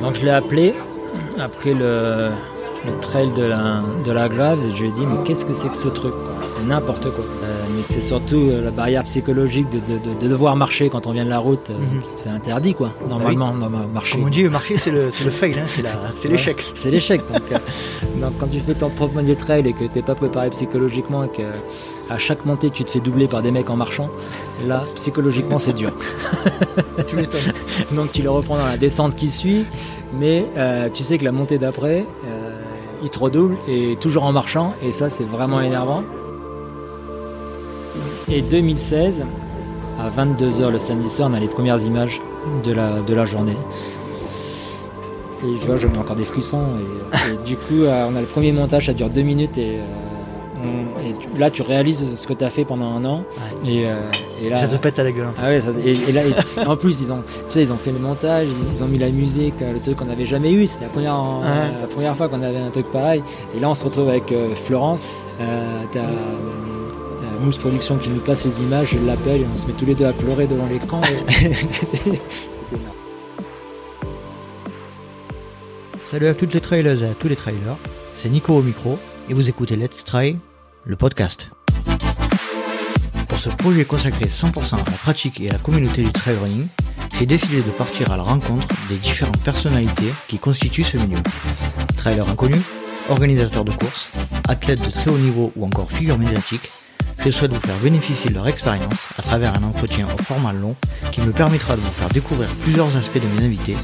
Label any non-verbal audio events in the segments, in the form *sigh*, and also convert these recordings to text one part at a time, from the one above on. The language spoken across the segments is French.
Donc je l'ai appelé après le, le trail de la, de la Grave et je lui ai dit mais qu'est-ce que c'est que ce truc C'est n'importe quoi. Euh, mais c'est surtout euh, la barrière psychologique de, de- de- de devoir marcher quand on vient de la route. euh, Mhm. C'est interdit quoi, normalement, dans ma- marcher. Comme on dit, marcher, c'est le, c'est le fail, hein, c'est *laughs* l'échec. C'est l'échec. Donc, euh, donc, quand tu fais ton propre premier trail et que tu n'es pas préparé psychologiquement et que à chaque montée tu te fais doubler par des mecs en marchant, là psychologiquement c'est dur. *laughs* tu m'étonnes. Donc tu le reprends dans la descente qui suit, mais tu sais que la montée d'après, il te redouble et toujours en marchant, et ça c'est vraiment énervant. Et 2016, à 22h le samedi soir, on a les premières images de la, de la journée. Et je vois, je mets encore des frissons. Et, et du coup, euh, on a le premier montage, ça dure deux minutes. Et, euh, et tu- là, tu réalises ce que tu as fait pendant un an. Et, euh, et là, Ça te pète à la gueule. ah ouais, ça- et, et là, et- *laughs* en plus, ils ont, tu sais, ils ont fait le montage, ils, ils ont mis la musique, euh, le truc qu'on n'avait jamais eu. C'était la première, Ouais. la première fois qu'on avait un truc pareil. Et là, on se retrouve avec euh, Florence. Euh, T'as Mousse Production qui nous passe les images, je l'appelle et on se met tous les deux à pleurer devant l'écran. *laughs* C'était. Salut à toutes les trailers et à tous les trailers, c'est Nico au micro et vous écoutez Let's Try, Pour ce projet consacré 100% à la pratique et à la communauté du trail running, j'ai décidé de partir à la rencontre des différentes personnalités qui constituent ce milieu. Trailers inconnus, organisateurs de courses, athlètes de très haut niveau ou encore figures médiatiques, je souhaite vous faire bénéficier de leur expérience à travers un entretien au format long qui me permettra de vous faire découvrir plusieurs aspects de mes invités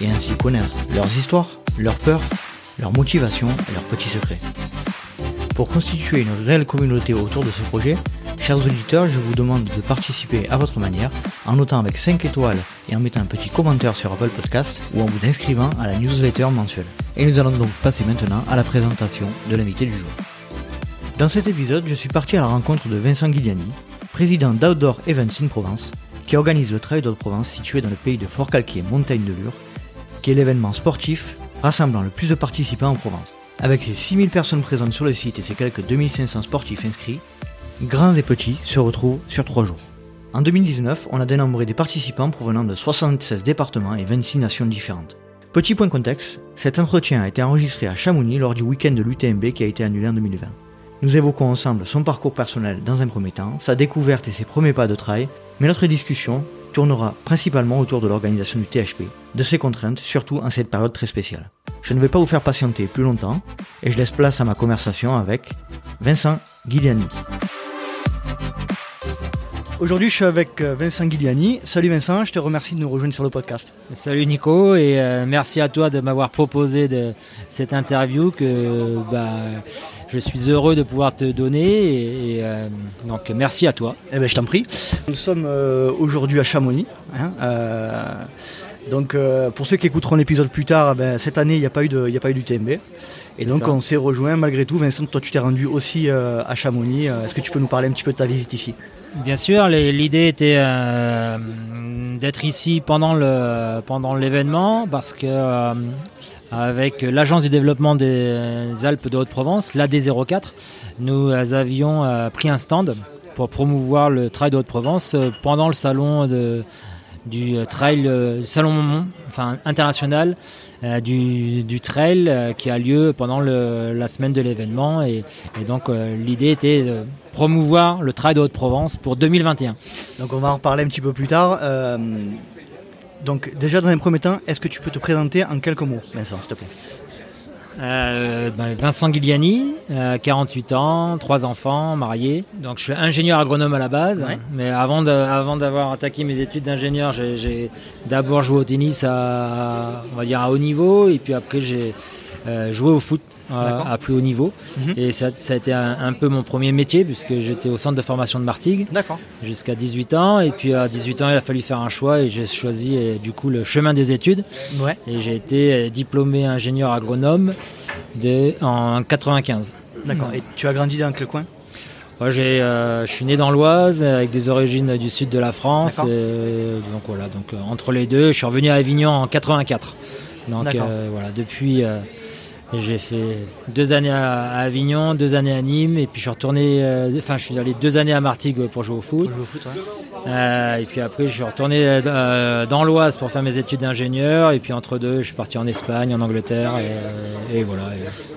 et ainsi connaître leurs histoires, leurs peurs, leurs motivations et leurs petits secrets. Pour constituer une réelle communauté autour de ce projet, chers auditeurs, je vous demande de participer à votre manière en notant avec 5 étoiles et en mettant un petit commentaire sur Apple Podcast ou en vous inscrivant à la newsletter mensuelle. Et nous allons donc passer maintenant à la présentation de l'invité du jour. Dans cet épisode, je suis parti à la rencontre de Vincent Guiliani, président d'Outdoor Events in Provence, qui organise le Trail de Provence situé dans le pays de Fort-Calquier, montagne de Lure, qui est l'événement sportif rassemblant le plus de participants en Provence. Avec ses 6000 personnes présentes sur le site et ses quelques 2500 sportifs inscrits, grands et petits se retrouvent sur 3 jours. En 2019, on a dénombré des participants provenant de 76 départements et 26 nations différentes. Petit point contexte, cet entretien a été enregistré à Chamonix lors du week-end de l'UTMB qui a été annulé en 2020. Nous évoquons ensemble son parcours personnel dans un premier temps, sa découverte et ses premiers pas de trail, mais notre discussion tournera principalement autour de l'organisation du THP, de ses contraintes, surtout en cette période très spéciale. Je ne vais pas vous faire patienter plus longtemps et je laisse place à ma conversation avec Vincent Guiliani. Aujourd'hui, je suis avec euh, Vincent Guiliani. Salut Vincent, je te remercie de nous rejoindre sur le podcast. Salut Nico et euh, merci à toi de m'avoir proposé de, cette interview que bah, je suis heureux de pouvoir te donner et, et, euh, donc merci à toi. Eh ben, je t'en prie. Nous sommes euh, aujourd'hui à Chamonix. hein, donc, euh, pour ceux qui écouteront l'épisode plus tard, eh ben, cette année, il n'y a pas eu de, il a pas eu d'UTMB. Et donc, ça. on s'est rejoint malgré tout. Vincent, toi, tu t'es rendu aussi euh, à Chamonix. Euh, Est-ce que tu peux nous parler un petit peu de ta visite ici? Bien sûr, l'idée était euh, d'être ici pendant le pendant l'événement parce que avec l'agence du développement des Alpes de Haute-Provence, l'AD04, nous avions pris un stand pour promouvoir le trail de Haute-Provence pendant le salon de du trail euh, salon enfin international euh, du, du trail euh, qui a lieu pendant le- la semaine de l'événement et, et donc euh, l'idée était de promouvoir le trail de Haute-Provence pour 2021. Donc, on va en reparler un petit peu plus tard. Euh, donc, déjà, dans un premier temps, est-ce que tu peux te présenter en quelques mots, Vincent, s'il te plaît? Euh, ben, Vincent Guiliani, euh, 48 ans, trois enfants, marié. Donc je suis ingénieur agronome à la base, Ouais. mais avant de- avant d'avoir attaqué mes études d'ingénieur, j'ai- d'abord joué au tennis à on va dire à haut niveau, et puis après j'ai euh, joué au foot euh. À plus haut niveau. Mhm. Et ça, ça a été un, un peu mon premier métier puisque j'étais au centre de formation de Martigues jusqu'à 18 ans. Et puis à 18 ans, il a fallu faire un choix et j'ai choisi euh, du coup le chemin des études. Ouais. Et j'ai été euh, diplômé ingénieur agronome de, en 95. D'accord. Et tu as grandi dans quel coin? Moi, j'ai, euh, je suis né dans l'Oise avec des origines du sud de la France. Et donc voilà, donc euh, entre les deux, je suis revenu à Avignon en 84. Donc euh, voilà, depuis, J'ai fait deux années à Avignon, deux années à Nîmes, et puis je suis retourné, euh, enfin je suis allé deux années à Martigues pour jouer au foot. Euh, et puis après je suis retourné euh, dans l'Oise pour faire mes études d'ingénieur, et puis entre deux je suis parti en Espagne, en Angleterre, et, voilà.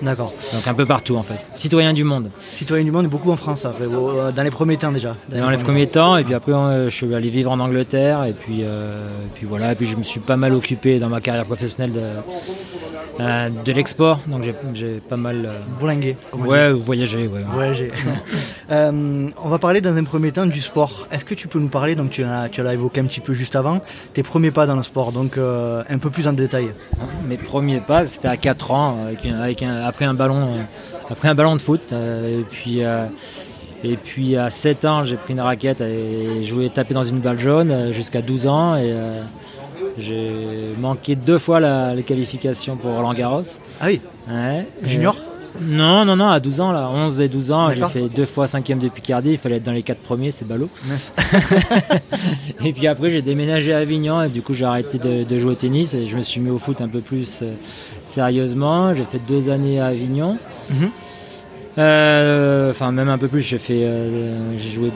D'accord. Donc un peu partout en fait. Citoyen du monde. Citoyen du monde, beaucoup en France, dans les premiers temps déjà. Dans, les, premiers temps, et puis après je suis allé vivre en Angleterre, et puis, puis voilà, et puis je me suis pas mal occupé dans ma carrière professionnelle de, de l'export. Donc j'ai pas mal. Euh... Bourlingué. Ouais, voyager. Ouais, voyager. *laughs* euh, on va parler dans un premier temps du sport. Est-ce que tu peux nous parler, donc tu l'as tu évoqué un petit peu juste avant, tes premiers pas dans le sport, donc euh, un peu plus en détail. Mes premiers pas, c'était à 4 ans, avec, un, après, un ballon, euh, après un ballon de foot. Et puis. Et puis à 7 ans, j'ai pris une raquette et joué taper dans une balle jaune jusqu'à 12 ans. Et, j'ai manqué deux fois la, les qualifications pour Roland Garros. Ah oui Junior Non, non, non, à 12 ans, là, 11 et 12 ans, j'ai fait deux fois cinquième de Picardie, il fallait être dans les quatre premiers, c'est ballot. *laughs* et puis après, j'ai déménagé à Avignon et du coup, j'ai arrêté de, jouer au tennis et je me suis mis au foot un peu plus euh, sérieusement. J'ai fait deux années à Avignon. Mhm. Euh, enfin, même un peu plus, j'ai fait, euh, j'ai joué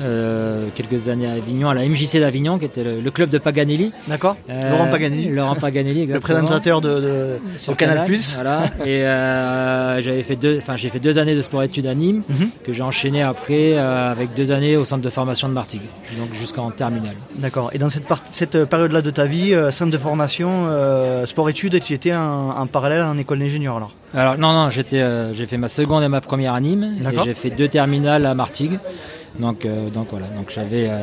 euh, quelques années à Avignon, à la MJC d'Avignon, qui était le, club de Paganelli. D'accord. Euh, Laurent Paganelli. Laurent Paganelli, le présentateur de, de Canal+. Voilà. Et euh, j'avais fait deux, enfin j'ai fait deux années de sport-études à Nîmes, mhm. que j'ai enchaîné après avec deux années au centre de formation de Martigues, donc jusqu'en terminale. D'accord. Et dans cette, cette période-là de ta vie, centre de formation, sport-études, tu étais en, parallèle en école d'ingénieur alors? Alors non, non, j'ai fait ma seconde et ma première à Nîmes, et j'ai fait deux terminales à Martigues. Donc, euh, donc voilà, donc j'avais. Euh,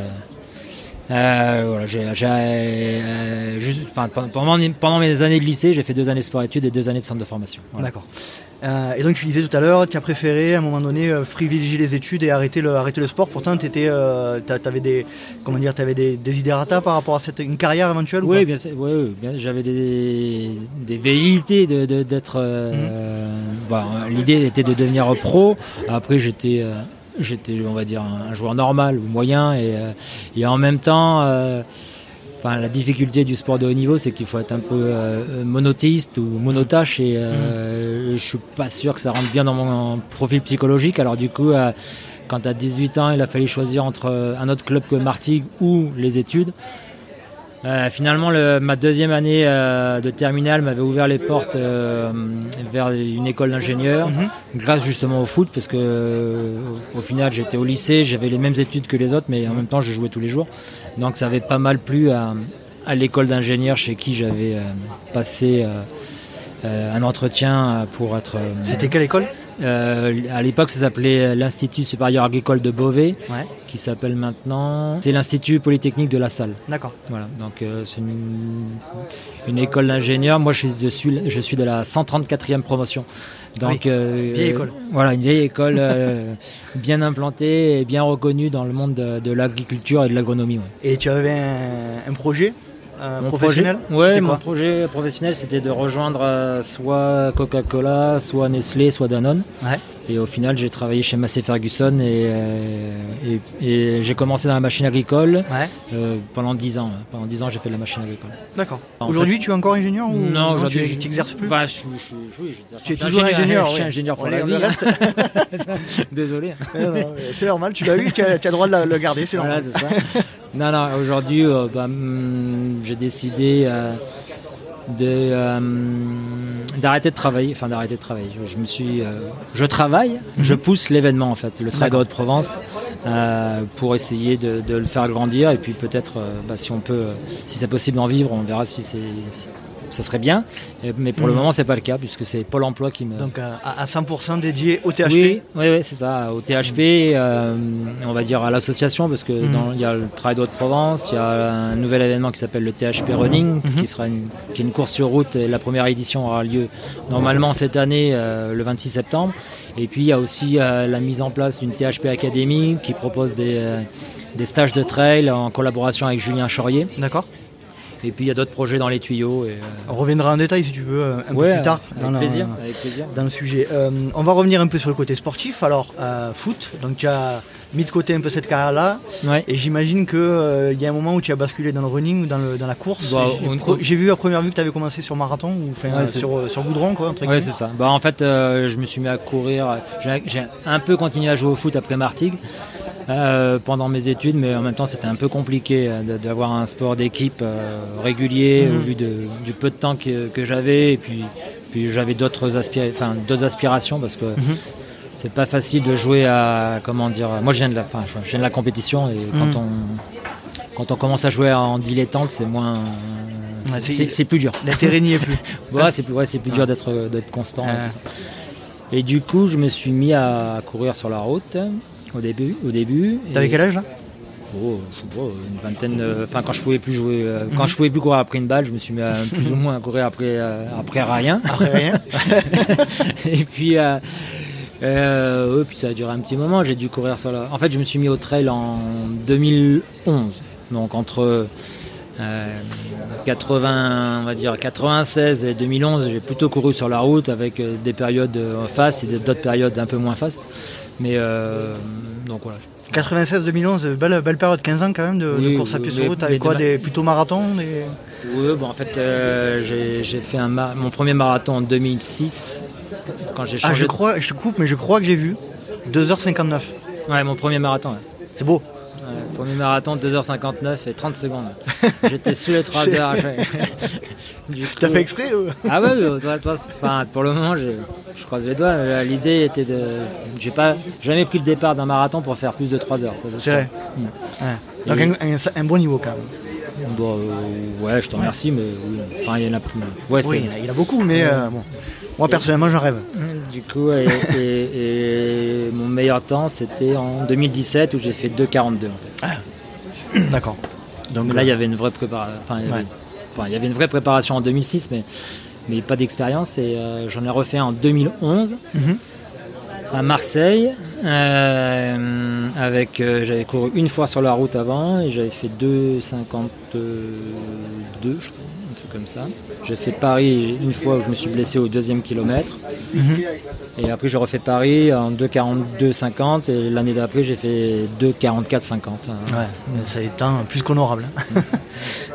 euh, voilà, j'ai, juste, pendant, pendant, mes années de lycée, j'ai fait deux années de sport-études et deux années de centre de formation. D'accord. et donc tu disais tout à l'heure, tu as préféré à un moment donné privilégier les études et arrêter le, arrêter le sport. Pourtant, tu avais des, comment dire, avais des, des idératas par rapport à cette, une carrière éventuelle Oui, bien, oui, bien j'avais des, des velléités d'être. Mhm. L'idée était de devenir pro. Après, j'étais j'étais, on va dire, un, joueur normal ou moyen. Et, euh, et en même temps, euh, enfin, la difficulté du sport de haut niveau, c'est qu'il faut être un peu euh, monothéiste ou monotache. Et mmh. je suis pas sûr que ça rentre bien dans mon profil psychologique. Alors du coup, quand à 18 ans, il a fallu choisir entre un autre club que Martigues ou les études. Euh, finalement, ma deuxième année euh, de terminale m'avait ouvert les portes euh, vers une école d'ingénieur, mhm. grâce justement au foot, parce que au final j'étais au lycée, j'avais les mêmes études que les autres, mais en même temps je jouais tous les jours. Donc ça avait pas mal plu à, à l'école d'ingénieur chez qui j'avais passé un entretien pour être. C'était quelle école? Euh, à l'époque, ça s'appelait l'Institut supérieur agricole de Beauvais, qui s'appelle maintenant. C'est l'Institut polytechnique de la Salle. D'accord. Voilà, donc euh, c'est une, école d'ingénieur. Moi, je suis, dessus, je suis de la 134e promotion. Donc, euh, vieille école. Voilà, une vieille école *laughs* bien implantée et bien reconnue dans le monde de, l'agriculture et de l'agronomie. Et tu avais un projet? Euh, professionnel Ouais, mon projet professionnel c'était de rejoindre euh, soit Coca-Cola, soit Nestlé, soit Danone. Et au final, j'ai travaillé chez Massey Ferguson et, euh, et, j'ai commencé dans la machine agricole pendant 10 ans. Pendant 10 ans, j'ai fait de la machine agricole. D'accord. Aujourd'hui, tu es encore ingénieur ou Non, aujourd'hui, tu n'exerces plus bah, je, Tu es toujours ingénieur. *laughs* Je suis ingénieur pour la vie. *laughs* Désolé. *laughs* c'est normal, tu l'as eu, tu as, le droit de le garder, c'est normal. non, non, aujourd'hui, bah, hmm, j'ai décidé euh, de euh, d'arrêter de travailler, enfin d'arrêter de travailler. Je, me suis, euh, je travaille, je mhm. pousse l'événement en fait, le travail de Haute-Provence, pour essayer de, le faire grandir et puis peut-être, bah, si on peut, si c'est possible d'en vivre, on verra si c'est ça serait bien. Mais pour le mhm. moment, c'est pas le cas puisque c'est Pôle Emploi qui me. Donc à, 100% dédié au THP. Oui, oui, c'est ça, au THP. Euh, on va dire à l'association parce que mhm. il y a le Travail de provence il y a un nouvel événement qui s'appelle le THP Running, mhm. qui sera une, qui est une course sur route. Et la première édition aura lieu normalement cette année, euh, le 26 septembre. Et puis il y a aussi euh, la mise en place d'une THP Academy qui propose des, des stages de trail en collaboration avec Julien Chaurier. D'accord. Et puis il y a d'autres projets dans les tuyaux. Et, On reviendra en détail si tu veux un peu plus tard dans, avec plaisir, avec plaisir. dans le sujet. on va revenir un peu sur le côté sportif. Alors, foot, donc tu as mis de côté un peu cette carrière-là. Et j'imagine qu'il il y a un moment où tu as basculé dans le running ou dans, le, dans la course. Bah, j'ai vu à première vue que tu avais commencé sur marathon ou sur, sur goudron. Quoi, ouais, c'est ça. Bah, en fait, je me suis mis à courir. J'ai un peu continué à jouer au foot après Martigues. Euh, pendant mes études, mais en même temps c'était un peu compliqué euh, d'avoir un sport d'équipe euh, régulier au mhm. vu du peu de temps que, j'avais et puis, puis j'avais d'autres aspirations parce que mhm. c'est pas facile de jouer à comment dire. Moi je viens de la, fin, je viens de la compétition et quand mhm. on quand on commence à jouer en dilettante c'est moins c'est plus dur. L'intérêt n'y est *laughs* plus. ouais, c'est plus, ouais, plus dur d'être constant. Et, et, du coup, je me suis mis à courir sur la route au début. Au début T'avais quel âge là Oh, je sais pas, une vingtaine. Enfin, quand je pouvais plus jouer, euh, quand je pouvais plus courir après une balle, je me suis mis à, plus ou moins à courir après euh, après rien. Après rien. *laughs* et puis, euh, puis ça a duré un petit moment. J'ai dû courir sur la. En fait, je me suis mis au trail en 2011. Donc entre 80, on va dire 96 et 2011, j'ai plutôt couru sur la route avec des périodes fast et d'autres périodes un peu moins fast. Mais euh, donc voilà. 96-2011, belle, belle période, 15 ans quand même de, course à pied sur route. T'avais quoi, des, plutôt marathon Oui, bon, en fait, euh, j'ai fait un mon premier marathon en 2006. Quand j'ai Ah, je crois, je te coupe, mais je crois que j'ai vu 2h59. Ouais, mon premier marathon. C'est beau. Premier marathon, 2h59 et 30 secondes. *laughs* J'étais sous les 3 heures. tu *laughs* T'as fait exprès Ah ouais, toi, toi pour le moment, je, je croise les doigts. L'idée était de. J'ai pas jamais pris le départ d'un marathon pour faire plus de 3 heures. c'est vrai. Hmm. Donc un, bon niveau quand même. Euh, ouais, je te remercie, mais enfin, il y en a plus. Ouais, oui, il, y en a beaucoup, mais euh, bon. Moi personnellement, j'en rêve. Du coup, et, mon meilleur temps, c'était en 2017 où j'ai fait 2,42 en fait. Ah. D'accord. Donc là, il y avait une vraie préparation. Enfin, il y avait une vraie préparation en 2006, mais, mais pas d'expérience. Et euh, j'en ai refait en 2011 mhm. à Marseille. Euh, avec, euh, j'avais couru une fois sur la route avant et j'avais fait 2,52, je crois comme ça. J'ai fait Paris une fois où je me suis blessé au deuxième kilomètre. Mhm. Et après, j'ai refait Paris en 2,42,50 et l'année d'après, j'ai fait 2,44,50. Ouais, ça est un plus qu'honorable. *laughs*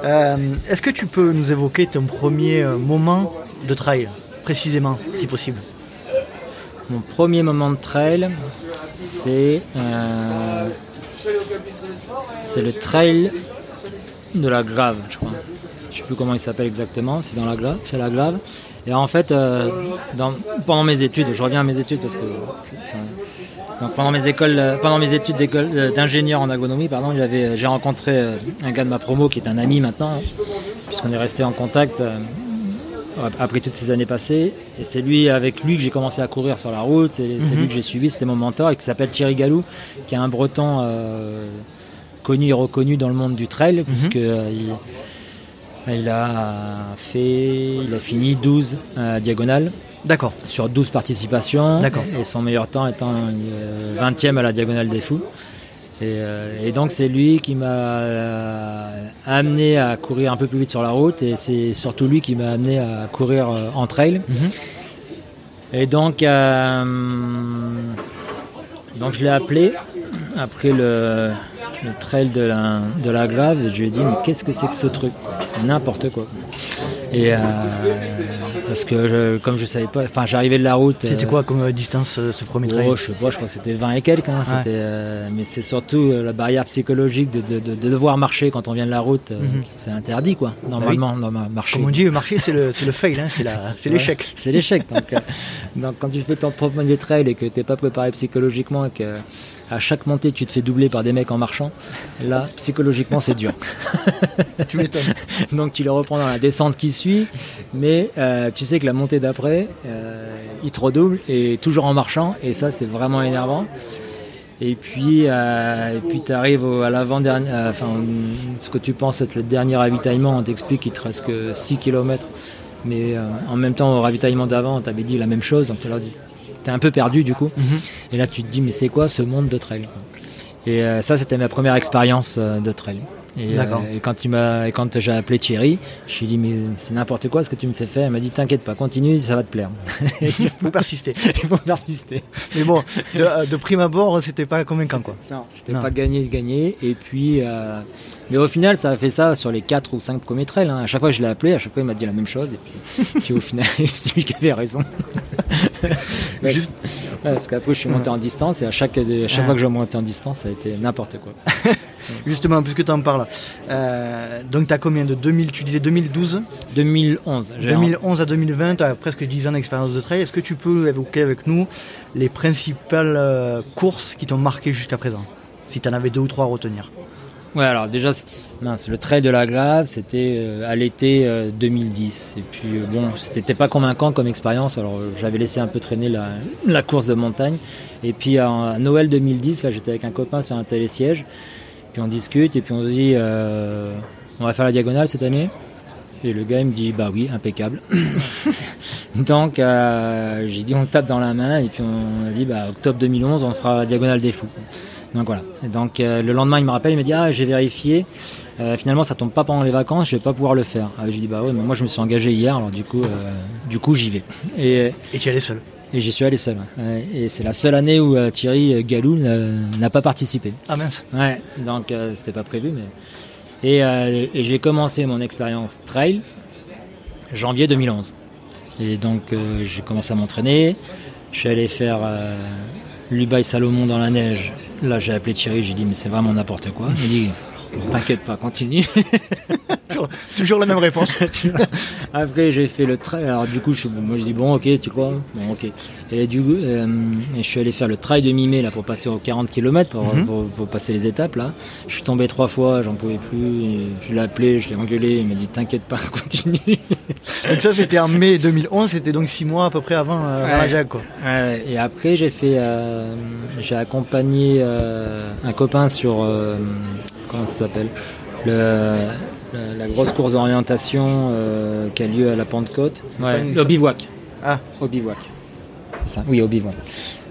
Euh, est-ce que tu peux nous évoquer ton premier euh, moment de trail, précisément, si possible? Mon premier moment de trail, c'est euh, c'est le trail de la Grave, je crois je sais plus comment il s'appelle exactement, c'est dans la glave, c'est la glave. Et en fait, euh, pendant mes études, je reviens à mes études parce que pendant mes écoles, pendant mes études euh, d'ingénieur en agronomie, pardon, j'ai rencontré euh, un gars de ma promo qui est un ami maintenant, puisqu'on est resté en contact après toutes ces années passées. Et c'est lui, avec lui, que j'ai commencé à courir sur la route. C'est lui mhm. que j'ai suivi, c'était mon mentor, et qui s'appelle Thierry Galou, qui est un Breton connu et reconnu dans le monde du trail, mhm. puisque il a fait, il a fini 12 euh, diagonales. D'accord. Sur 12 participations. D'accord. Et son meilleur temps étant 20e à la diagonale des fous. Euh, et, donc c'est lui qui m'a euh, amené à courir un peu plus vite sur la route et c'est surtout lui qui m'a amené à courir en trail. Mhm. Et donc, donc je l'ai appelé après le, le trail de la, de la Grave et je lui ai dit mais qu'est-ce que c'est que ce truc? C'est n'importe quoi. Et euh, parce que comme je savais pas, enfin j'arrivais de la route. C'était euh, quoi comme euh, distance ce premier trail? Oh, Je sais pas, je crois que c'était 20 et quelques. Hein, mais c'est surtout la barrière psychologique de, devoir marcher quand on vient de la route. Mhm. C'est interdit quoi, normalement, bah marcher. Comme on dit, marcher c'est le, le fail, hein, c'est *laughs* l'échec. c'est l'échec. Donc, donc, quand tu fais ton premier trail et que tu n'es pas préparé psychologiquement et que à chaque montée, tu te fais doubler par des mecs en marchant. Là, psychologiquement, c'est dur. tu m'étonnes. *laughs* Donc, tu le reprends dans la descente qui suit, mais euh, tu sais que la montée d'après, euh, il te redouble et toujours en marchant, et ça, c'est vraiment énervant. Et puis, euh, puis tu arrives à l'avant-dernier, enfin, ce que tu penses être le dernier ravitaillement, on t'explique qu'il te reste que 6 km. Mais en même temps, au ravitaillement d'avant, on t'avait dit la même chose, donc tu leur dis un peu perdu du coup. Mhm. Et là, tu te dis, mais c'est quoi ce monde de trail Et euh, ça, c'était ma première expérience euh, de trail. Et, euh, et quand il m'a, quand j'ai appelé Thierry, je lui ai dit mais c'est n'importe quoi ce que tu me fais faire. Il m'a dit t'inquiète pas, continue, ça va te plaire. *laughs* Vous persistez. Il faut persister. Mais bon, de, de prime abord, c'était pas convaincant quoi. Non, c'était pas gagné de gagner. Et puis, euh, mais au final, ça a fait ça sur les 4 ou 5 premiers trails. hein. À chaque fois, je l'ai appelé, à chaque fois, il m'a dit la même chose. Et puis, *laughs* puis au final, *laughs* c'est lui qui avait raison. Ouais, Juste- ouais, parce qu'après, je suis monté en distance et à chaque, à chaque Ah. fois que je montais en distance, ça a été n'importe quoi. Justement, puisque tu en parles. Euh, donc tu as combien de 2000 Tu disais 2012 2011. j'ai- 2011 à 2020, tu as presque 10 ans d'expérience de trail. Est-ce que tu peux évoquer avec nous les principales euh, courses qui t'ont marqué jusqu'à présent? Si tu en avais deux ou trois à retenir. Ouais, alors déjà, mince, le trail de la Grave, c'était euh, à l'été euh, 2010. Et puis, euh, bon, c'était pas convaincant comme expérience. Alors, j'avais laissé un peu traîner la, la course de montagne. Et puis, à, à Noël 2010, là, j'étais avec un copain sur un télésiège. On discute et puis on se dit, euh, on va faire la diagonale cette année. Et le gars, il me dit, bah oui, impeccable. *laughs* Donc, euh, j'ai dit, on tape dans la main. Et puis, on a dit, bah, octobre 2011, on sera à la diagonale des fous. Donc voilà. Et donc euh, le lendemain, il me rappelle, il me dit ah j'ai vérifié. Finalement, ça tombe pas pendant les vacances, je vais pas pouvoir le faire. J'ai dit bah ouais, mais moi je me suis engagé hier, alors du coup, du coup j'y vais. Et, Et tu y allais seul. Et j'y suis allé seul. ouais. Et c'est la seule année où euh, Thierry Galou n'a n'a pas participé. Ah mince. Ouais. Donc euh, c'était pas prévu, mais et, euh, et j'ai commencé mon expérience trail janvier 2011. Et donc euh, j'ai commencé à m'entraîner. Je suis allé faire euh, l'Ubaï Salomon dans la neige. Là j'ai appelé Thierry, j'ai dit mais c'est vraiment n'importe quoi. Il dit t'inquiète pas, continue. *laughs* Toujours, toujours la même réponse. *laughs* Après, j'ai fait le trail. Alors, du coup, je, suis- moi, j'ai dit bon, ok, tu crois? Bon, ok. Et du coup, euh, je suis allé faire le trail de mi-mai là pour passer aux 40 km pour, Mhm. pour, pour passer les étapes là. Je suis tombé trois fois, j'en pouvais plus. Je l'ai appelé, je l'ai engueulé. Il m'a dit t'inquiète pas, *laughs* continue. donc ça c'était en mai 2011, c'était donc 6 mois à peu près avant, euh, Ouais. la quoi. Ouais, et après, j'ai fait, euh, j'ai accompagné un copain sur comment ça s'appelle le, la, la grosse course d'orientation euh, qui a lieu à la Pentecôte. Ouais, Une- au bivouac. Ah. Au bivouac. Ça, oui, au bivouac.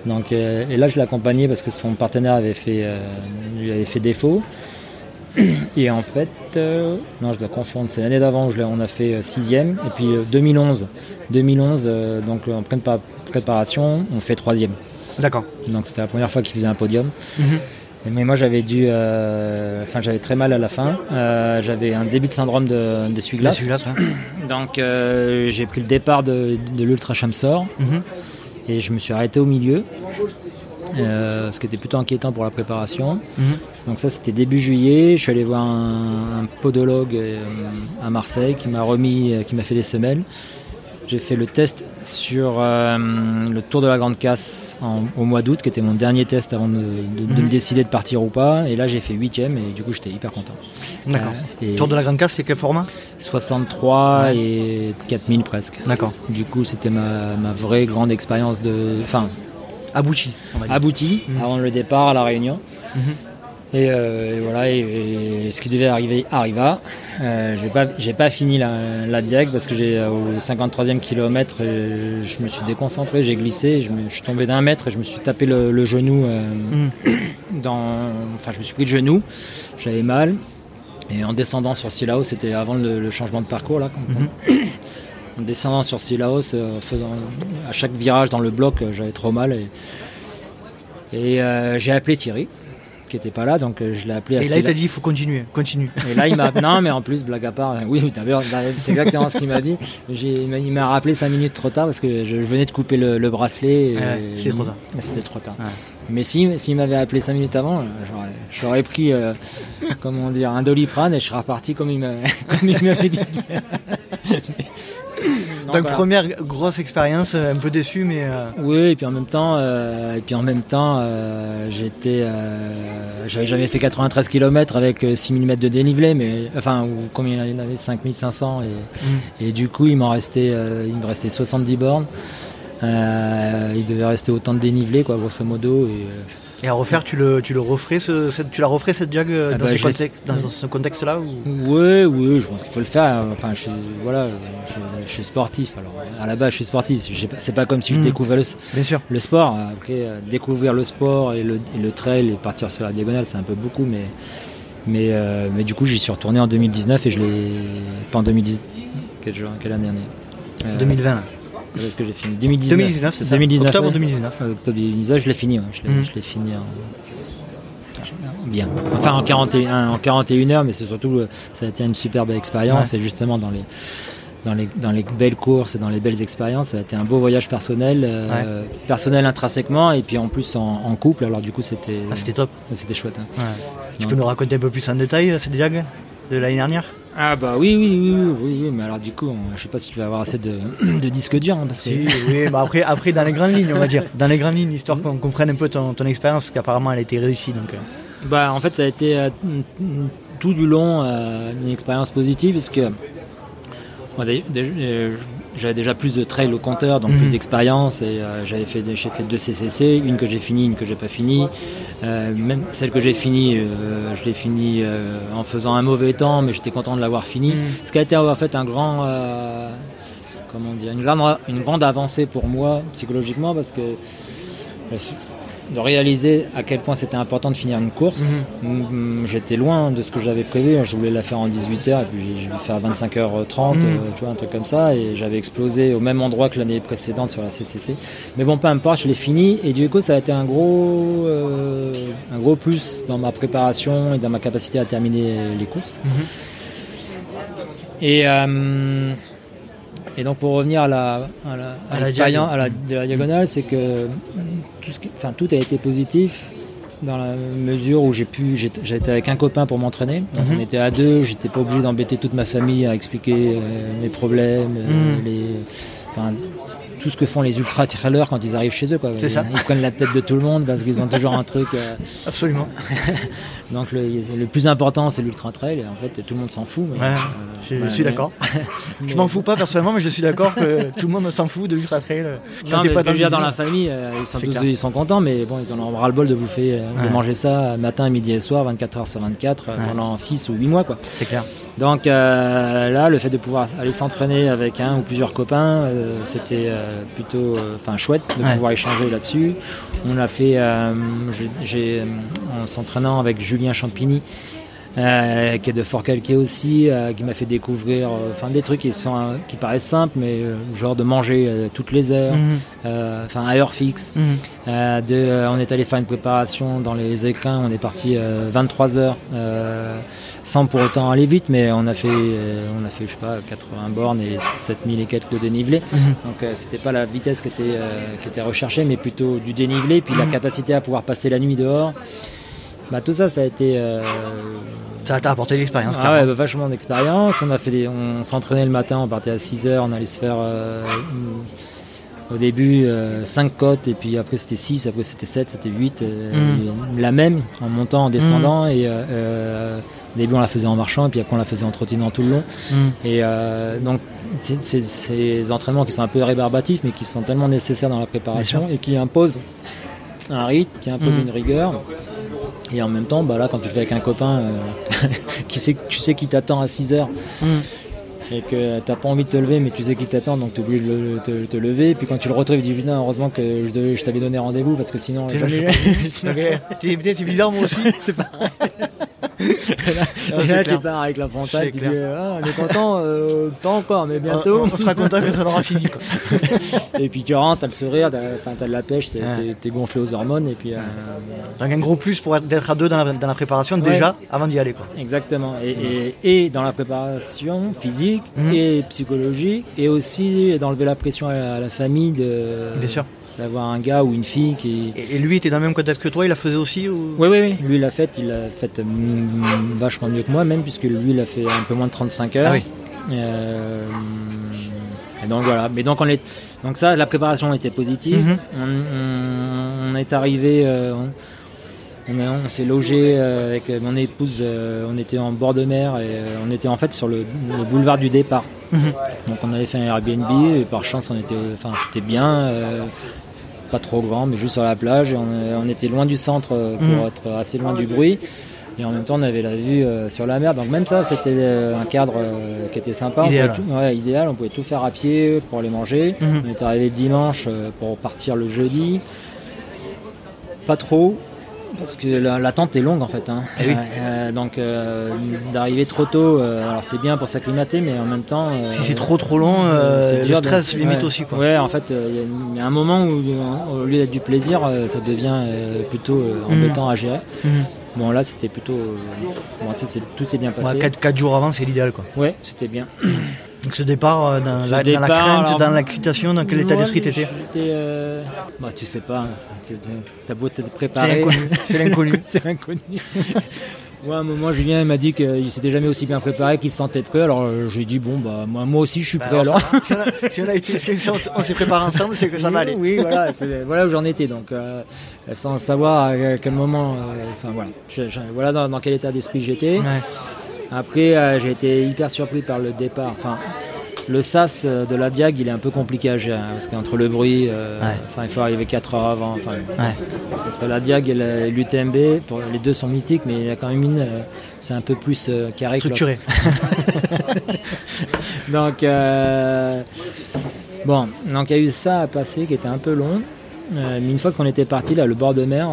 Donc, euh, et là, je l'ai accompagné parce que son partenaire avait fait, euh, lui avait fait défaut. *clears throat* Et en fait, non, je dois confondre. C'est l'année d'avant, on a fait sixième. Et puis euh, 2011, 2011, euh, donc en pleine pa- préparation, on fait troisième. D'accord. Donc c'était la première fois qu'il faisait un podium. Mhm. Mais moi j'avais dû, euh, enfin j'avais très mal à la fin. Euh, j'avais un début de syndrome de d'essuie-glace. *coughs* Ça. Donc euh, j'ai pris le départ de, de l'Ultra Chamsor Mhm. et je me suis arrêté au milieu. ce qui était plutôt inquiétant pour la préparation. Mhm. Donc ça c'était début juillet. Je suis allé voir un, un podologue à Marseille qui m'a remis, qui m'a fait des semelles. J'ai fait le test sur euh, le Tour de la Grande Casse en- au mois d'août, qui était mon dernier test avant de, de- de Mhm. me décider de partir ou pas. Et là j'ai fait huitième et du coup j'étais hyper content. D'accord. Euh, Tour de la Grande Casse, c'est quel format? 63 Ouais. et 4000 presque. D'accord. Du coup, c'était ma, ma vraie grande expérience de. Enfin, Abouti, aboutie Mhm. avant le départ à La Réunion. Mhm. Et, euh, et voilà, et, et ce qui devait arriver arriva. Euh, j'ai pas, j'ai pas fini la, la diag parce que j'ai euh, au 53e kilomètre, euh, je me suis déconcentré, j'ai glissé, je, me, je suis tombé d'un mètre et je me suis tapé le, le genou euh, Mhm. dans, enfin je me suis pris le genou, j'avais mal. Et en descendant sur Silao, c'était avant le, le changement de parcours là. quand- En descendant sur Silaos, faisant à chaque virage dans le bloc, j'avais trop mal et, et j'ai appelé Thierry, qui était pas là, donc euh, je l'ai appelé. à Et là, il t'a dit, il faut continuer, continue. et là, il m'a. *laughs* Non, mais en plus, blague à part, euh, oui, t'avais- c'est exactement ce qu'il m'a dit. Il m'a- rappelé 5 minutes trop tard parce que je, venais de couper le, le bracelet. Ouais, c'est trop tard. C'était trop tard. Ouais. Mais si, s'il m'avait appelé 5 minutes avant, euh, j'aurais- pris, euh, comment dire, un doliprane et je serais reparti comme il *laughs* m'avait dit. *laughs* Donc, voilà. première grosse expérience, euh, un peu déçu, mais euh, Oui, et puis en même temps, euh, et puis en même temps, euh, j'étais, j'avais jamais fait 93 km avec euh, 6000 mètres de dénivelé, mais enfin, ou combien il y en avait 5500 et, et du coup, il m'en restait, il me restait 70 bornes. Il devait rester autant de dénivelé, quoi, grosso modo. Et, et à refaire, tu le, tu le referais, ce- cette- tu la referais cette jag euh, Ah dans, bah, ce je contexte, dans ce contexte-là ou... Oui, oui, je pense qu'il faut le faire. Enfin, je suis, voilà, je, je suis sportif. Alors, à la base, je suis sportif. C'est pas comme si je Mm. découvrais le, Bien sûr. le sport. Après, euh, découvrir le sport et le, et le trail et partir sur la diagonale, c'est un peu beaucoup, mais Mais, euh, mais du coup, j'y suis retourné en 2019 et je l'ai. Pas en 2010. Quelle, quelle année on est? 2020. Est-ce que j'ai fini 2019. 2019, c'est ça 2019, Octobre 2019. Octobre 2019, je l'ai fini. Ouais. Je l'ai fini en bien. Enfin en 41, en 41 heures, mais c'est surtout, ça a été une superbe expérience et justement dans les, dans les, dans les belles courses et dans les belles expériences, ça a été un beau voyage personnel, euh, personnel intrinsèquement et puis en plus en, couple. Alors du coup c'était, ah, c'était top, c'était chouette. Hein. Tu peux nous raconter un peu plus en détail euh, cette diag de l'année dernière? Ah bah oui, oui, oui, oui, oui, mais alors du coup, je sais pas si tu vas avoir assez de, *clears throat* de disques durs. Hein, parce que... oui, bah après, après dans les grandes lignes, on va dire. Dans les grandes lignes, histoire qu'on comprenne un peu ton, ton expérience, parce qu'apparemment elle a été réussie. Donc, euh. Bah, en fait, ça a été euh, tout du long euh, une expérience positive parce que euh, j'avais déjà plus de trail au compteur, donc plus mhm. d'expérience et j'avais fait, j'ai fait deux CCC, une que j'ai fini, une que j'ai pas fini. même celle que j'ai fini, je l'ai fini en faisant un mauvais temps, mais j'étais content de l'avoir fini. Mhm. Ce qui a été en fait un grand, comment dire, une grande, une grande avancée pour moi psychologiquement parce que de réaliser à quel point c'était important de finir une course. Mhm. J'étais loin de ce que j'avais prévu. Je voulais la faire en 18 h et puis je vais faire 25h30, mhm. euh, tu vois, un truc comme ça. Et j'avais explosé au même endroit que l'année précédente sur la CCC. Mais bon, peu importe, je l'ai fini. Et du coup, ça a été un gros, euh, un gros plus dans ma préparation et dans ma capacité à terminer les courses. Mhm. Et euh, et donc pour revenir à la, à de la diagonale, c'est que tout, ce enfin, tout a été positif dans la mesure où j'ai pu, j'étais avec un copain pour m'entraîner. Mhm. On était à deux, j'étais pas obligé d'embêter toute ma famille à expliquer euh, mes problèmes, euh, les, enfin, tout ce que font les ultra trailers quand ils arrivent chez eux. Quoi. C'est ça. Ils prennent la tête de tout le monde parce qu'ils ont toujours un truc. Euh, Absolument. *laughs* Donc le, le, plus important c'est l'ultra trail et en fait tout le monde s'en fout. ouais, euh, je, suis d'accord. *laughs* je m'en fous pas personnellement mais je suis d'accord que tout le monde s'en fout de l'ultra trail. Euh, quand non, pas dans, dans la famille ils sont tous ils sont contents mais bon ils en ont ras le bol de bouffer de manger ça matin midi et soir 24 heures sur 24 pendant 6 ou 8 mois quoi. C'est clair. Donc là le fait de pouvoir aller s'entraîner avec un ou plusieurs copains c'était euh, plutôt euh, enfin chouette de pouvoir échanger là-dessus. On a fait, euh, j'ai en s'entraînant avec Julien Champigny. Qui est de Fort Calquier aussi, qui m'a fait découvrir enfin des trucs qui sont qui paraissent simples, mais genre de manger toutes les heures, mhm. enfin à heure fixe. Mhm. de, on est allé faire une préparation dans les écrins, on est parti 23 heures sans pour autant aller vite, mais on a fait, euh, on a fait je sais pas, 80 bornes et 7000 et quelques de dénivelé. Mhm. Donc euh, c'était pas la vitesse qui était, euh, qui était recherchée, mais plutôt du dénivelé, puis la mhm. capacité à pouvoir passer la nuit dehors. Bah, tout ça, ça a été. Ça t'a apporté l'expérience. Ah ouais, bah, vachement d'expérience. On a fait on s'entraînait le matin, on partait à 6 heures, on allait se faire au début 5 euh, côtes et puis après c'était 6, après c'était 7, c'était 8, euh, mm. la même en montant, en descendant mm. et euh, au début on la faisait en marchant et puis après on la faisait en trottinant tout le long. Mm. Et donc c'est ces entraînements qui sont un peu rébarbatifs mais qui sont tellement nécessaires dans la préparation et qui imposent un rythme, qui imposent une rigueur. Et en même temps, bah là, quand tu fais avec un copain *laughs* qui sait, tu sais qui t'attend à 6 heures, et que t'as pas envie de te lever mais tu sais qu'il t'attend donc tu es obligé de te, te, lever. Puis quand tu le retrouves tu dis putain heureusement que je, je t'avais donné rendez-vous parce que sinon *laughs* c'est évident moi aussi. *laughs* C'est pas et là, tu pars avec la frontale, tu dis ah, on est content, euh, pas encore, mais bientôt. On, sera content quand ça aura fini. Quoi. *laughs* et puis tu rentres, t'as le sourire, t'as as de la pêche, t'es gonflé aux hormones. Et puis, euh, Donc un gros plus pour être à deux dans la, préparation déjà avant d'y aller. Quoi. Exactement. Et, et, dans la préparation physique mhm. et psychologique, et aussi d'enlever la pression à la, famille de. Bien sûr d'avoir un gars ou une fille qui. Et, lui était dans le même contexte que toi, il la faisait aussi ou... Oui, oui, oui. Lui, il l'a fait, il l'a fait vachement mieux que moi, même, puisque lui, il a fait un peu moins de 35 heures. Ah oui. Euh, et donc voilà. Mais donc, on est... donc ça, la préparation était positive. Mhm. on, est arrivé. Euh, on, s'est logé euh, avec mon épouse, on était en bord de mer et on était en fait sur le, boulevard du départ. Mhm. Donc on avait fait un Airbnb et par chance on était, enfin c'était bien pas trop grand, mais juste sur la plage. Et on, était loin du centre euh, pour mhm. être assez loin du bruit. Et en même temps, on avait la vue euh, sur la mer. Donc même ça, c'était euh, un cadre qui était sympa. Idéal. On idéal. On pouvait tout faire à pied pour aller manger. Mhm. On est arrivé dimanche pour partir le jeudi. Pas trop. Parce que la- l'attente est longue en fait. hein. Eh oui. Euh, donc euh, d'arriver trop tôt, euh, alors c'est bien pour s'acclimater, mais en même temps. Si c'est trop trop long, c'est le stress limite ouais. aussi. Quoi. Ouais, en fait, il y a un moment où, au lieu d'être du plaisir, ça devient plutôt Mhm. embêtant à gérer. Mhm. Bon, là, c'était plutôt. bon, ça, tout s'est bien Ouais, passé. quatre, quatre jours avant, c'est l'idéal. quoi. Ouais, c'était bien. Donc ce départ, euh, dans, Ce la, dans la départ, crainte, alors- dans l'excitation, dans quel état Ouais, d'esprit t'étais euh, Bah, tu sais pas. T'as beau te préparer. C'est l'inconnu. *laughs* c'est l'inconnu. Moi, à un moment, Julien m'a dit qu'il s'était jamais aussi bien préparé, qu'il se sentait prêt. Alors, euh, j'ai dit, bon, bah, moi, moi aussi, je suis Bah, prêt. alors, alors. ça va. si, on a, été- si on, s'est préparé ensemble, c'est que ça va aller. Oui, voilà, voilà où j'en étais. Donc, euh, sans savoir à quel moment, euh, enfin voilà, Je- je- voilà dans, dans quel état d'esprit j'étais. Ouais. Après, euh, j'ai été hyper surpris par le départ. Enfin, le sas euh, de la Diag, il est un peu compliqué à gérer hein, parce qu'entre le bruit, euh, Ouais. il faut arriver 4 heures avant. Ouais. entre la Diag et l'UTMB, les deux sont mythiques, mais il y a quand même une, euh, c'est un peu plus euh, carré. Structuré. *laughs* Donc, bon, donc il y a eu ça à passer qui était un peu long. Mais une fois qu'on était parti, là, le bord de mer,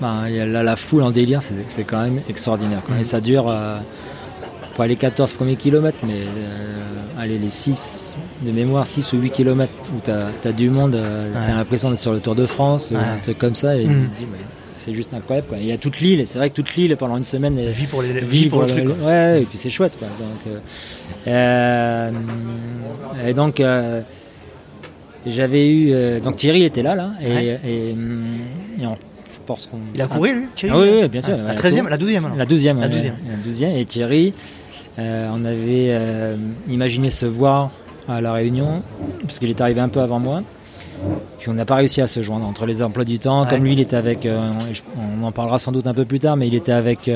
ben, il y a là, la foule en délire, c'est quand même extraordinaire. quoi. Et ça dure euh, pas les 14 premiers kilomètres, mais euh, allez, les 6 de mémoire, 6 ou 8 kilomètres où tu as, du monde, euh, Ouais. tu as l'impression d'être sur le Tour de France, ou un truc comme ça, et Mhm. tu te dis, mais c'est juste incroyable. Quoi. Il y a toute l'île, et c'est vrai que toute l'île pendant une semaine est, Vie pour les vivre pour le le- truc. le- quoi. ouais, et puis c'est chouette quoi. Donc, euh, euh, et donc euh, j'avais eu donc Thierry était là là et, Ouais. et, hum, et on- qu'on Il a couru lui Thierry Ah oui, oui, bien sûr. Ah, La il a 13e, couru. la 12e alors. la douzième La ouais, douzième. la douzième et Thierry euh, on avait euh, imaginé se voir à la Réunion parce qu'il est arrivé un peu avant moi. Puis on n'a pas réussi à se joindre entre les emplois du temps. Ouais. Comme lui, il était avec, euh, on en parlera sans doute un peu plus tard, mais il était avec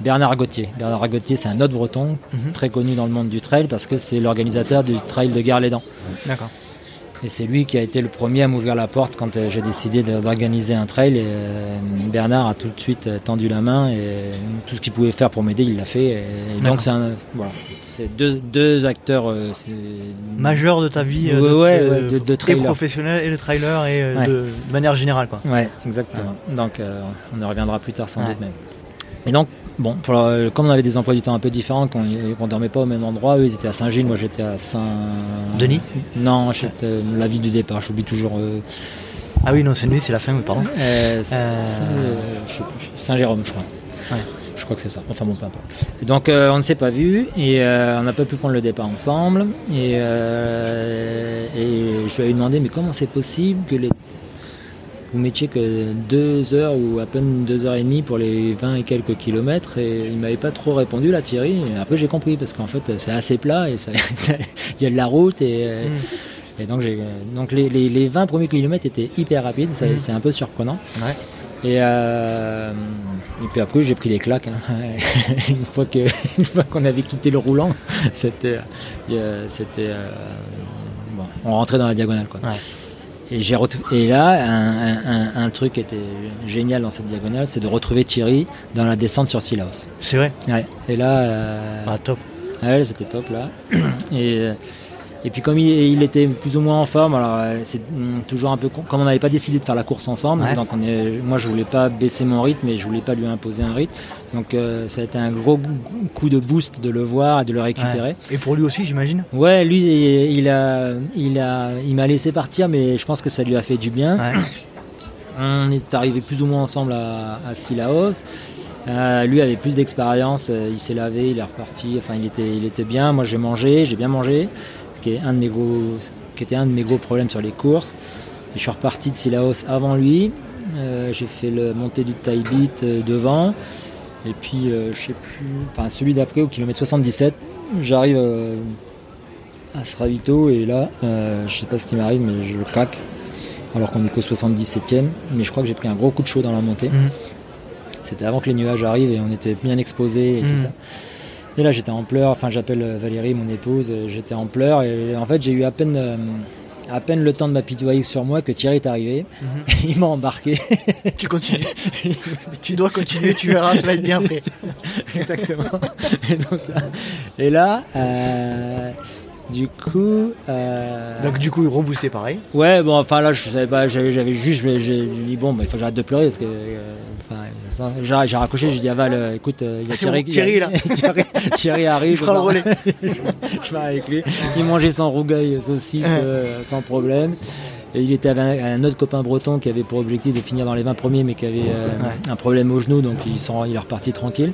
Bernard Gauthier. Bernard Gauthier, c'est un autre breton, Mhm. très connu dans le monde du trail parce que c'est l'organisateur du trail de Gare-les-Dents. D'accord. Et c'est lui qui a été le premier à m'ouvrir la porte quand euh, j'ai décidé d'organiser un trail. Et euh, Bernard a tout de suite euh, tendu la main et tout ce qu'il pouvait faire pour m'aider, il l'a fait. Et, donc c'est voilà, deux, deux acteurs. euh, c'est- Majeur de ta vie Ouais, de, ouais, de- ouais, de- de et professionnel et le trailer et de, manière générale quoi. Ouais, exactement. Donc euh, on y reviendra plus tard sans doute même. Et donc, bon, pour comme on avait des emplois du temps un peu différents, qu'on ne dormait pas au même endroit, eux ils étaient à Saint-Gilles, moi j'étais à Saint... Denis? Non, j'étais euh, la ville du départ, j'oublie toujours... euh, Ah oui non c'est lui c'est la fin mais pardon. Euh, Euh. Saint-Jérôme, je crois. Ouais. Je crois que c'est ça. Enfin bon, peu importe. Et donc on ne s'est pas vu et on n'a pas pu prendre le départ ensemble. Et, et je lui ai demandé mais comment c'est possible que les vous mettiez que deux heures ou à peine deux heures et demie pour les 20 et quelques kilomètres et il m'avait pas trop répondu là Thierry et après j'ai compris parce qu'en fait c'est assez plat et *laughs* il y a de la route et, euh, Mm. et donc, j'ai, donc les, les, les 20 premiers kilomètres étaient hyper rapides, c'est un peu surprenant. Ouais. Et, euh, et puis après j'ai pris les claques. hein. *laughs* une, fois que, *laughs* une fois qu'on avait quitté le roulant, c'était, euh, c'était, euh, bon, on rentrait dans la diagonale. Quoi. Ouais. Et, et là, un, un- un- un truc qui était génial dans cette diagonale, c'est de retrouver Thierry dans la descente sur Silaos. C'est vrai? Ouais. Et là, euh, Ah top. Ouais, c'était top là. *clears throat* Et, euh, et puis comme il, il était plus ou moins en forme, alors euh, c'est toujours un peu comme on n'avait pas décidé de faire la course ensemble, Ouais. donc on est, moi je voulais pas baisser mon rythme et je voulais pas lui imposer un rythme. Donc euh, ça a été un gros coup de boost de le voir et de le récupérer. Ouais. Et pour lui aussi j'imagine? Ouais, lui il, a, il a, il m'a laissé partir, mais je pense que ça lui a fait du bien. Ouais. On est arrivé plus ou moins ensemble à, à Sillaos. Euh, lui avait plus d'expérience, euh, il s'est lavé, il est reparti, enfin il était, il était bien. Moi j'ai mangé, j'ai bien mangé, qui, est un de mes gros, qui était un de mes gros problèmes sur les courses. Et je suis reparti de Sillaos avant lui. Euh, j'ai fait le montée du taille beat euh, devant. Et puis euh, je sais plus, enfin celui d'après au kilomètre 77, j'arrive euh, à Sravito et là, euh, je sais pas ce qui m'arrive, mais je craque alors qu'on est qu'au 77e. Mais je crois que j'ai pris un gros coup de chaud dans la montée. Mhm. C'était avant que les nuages arrivent et on était bien exposés et Mhm. tout ça. Et là j'étais en pleurs, enfin j'appelle euh, Valérie, mon épouse, j'étais en pleurs et en fait j'ai eu à peine, euh, à peine le temps de m'apitoyer sur moi que Thierry est arrivé. Mhm. *laughs* Il m'a embarqué. *laughs* tu continues. tu dois continuer, tu verras, ça va être bien après. *laughs* Exactement. et, donc là, et là, euh, Du coup. euh, Donc du coup, reboussé pareil. Ouais, bon, enfin là, je savais pas, j'avais, juste, j'ai dit bon, bah, il faut que j'arrête de pleurer parce que, euh, j'ai, raccroché, j'ai dit à Val, euh, écoute, euh, il y a Ah, c'est Thierry, bon, Thierry, il y a- là. *laughs* Thierry, Thierry arrive, Il fera le je relais. *laughs* je pars avec lui. Il mangeait son rougail saucisse euh, sans problème. Et il était avec un, un autre copain breton qui avait pour objectif de finir dans les 20 premiers, mais qui avait Ouais. un problème au genou, donc sont, il est reparti tranquille.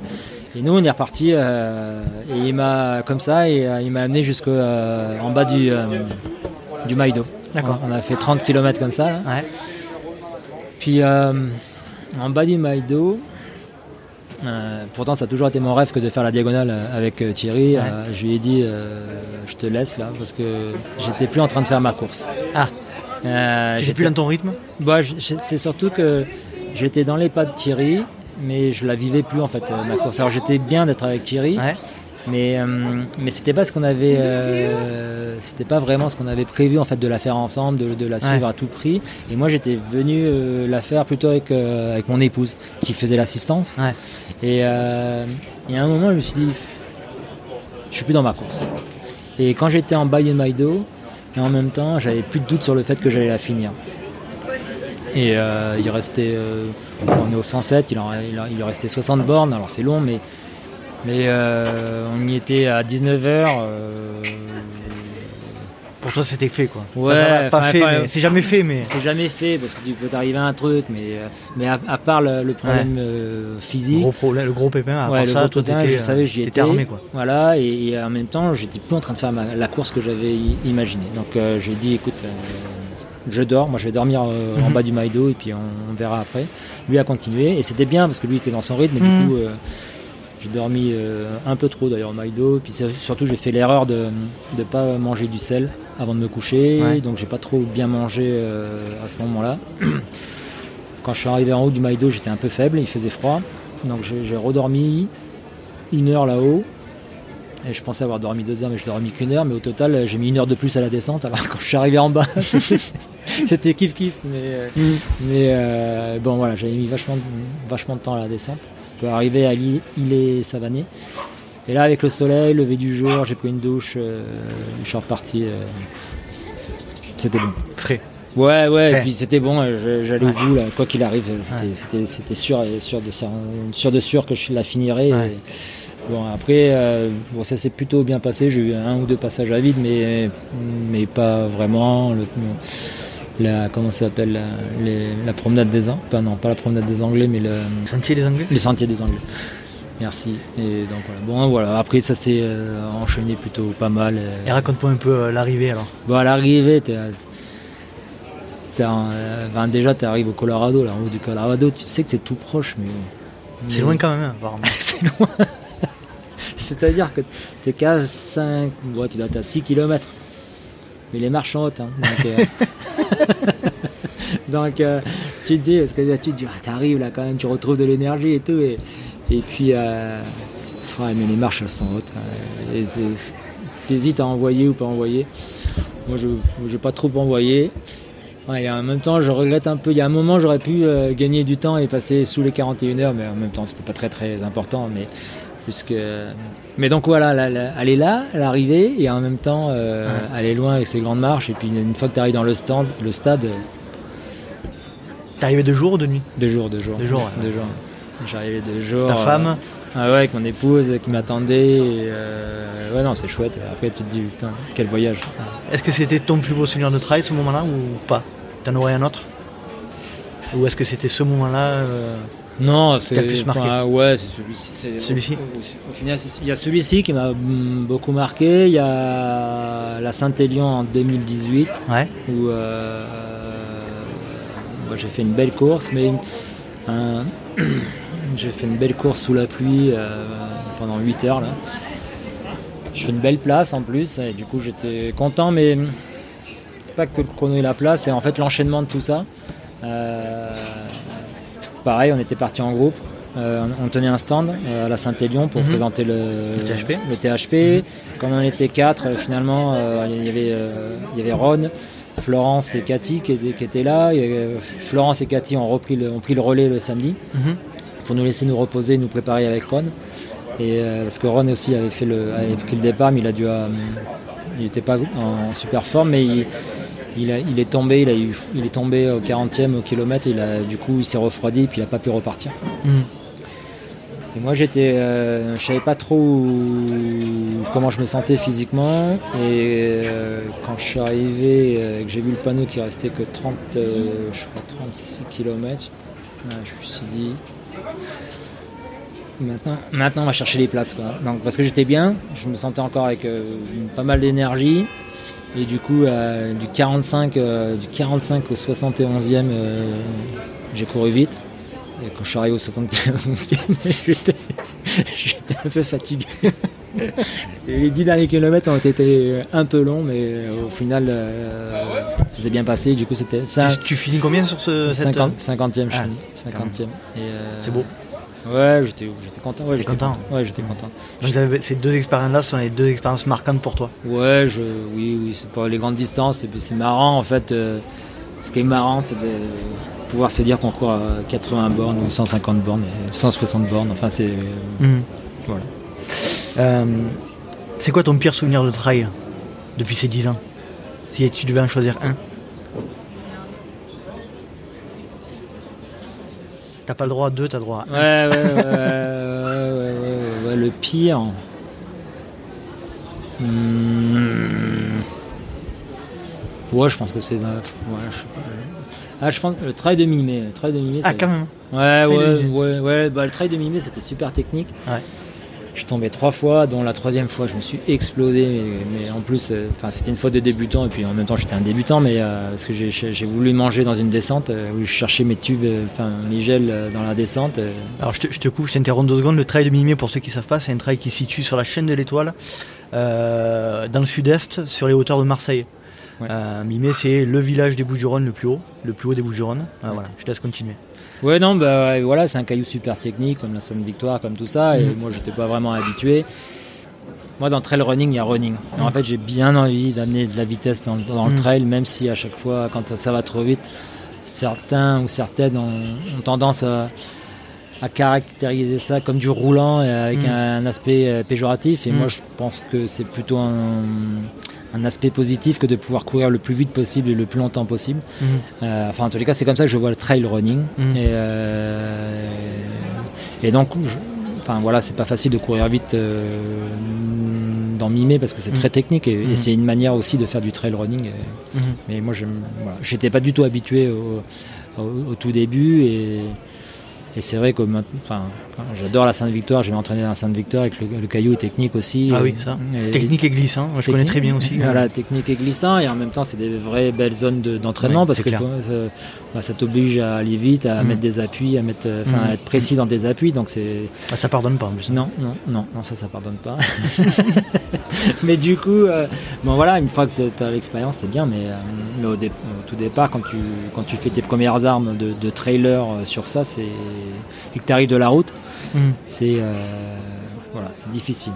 Et nous, on est reparti, euh, et il m'a, comme ça, et euh, il m'a amené jusqu'en bas du, euh, du Maïdo. D'accord. On a fait 30 km comme ça. là. Ouais. Puis euh, en bas du Maïdo, euh, pourtant ça a toujours été mon rêve que de faire la diagonale euh, avec euh, Thierry. Ouais. Euh, je lui ai dit, euh, je te laisse là, parce que j'étais plus en train de faire ma course. Ah, Euh, j'étais plus dans ton rythme? Bah, c'est surtout que j'étais dans les pas de Thierry, mais je la vivais plus en fait euh, ma course. Alors j'étais bien d'être avec Thierry, Ouais. mais euh, mais c'était pas ce qu'on avait, euh, c'était pas vraiment ce qu'on avait prévu en fait de la faire ensemble, de, de la suivre Ouais. à tout prix. Et moi j'étais venu euh, la faire plutôt avec avec mon épouse qui faisait l'assistance. Ouais. Et, et à un moment je me suis dit, je suis plus dans ma course. Et quand j'étais en Bayern Maïdo, et en même temps j'avais plus de doute sur le fait que j'allais la finir. Et euh, il restait, euh, on est au 107, il en, il, il restait 60 bornes, alors c'est long, mais, mais euh, on y était à 19h. Pour toi, c'était fait quoi. Ouais, Pas, fait, mais c'est jamais fait, mais. c'est jamais fait parce que tu peux t'arriver à un truc, mais, mais à, à part le, le problème physique, Gros problème, le gros pépin. À Ouais, part le ça, gros toi, t'étais, je savais, j'y étais. armé quoi. Voilà, et, et en même temps, j'étais plus en train de faire ma- la course que j'avais imaginée. Donc j'ai dit, écoute, je dors, moi je vais dormir euh, en Mhm. bas du Maïdo et puis on, on verra après. Lui a continué et c'était bien parce que lui était dans son rythme et Mhm. du coup euh, j'ai dormi euh, un peu trop d'ailleurs au Maïdo. Puis surtout j'ai fait l'erreur de ne pas manger du sel avant de me coucher, Ouais. donc j'ai pas trop bien mangé à ce moment-là. *clears throat* Quand je suis arrivé en haut du Maïdo, j'étais un peu faible, il faisait froid, donc j'ai redormi une heure là-haut. Et je pensais avoir dormi deux heures, mais je n'ai dormi qu'une heure. Mais au total, j'ai mis une heure de plus à la descente. Alors quand je suis arrivé en bas, *laughs* *laughs* *laughs* c'était kiff kiff. Mais, euh, mais euh, bon, voilà, j'avais mis vachement, de- vachement de temps à la descente pour arriver à l'île et Savané. Et là, avec le soleil, lever du jour, j'ai pris une douche. euh, je suis reparti. euh, c'était bon. Frais. Ouais, ouais, et puis c'était bon, j'allais Ouais. au bout, là, quoi qu'il arrive, c'était Ouais. sûr, et sûr, de, sûr, sûr de sûr que je la finirais. Ouais. et- bon, après, euh, bon, ça s'est plutôt bien passé, j'ai eu un ou deux passages à vide, mais, mais pas vraiment. Le, la, comment ça s'appelle la, les- la promenade des Anglais, pas, non, pas la promenade des Anglais, mais le, Sentier des Anglais? les sentiers des Anglais. Merci. Et donc voilà. Bon, voilà. Après, ça s'est euh, enchaîné plutôt pas mal. euh. Et raconte-moi un peu euh, l'arrivée alors. Bon, à l'arrivée, t'es, t'es en- euh, ben, déjà, tu arrives au Colorado, là, en haut du Colorado, tu sais que c'est tout proche, mais. C'est mais- loin quand même, hein, apparemment. *laughs* c'est loin. C'est-à-dire que t'es qu'à 5, ouais, tu dois être à 6 km. Mais les marches sont hautes. hein. Donc, *laughs* *laughs* donc, euh, tu te dis, parce que tu te dis, ah, t'arrives là quand même, tu retrouves de l'énergie et tout. Et, et puis, euh, les marches elles sont hautes. euh, et c'est- T'hésites à envoyer ou pas envoyer. Moi, je n'ai pas trop envoyé. Et en même temps, je regrette un peu. Il y a un moment, j'aurais pu euh, gagner du temps et passer sous les 41 heures, mais en même temps, c'était pas très très important. Mais puisque, mais donc voilà, la- la- elle est là, l'arrivée, et en même temps, euh, Ouais. elle est loin avec ses grandes marches. Et puis une fois que tu arrives dans le stand, le stade, euh, T'es arrivé de jour ou de nuit? Deux jours, deux jours, Deux jours, ouais. deux jours. J'arrivais deux jours. Ta euh, femme ah ouais, avec mon épouse qui m'attendait. euh, ouais, non, c'est chouette. Après, tu te dis, putain, quel voyage. Est-ce que c'était ton plus beau souvenir de trail ce moment-là ou pas? T'en aurais un autre? Ou est-ce que c'était ce moment-là euh, Non, c'est. Enfin, ouais, c'est celui-ci. au, final, il y a celui-ci qui m'a beaucoup marqué. Il y a la Saint-Élion en 2018 Ouais. où euh, j'ai fait une belle course, mais *clears throat* j'ai fait une belle course sous la pluie euh, pendant 8 heures là. Je fais une belle place en plus et du coup j'étais content, mais c'est pas que le chrono et la place, c'est en fait l'enchaînement de tout ça. Euh, pareil, on était parti en groupe. Euh, on tenait un stand euh, à la Saint-Élion pour Mhm. présenter le, Le THP. le THP. Comme on était quatre, euh, finalement, il y avait, il y avait Ron, Florence et Cathy qui, étaient- qui étaient là. Et, Florence et Cathy ont, repris le, ont pris le relais le samedi Mhm. pour nous laisser nous reposer et nous préparer avec Ron. Et, parce que Ron aussi avait, fait le, avait pris le départ, mais il a dû, il n'était pas en super forme, mais il, il, a- il est tombé, il, a eu, il est tombé au 40e au kilomètre, il a, du coup il s'est refroidi, puis il n'a pas pu repartir. Mhm. Et moi j'étais, euh, je savais pas trop où- comment je me sentais physiquement, et euh, quand je suis arrivé, euh, que j'ai vu le panneau qui restait que 30, euh, je crois 36 km, je me suis dit, Maintenant, maintenant, on va chercher les places. Quoi. Donc, parce que j'étais bien, je me sentais encore avec pas mal d'énergie. Et du coup, euh, du, 45, euh, du 45 au 71e, euh, j'ai couru vite. Et quand je suis arrivé au 71e, *laughs* j'étais j'étais un peu fatigué. *laughs* Et les 10 derniers kilomètres ont été un peu longs, mais au final, euh, ça s'est bien passé. Du coup, c'était ça. Tu, finis combien sur ce cette- 50, 50e, je Ah, finis. 50e. Et, euh, C'est beau. Ouais, j'étais j'étais content. Ouais, j'étais content. content. Ouais, j'étais content. Donc, ces deux expériences-là sont les deux expériences marquantes pour toi. Ouais, je, oui, oui, c'est pour les grandes distances. C'est marrant en fait. euh, ce qui est marrant, c'est de pouvoir se dire qu'on court à 80 bornes ou 150 bornes, et 160 bornes. Enfin, c'est Mhm. voilà. Euh, c'est quoi ton pire souvenir de trail depuis ces 10 ans? Si tu devais en choisir un T'as pas le droit à deux, t'as le droit à un. Ouais, ouais, ouais, ouais, ouais, ouais, ouais, ouais, le pire. Hmm. Ouais, je pense que c'est. Ah, je pense le trail de mi-mai. Le trail de mi-mai. Ah, quand même Ouais, ouais, ouais, ouais. Bah, le trail de mi-mai, c'était super technique. Ouais. Je suis tombé trois fois, dont la troisième fois, je me suis explosé. Mais, mais en plus, euh, enfin, c'était une faute de débutant. Et puis en même temps, j'étais un débutant, mais euh, parce que j'ai- voulu manger dans une descente euh, où je cherchais mes tubes, enfin mes gels dans la descente. Alors je te, je te coupe, je t'interromps deux secondes. Le trail de Mimé, pour ceux qui ne savent pas, c'est un trail qui se situe sur la chaîne de l'Étoile, dans le sud-est, sur les hauteurs de Marseille. Ouais. Mimé, c'est le village des Bouches-du-Rhône le plus haut, le plus haut des Bouches-du-Rhône. Voilà, je te laisse continuer. Ouais, non, bah voilà, c'est un caillou super technique, comme la Sainte-Victoire, comme tout ça, et Mhm. moi, j'étais pas vraiment habitué. Moi, dans trail running, il y a running. Et en fait, j'ai bien envie d'amener de la vitesse dans, dans le Mhm. trail, même si à chaque fois, quand ça va trop vite, certains ou certaines ont, ont tendance à, à caractériser ça comme du roulant et avec Mhm. un, aspect euh, péjoratif. Et Mhm. moi, je pense que c'est plutôt un, un aspect positif que de pouvoir courir le plus vite possible et le plus longtemps possible. Euh, enfin, en tous les cas, c'est comme ça que je vois le trail running. Mhm. Et, euh, et donc, je- enfin voilà, c'est pas facile de courir vite euh, dans mi-mai parce que c'est Mhm. très technique et, et Mhm. c'est une manière aussi de faire du trail running. Et- Mhm. mais moi, voilà, j'étais pas du tout habitué au, au- au tout début et, et c'est vrai que maintenant- enfin, j'adore la Sainte-Victoire, je vais m'entraîner dans la Sainte-Victoire avec le, le caillou technique aussi. Ah oui, ça. et- Technique et glissant, moi, je connais très bien aussi. *laughs* Voilà, technique et glissant, et en même temps, c'est des vraies belles zones de- d'entraînement parce que ça, bah, ça t'oblige à aller vite, à Mhm. mettre des appuis, à mettre, euh, enfin, Mhm. à être précis dans des appuis. Donc c'est Ah, ça pardonne pas en plus. non, non, non, non, ça, ça pardonne pas. *laughs* mais du coup, euh, bon voilà, une fois que tu as l'expérience, c'est bien, mais, euh, mais au, dé- au tout départ, quand tu, quand tu fais tes premières armes de, de trailer euh, sur ça, c'est et que tu arrives de la route, Mhm. c'est euh, voilà, c'est difficile.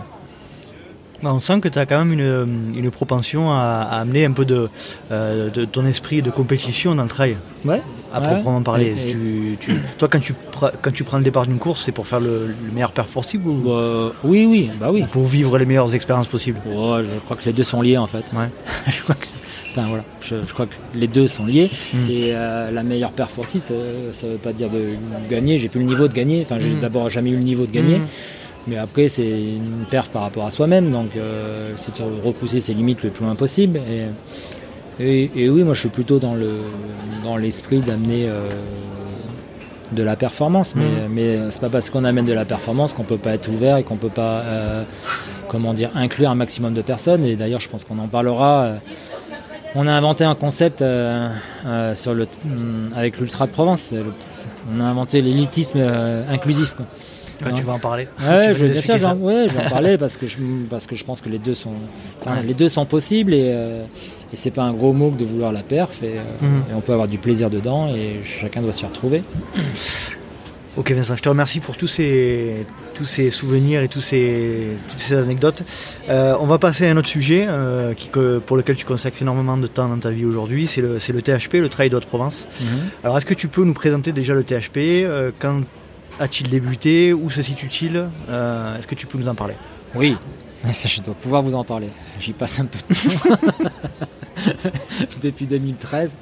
On sent que tu as quand même une, une propension à, à amener un peu de, euh, de ton esprit de compétition dans le trail, Ouais. À Ouais. proprement parler. Et- et- Tu- tu- toi, quand tu, quand tu prends le départ d'une course, c'est pour faire le, le meilleur perf possible ou? Bah, oui, oui, bah oui. ou pour vivre les meilleures expériences possibles? Je crois que les deux sont liés en fait. Ouais. *laughs* je, crois que, c'est- enfin, voilà, je, je crois que les deux sont liés. Mm. Et euh, la meilleure perf aussi, ça ne veut pas dire de gagner. J'ai plus le niveau de gagner. Enfin, j'ai Mm. d'abord jamais eu le niveau de gagner. Mhm. Mais après, c'est une perf par rapport à soi-même. Donc, euh, c'est de repousser ses limites le plus loin possible. Et, et, et oui, moi, je suis plutôt dans le dans l'esprit d'amener. euh, de la performance, mais, Mhm. mais c'est pas parce qu'on amène de la performance qu'on peut pas être ouvert et qu'on peut pas, euh, comment dire, inclure un maximum de personnes. Et d'ailleurs, je pense qu'on en parlera. euh, on a inventé un concept euh, euh, sur le, hum, avec l'Ultra de Provence. Le- on a inventé l'élitisme euh, inclusif. quoi. Tu vas en parler Ouais, je, bien sûr, j'en ouais, parler parce que je, parce que je pense que les deux sont, Ouais. les deux sont possibles et, euh, et c'est pas un gros mot que de vouloir la perf et, euh, Mhm. et on peut avoir du plaisir dedans et chacun doit s'y retrouver. Ok Vincent, je te remercie pour tous ces, tous ces souvenirs et tous ces, toutes ces anecdotes. Euh, on va passer à un autre sujet euh, qui, que- pour lequel tu consacres énormément de temps dans ta vie aujourd'hui, c'est le, le THP, le Trail de Haute-Provence. Alors est-ce que tu peux nous présenter déjà le THP euh, Quand a-t-il débuté Où se situe-t-il Euh, Est-ce que tu peux nous en parler? Oui. Ça, je dois pouvoir vous en parler. J'y passe un peu de temps *laughs* depuis 2013.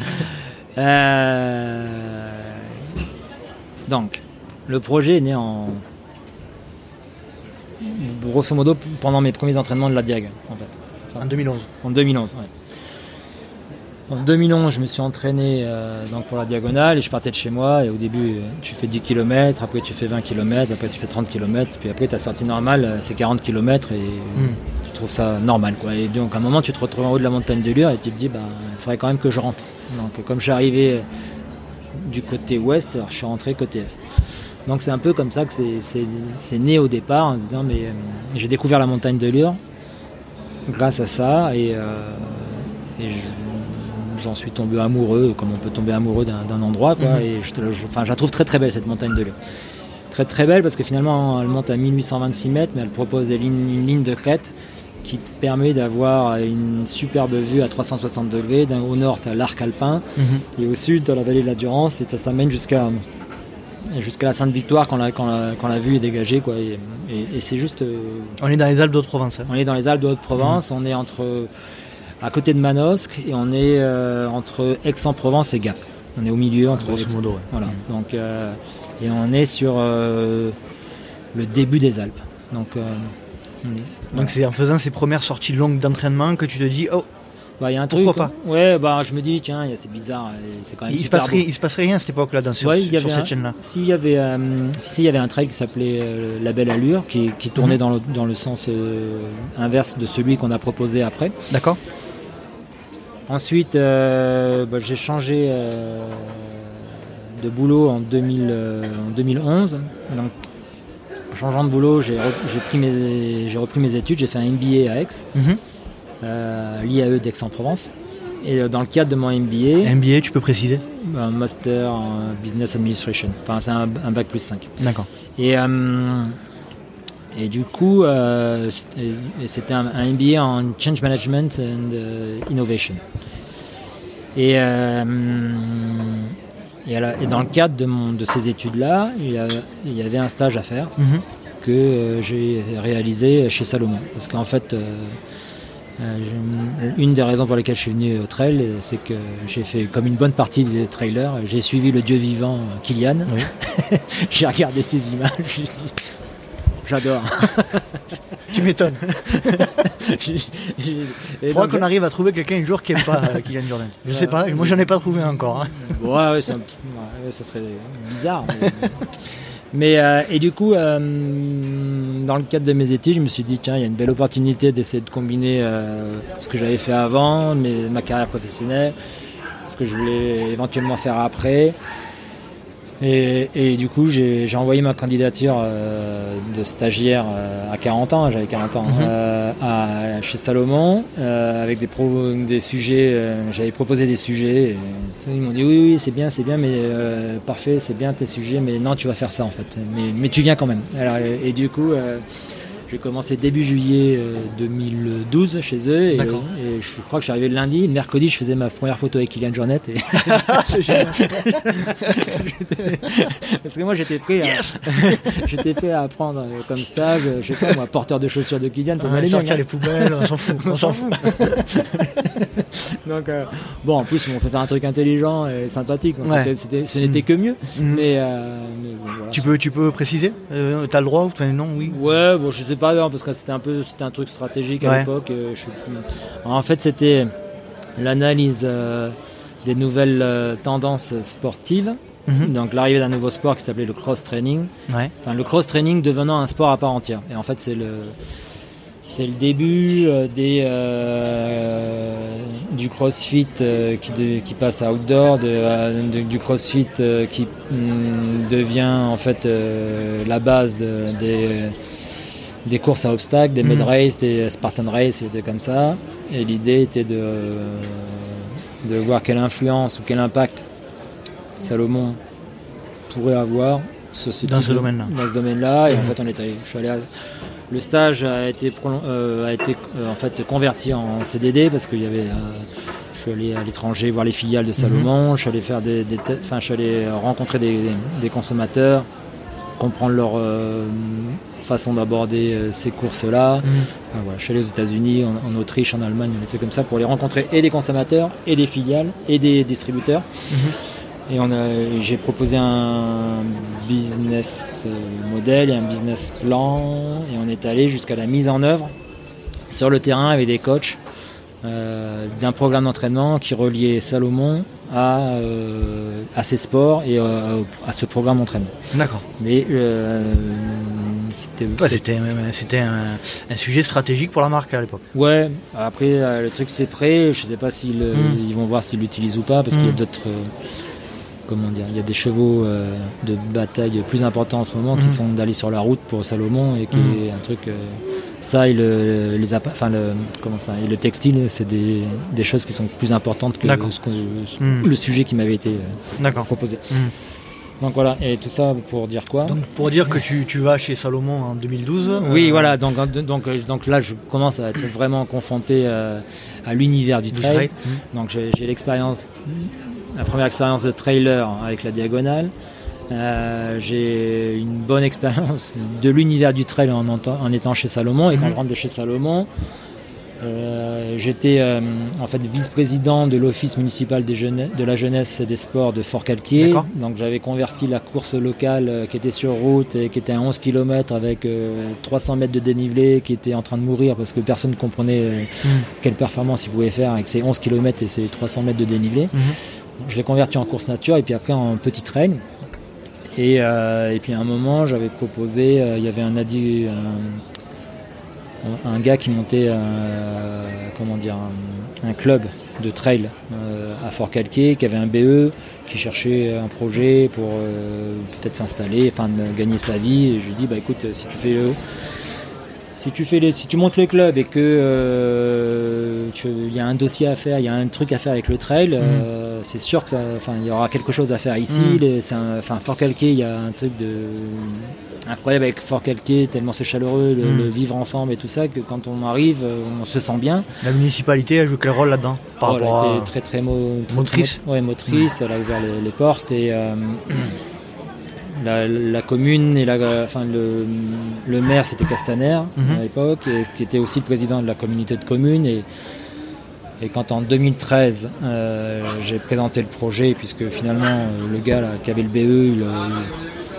Euh, Donc, le projet est né en. Grosso modo, pendant mes premiers entraînements de la Diag, en fait. En 2011. En 2011, ouais. En 2011, je me suis entraîné euh, donc pour la diagonale et je partais de chez moi. Et au début, euh, tu fais 10 km, après tu fais 20 km, après tu fais 30 km, puis après ta sortie normale, euh, c'est 40 km et Hmm. tu trouves ça normal. Quoi. Et donc à un moment, tu te retrouves en haut de la montagne de Lure et tu te dis, bah, il faudrait quand même que je rentre. Donc comme je suis arrivé du côté ouest, alors je suis rentré côté est. Donc c'est un peu comme ça que c'est- né au départ en se disant, mais euh, j'ai découvert la montagne de Lure grâce à ça et, euh, et je- j'en suis tombé amoureux, comme on peut tomber amoureux d'un endroit. Quoi, Mhm. Et je, enfin, je la trouve très très belle cette montagne de Lure. Très très belle parce que finalement elle monte à 1826 mètres, mais elle propose des lignes- une ligne de crête qui permet d'avoir une superbe vue à 360 degrés. Au nord, tu as l'arc alpin Mhm. et au sud, tu as la vallée de la Durance et ça s'amène jusqu'à jusqu'à la Sainte-Victoire quand la, quand, la, quand la vue est dégagée. Quoi, et et- et c'est juste. euh, On est dans les Alpes d'Haute-Provence. hein. on est dans les Alpes de Haute-Provence, on est entre à côté de Manosque et on est euh, entre Aix-en-Provence et Gap. On est au milieu entre Grosso Aix- modo, ouais. Voilà. Mhm. Donc euh, et on est sur euh, le début des Alpes. Donc Donc c'est en faisant ces premières sorties longues d'entraînement que tu te dis, oh, Bah, il y a un Pourquoi truc. Ouais, bah je me dis tiens, c'est bizarre, et c'est quand même il se, super passe beau. rien, il se passerait rien à cette époque-là dans, sur, Ouais, il y sur avait cette un- chaîne-là. S'il y avait, si, y avait un trail qui s'appelait La Belle Allure, qui, qui tournait Mhm. dans, le, dans le sens inverse de celui qu'on a proposé après. D'accord Ensuite, euh, bah, j'ai changé euh, de boulot en, 2000, euh, en 2011. Donc, en changeant de boulot, j'ai re- repris mes études. J'ai fait un MBA à Aix, Mhm. l'IAE d'Aix-en-Provence. Et dans le cadre de mon MBA, MBA, tu peux préciser? un master en business administration. Enfin, c'est un, un bac plus 5. D'accord. Et, et du coup, euh, c'était- un, un MBA en Change Management and euh, Innovation. Et, euh, et, à la- et dans le cadre de, mon, de ces études-là, il, y a- il y avait un stage à faire Mhm. que euh, j'ai réalisé chez Salomon. Parce qu'en fait, une des raisons pour lesquelles je suis venu au trail, c'est que j'ai fait comme une bonne partie des trailers, j'ai suivi le dieu vivant Kylian. Oui. *laughs* j'ai regardé ses images, *laughs* dit, j'adore. *laughs* Tu m'étonnes. *laughs* Faudra donc, qu'on arrive à trouver quelqu'un un jour qui aime pas euh, Kylian Jordan. Je sais pas, moi j'en ai pas trouvé encore. hein. Ouais, ouais, c'est un- ouais, ça serait bizarre. Mais, mais, euh, et du coup, euh, dans le cadre de mes études, je me suis dit tiens, il y a une belle opportunité d'essayer de combiner euh, ce que j'avais fait avant, mes- ma carrière professionnelle, ce que je voulais éventuellement faire après. Et, et du coup, j'ai envoyé ma candidature euh, de stagiaire euh, à 40 ans, j'avais 40 ans, Mhm. euh, à, chez Salomon, euh, avec des, pro- des sujets, euh, j'avais proposé des sujets. et, ils m'ont dit oui, oui, c'est bien, c'est bien, mais euh, parfait, c'est bien tes sujets, mais non, tu vas faire ça en fait. Mais, mais tu viens quand même. Alors, et, et du coup, euh, j'ai commencé début juillet euh, 2012 chez eux, et, et je crois que je suis arrivé le lundi. Le mercredi, je faisais ma première photo avec Kylian Jornet. Et... *laughs* *laughs* Parce que moi j'étais prêt, à... *laughs* j'étais prêt à prendre euh, comme stage, euh, je sais pas moi, porteur de chaussures de Kylian, ça Ouais, m'allait bien. sortir hein. les poubelles, on s'en fout. On s'en fout. *laughs* Donc euh, bon, en plus, on fait faire un truc intelligent et sympathique. donc Ouais. ce n'était que mieux. Mhm. Mais, euh, mais bon, voilà. Tu peux, tu peux préciser euh, T'as le droit ou non Oui. Ouais, bon, je sais pas, non, parce que c'était un peu, c'était un truc stratégique à Ouais. l'époque. euh. En fait, c'était l'analyse euh, des nouvelles euh, tendances sportives. Mhm. Donc l'arrivée d'un nouveau sport qui s'appelait le cross training. Ouais. Enfin, le cross training devenant un sport à part entière. Et en fait, c'est le c'est le début euh, des euh, du CrossFit euh, qui, de- qui passe à outdoor, de, de- du CrossFit qui hum, devient en fait euh, la base de- des des courses à obstacles, des mid Mhm. race, des Spartan race, c'était comme ça. Et l'idée était de de voir quelle influence ou quel impact Salomon pourrait avoir ce Dans ce domaine-là. Dans ce domaine-là. Et en fait, on est allé. Je suis allé à- le stage a été, euh, a été euh, en fait converti en CDD parce qu'il y avait. euh, je suis allé à l'étranger voir les filiales de Salomon. Je suis allé faire des, des tests- enfin, je suis allé rencontrer des, des consommateurs comprendre leur euh, façon d'aborder euh, ces courses-là. Mhm. Enfin, voilà, je suis allé aux États-Unis, en, en Autriche, en Allemagne, on était comme ça pour les rencontrer et des consommateurs, et des filiales, et des distributeurs. Mhm. Et j'ai proposé un business modèle et un business plan, et on est allé jusqu'à la mise en œuvre sur le terrain avec des coachs euh, d'un programme d'entraînement qui reliait Salomon à, euh, à ses sports et euh, à ce programme d'entraînement. D'accord. Mais c'était Ouais, c'était un- un, sujet stratégique pour la marque à l'époque. Ouais, après le truc c'est prêt, je sais pas s'ils euh, Mm. ils vont voir s'ils l'utilisent ou pas, parce qu'il y a Mm. d'autres. Comment dire, il y a des chevaux euh, de bataille plus importants en ce moment qui Mm. sont d'aller sur la route pour Salomon et qui Mm. est un truc. euh, ça et le, les enfin le comment ça et le textile, c'est des, des choses qui sont plus importantes que ce ce- Mm. le sujet qui m'avait été euh, proposé. Donc voilà, et tout ça pour dire quoi? Donc pour dire que tu, tu vas chez Salomon en 2012. Oui, euh, voilà, donc, donc, donc là je commence à être vraiment confronté à l'univers du du trail. trail. Donc j'ai l'expérience, la première expérience de trailer avec la diagonale. Euh, j'ai une bonne expérience de l'univers du trail en, étant chez Salomon. Et quand Mhm. je rentre de chez Salomon, euh, j'étais euh, en fait vice-président de l'office municipal des de la jeunesse et des sports de Fort-Calquier. Donc j'avais converti la course locale qui était sur route et qui était à 11 km avec euh, 300 mètres de dénivelé, qui était en train de mourir parce que personne ne comprenait Mm. quelle performance il pouvait faire avec ses 11 km et ses 300 mètres de dénivelé. Mhm. Je l'ai converti en course nature et puis après en petit trail. Et, euh, et puis à un moment, j'avais proposé, euh, il y avait un, un gars qui montait euh, comment dire, un, club de trail euh, à Fort-Calquier, qui avait un BE, qui cherchait un projet pour euh, peut-être s'installer, enfin gagner sa vie. Et je lui dis, bah écoute, si tu fais le, si tu fais les, si tu montes le club et que euh, tu- il y a un dossier à faire, il y a un truc à faire avec le trail, euh, c'est sûr que ça, enfin il y aura quelque chose à faire ici. Un- enfin Fort Calquier, il y a un truc de incroyable avec Fort Calquier, tellement c'est chaleureux, le, le vivre ensemble et tout ça que quand on arrive, on se sent bien. La municipalité elle joue quel rôle là-dedans par Oh, elle a été à... très très, mo- très, Motrice. très ouais, motrice, elle a ouvert les, les portes et euh, la, la commune et la, enfin, le, le maire c'était Castaner Mhm. à l'époque, et qui était aussi le président de la communauté de communes. Et, et quand en 2013 euh, j'ai présenté le projet, puisque finalement euh, le gars là, qui avait le BE,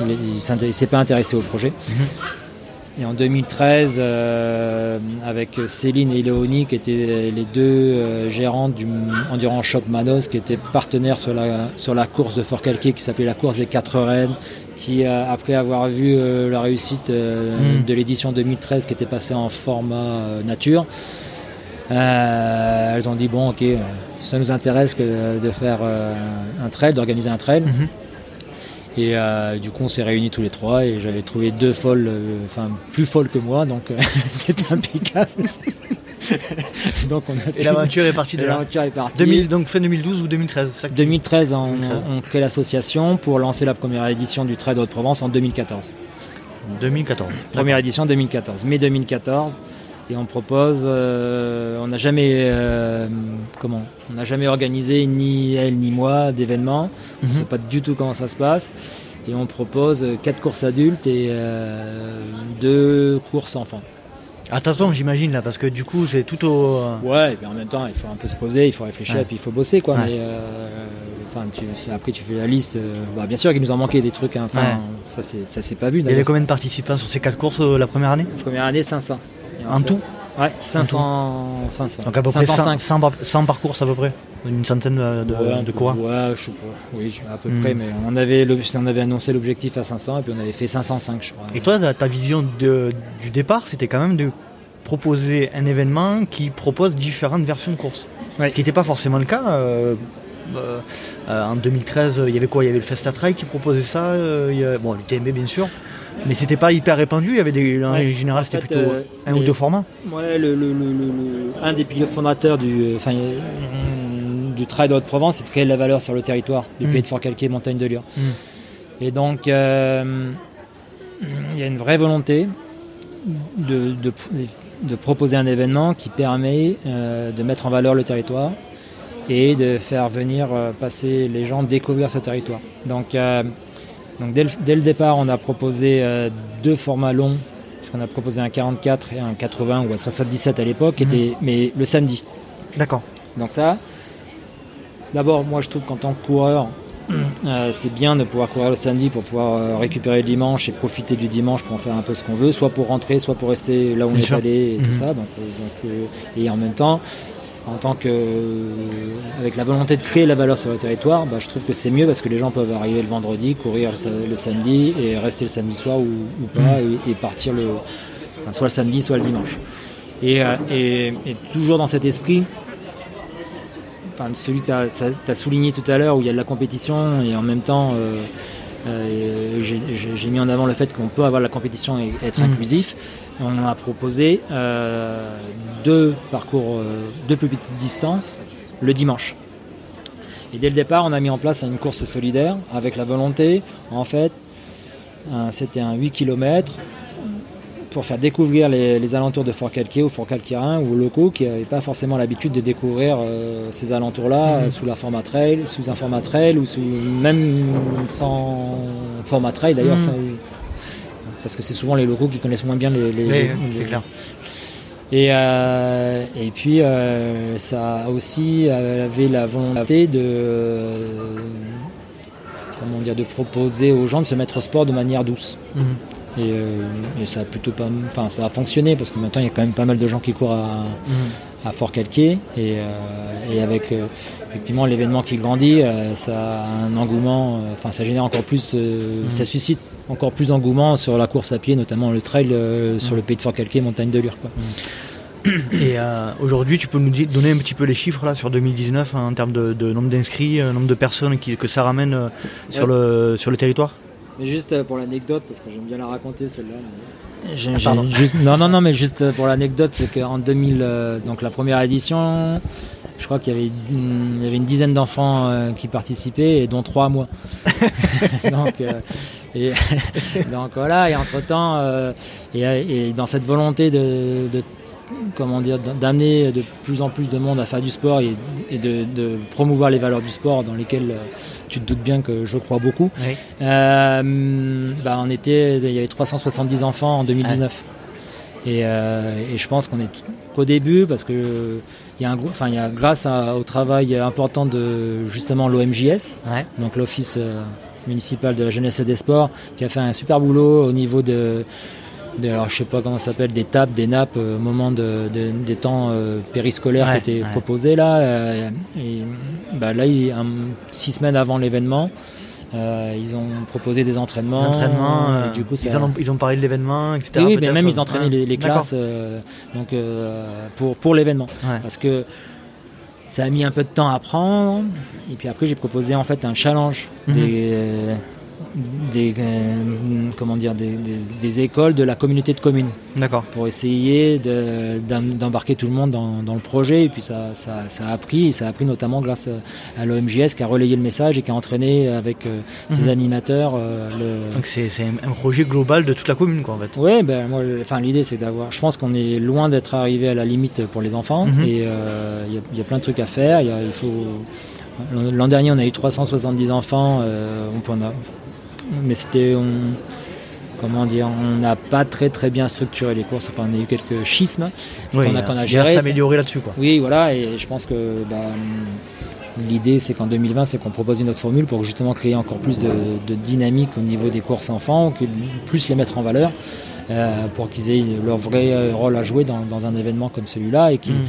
il, il s'est pas intéressé au projet. Et en 2013, euh, avec Céline et Léonie, qui étaient les deux gérantes du Endurance Shop Manos, qui étaient partenaires sur la, sur la course de Fort Calquier, qui s'appelait la course des quatre rennes, qui, euh, après avoir vu euh, la réussite euh, Mm. de l'édition 2013, qui était passée en format euh, nature, elles ont dit, bon, ok, ça nous intéresse que de faire un trail, d'organiser un trail. Mhm. Et du coup, on s'est réunis tous les trois et j'avais trouvé deux folles, enfin plus folles que moi, donc *laughs* c'était impeccable. *laughs* donc on a Et l'aventure est partie de là. l'aventure est partie. 2000, donc fin 2012 ou 2013 c'est ça que- 2013, on, 2013. on crée l'association pour lancer la première édition du Trade Haute-Provence en 2014. 2014. Première édition 2014, mai 2014. Et on propose, euh, on n'a jamais, euh, comment, on n'a jamais organisé ni elle ni moi d'événements. On ne Mhm. sait pas du tout comment ça se passe. Et on propose euh, quatre courses adultes et euh, deux courses enfants. Attention, j'imagine là, parce que du coup, c'est tout au. Ouais, puis en même temps, il faut un peu se poser, il faut réfléchir, Ouais. et puis il faut bosser, quoi. Ouais. Mais euh, enfin, après, tu fais la liste. euh, bah, bien sûr qu'il nous en manquait des trucs. hein. Enfin, Ouais. ça, s'est pas vu. Il y avait combien de participants sur ces quatre courses euh, la première année? Première année, 500. Et En fait- tout? Ouais, 500. 500. Donc à peu près 100, 505. 100 par- 100 par course à peu près Une centaine de, Ouais, de coureurs Ouais, je sais pas. Oui, à peu Hmm. près, mais on avait, on avait annoncé l'objectif à 500 et puis on avait fait 505, je crois. Et toi, ta, vision de- du départ, c'était quand même de proposer un événement qui propose différentes versions de course. Ouais. Ce qui n'était pas forcément le cas. euh, euh, euh, en 2013, il y avait quoi? Il y avait le Festa Trail qui proposait ça. y bon, l'UTMB bien sûr. Mais c'était pas hyper répandu. Il y avait des, en Ouais. général, c'était plutôt euh, un ou deux formats. Ouais, le, le- le- un des pilotes fondateurs du, enfin, du Trail de Haute-Provence, c'est de créer de la valeur sur le territoire du Mm. pays de Fort-Calquier, Montagne de Lure. Mm. Et donc, euh, il y a une vraie volonté de, de- de proposer un événement qui permet euh, de mettre en valeur le territoire et de faire venir euh, passer les gens découvrir ce territoire. Donc, Donc dès le, dès le départ, on a proposé deux formats longs, parce qu'on a proposé un 44 et un 80 ou un 77 à l'époque, était- mais le samedi. D'accord. Donc ça, d'abord, moi je trouve qu'en tant que coureur, *clears throat* euh, c'est bien de pouvoir courir le samedi pour pouvoir euh, récupérer le dimanche et profiter du dimanche pour en faire un peu ce qu'on veut, soit pour rentrer, soit pour rester là où on est allé et Mhm. tout ça. Donc, euh, donc, et en même temps, en tant que, avec la volonté de créer la valeur sur le territoire, bah, je trouve que c'est mieux parce que les gens peuvent arriver le vendredi, courir le, sa- le samedi et rester le samedi soir ou, ou pas et, et partir le, enfin, soit le samedi, soit le dimanche. Et, et- et toujours dans cet esprit, enfin, celui que tu as, souligné tout à l'heure où il y a de la compétition et en même temps euh, euh, j'ai- mis en avant le fait qu'on peut avoir de la compétition et être Mhm. inclusif. On a proposé euh, deux parcours, deux plus petites distances le dimanche. Et dès le départ, on a mis en place une course solidaire avec la volonté, en fait, c'était un 8 km pour faire découvrir les, les alentours de Fort Calquier ou Fort Calquirin ou aux locaux qui n'avaient pas forcément l'habitude de découvrir euh, ces alentours-là Mhm. euh, sous la format trail, sous un format trail ou sous même sans format trail d'ailleurs. Mhm. Parce que c'est souvent les locaux qui connaissent moins bien les, et, euh, et puis, euh, ça a aussi avait la volonté de, euh, comment dire, de proposer aux gens de se mettre au sport de manière douce. Mhm. Et, euh, et ça a plutôt pas, enfin, ça a fonctionné parce que maintenant il y a quand même pas mal de gens qui courent à, à Fort Calquier et, euh, et avec euh, effectivement l'événement qui grandit, ça a un engouement, enfin ça génère encore plus, Mhm. ça suscite encore plus d'engouement sur la course à pied, notamment le trail sur le pays de Fort Calquier, montagne de Lure. Quoi. Et euh, aujourd'hui, tu peux nous donner un petit peu les chiffres là sur 2019 hein, en termes de, de nombre d'inscrits, euh, nombre de personnes qui- que ça ramène euh, sur, le, sur le territoire? Mais juste euh, pour l'anecdote, parce que j'aime bien la raconter celle-là. mais- Ah, j'ai pardon. juste- non, non, non, mais juste euh, pour l'anecdote, c'est qu'en 2000, euh, donc la première édition, je crois qu'il y avait, une- il y avait une dizaine d'enfants euh, qui participaient, et dont trois moi. *laughs* *laughs* donc, euh, et, *laughs* donc voilà, et entre temps, et, et dans cette volonté de, de comment dire, d'amener de plus en plus de monde à faire du sport et, et de, de promouvoir les valeurs du sport dans lesquelles euh, tu te doutes bien que je crois beaucoup. Oui. Euh, bah, on était, il y avait 370 enfants en 2019. Et, euh, et je pense qu'on est qu'au début parce que il y a un enfin il y a grâce à- au travail important de justement l'OMJS, Ouais. donc l'office municipal de la jeunesse et des sports, qui a fait un super boulot au niveau de, de alors je sais pas comment ça s'appelle, des tables, des nappes euh, au moment de, de- des temps euh, périscolaires Ouais, qui étaient ouais. proposés là. euh, et bah, là, il- un- six semaines avant l'événement. euh, ils ont proposé des entraînements. Euh, du coup, ça... ils, en ont, ils ont parlé de l'événement, etc. Et oui, mais même ils entraînaient ouais. les, classes euh, donc, pour, pour l'événement. Ouais. Parce que ça a mis un peu de temps à prendre. Et puis après, j'ai proposé en fait un challenge Mhm. des, des, euh, comment dire, des, des- des écoles de la communauté de communes D'accord. pour essayer de- d'em- d'embarquer tout le monde dans, dans le projet. Et puis ça, ça, ça a pris, et ça a pris notamment grâce à, à l'OMJS qui a relayé le message et qui a entraîné avec euh, ses Mhm. animateurs euh, le, Donc c'est un projet global de toute la commune, quoi, en fait. Ouais, ben moi, enfin l'idée c'est d'avoir. Je pense qu'on est loin d'être arrivé à la limite pour les enfants Mhm. et euh, il y, a- il y a plein de trucs à faire. Il faut. L'an dernier, on a eu 370 enfants. euh, on peut en mais c'était on- comment dire, on n'a pas très très bien structuré les courses. Enfin, on a eu quelques schismes. Oui, qu'on a- qu'on a géré, s'améliorer là-dessus, quoi. Oui, voilà, et je pense que bah, l'idée c'est qu'en 2020, c'est qu'on propose une autre formule pour justement créer encore plus de, de dynamique au niveau des courses enfants, que plus les mettre en valeur, euh, pour qu'ils aient leur vrai rôle à jouer dans, dans un événement comme celui-là et qu'ils, Mhm.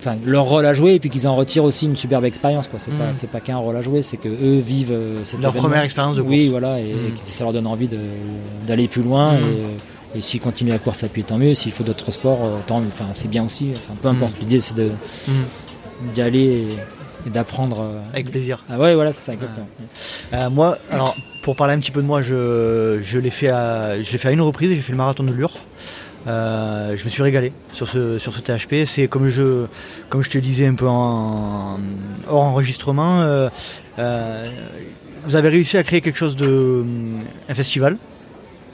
Enfin, leur rôle à jouer et puis qu'ils en retirent aussi une superbe expérience. Quoi. C'est Mhm. pas, c'est pas qu'un rôle à jouer, c'est que eux vivent euh, cet Leur événement. première expérience de course. Oui, voilà, et, et que ça leur donne envie d'aller plus loin. Mhm. Et, et s'ils continuent la course à pied, tant mieux. S'il faut d'autres sports, euh, tant, enfin, c'est bien aussi. Enfin, peu importe. L'idée, c'est de d'y aller et, et d'apprendre. euh, Avec plaisir. Ah ouais, voilà, c'est ça, exactement. Euh, moi, alors, pour parler un petit peu de moi, je, je l'ai fait, à, je l'ai fait à une reprise, j'ai fait le marathon de Lure. Euh, je me suis régalé sur ce, sur ce THP. C'est comme je, comme je te disais un peu en, hors enregistrement, euh, euh, vous avez réussi à créer quelque chose de, un festival,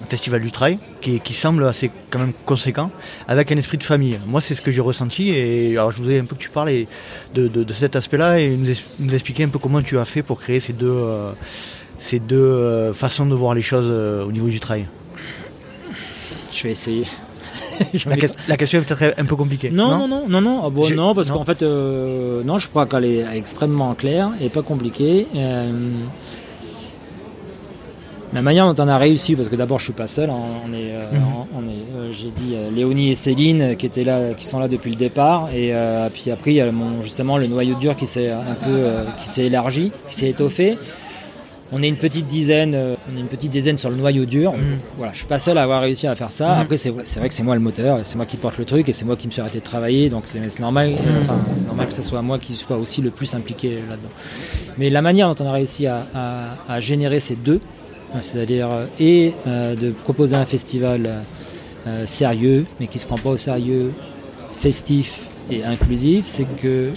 un festival du trail, qui, qui semble assez quand même conséquent, avec un esprit de famille. Moi, c'est ce que j'ai ressenti. Et alors, je voudrais un peu que tu parles de, de- cet aspect-là et nous, nous expliquer un peu comment tu as fait pour créer ces deux, ces deux façons de voir les choses au niveau du trail Je vais essayer. *laughs* La, question est peut-être un peu compliquée. Non, non, non, non, non, Ah bon, Je- non, parce qu'en fait, euh, non, je crois qu'elle est extrêmement claire et pas compliquée. Euh, la manière dont on a réussi, parce que d'abord je suis pas seul, hein, on est, euh, Mhm. on est, euh, j'ai dit euh, Léonie et Céline qui étaient là, qui sont là depuis le départ, et puis après il y a mon, justement le noyau dur qui s'est un peu, qui s'est élargi, qui s'est étoffé. On est une petite dizaine, euh, on est une petite dizaine sur le noyau dur. Mhm. Voilà, je suis pas seul à avoir réussi à faire ça. Mhm. Après, c'est vrai, que c'est moi le moteur, c'est moi qui porte le truc et c'est moi qui me suis arrêté de travailler, donc c'est normal, enfin, c'est normal que ce soit moi qui soit aussi le plus impliqué là-dedans. Mais la manière dont on a réussi à, à- à générer ces deux, euh, c'est-à-dire euh, et euh, de proposer un festival euh, sérieux, mais qui se prend pas au sérieux, festif et inclusif, c'est que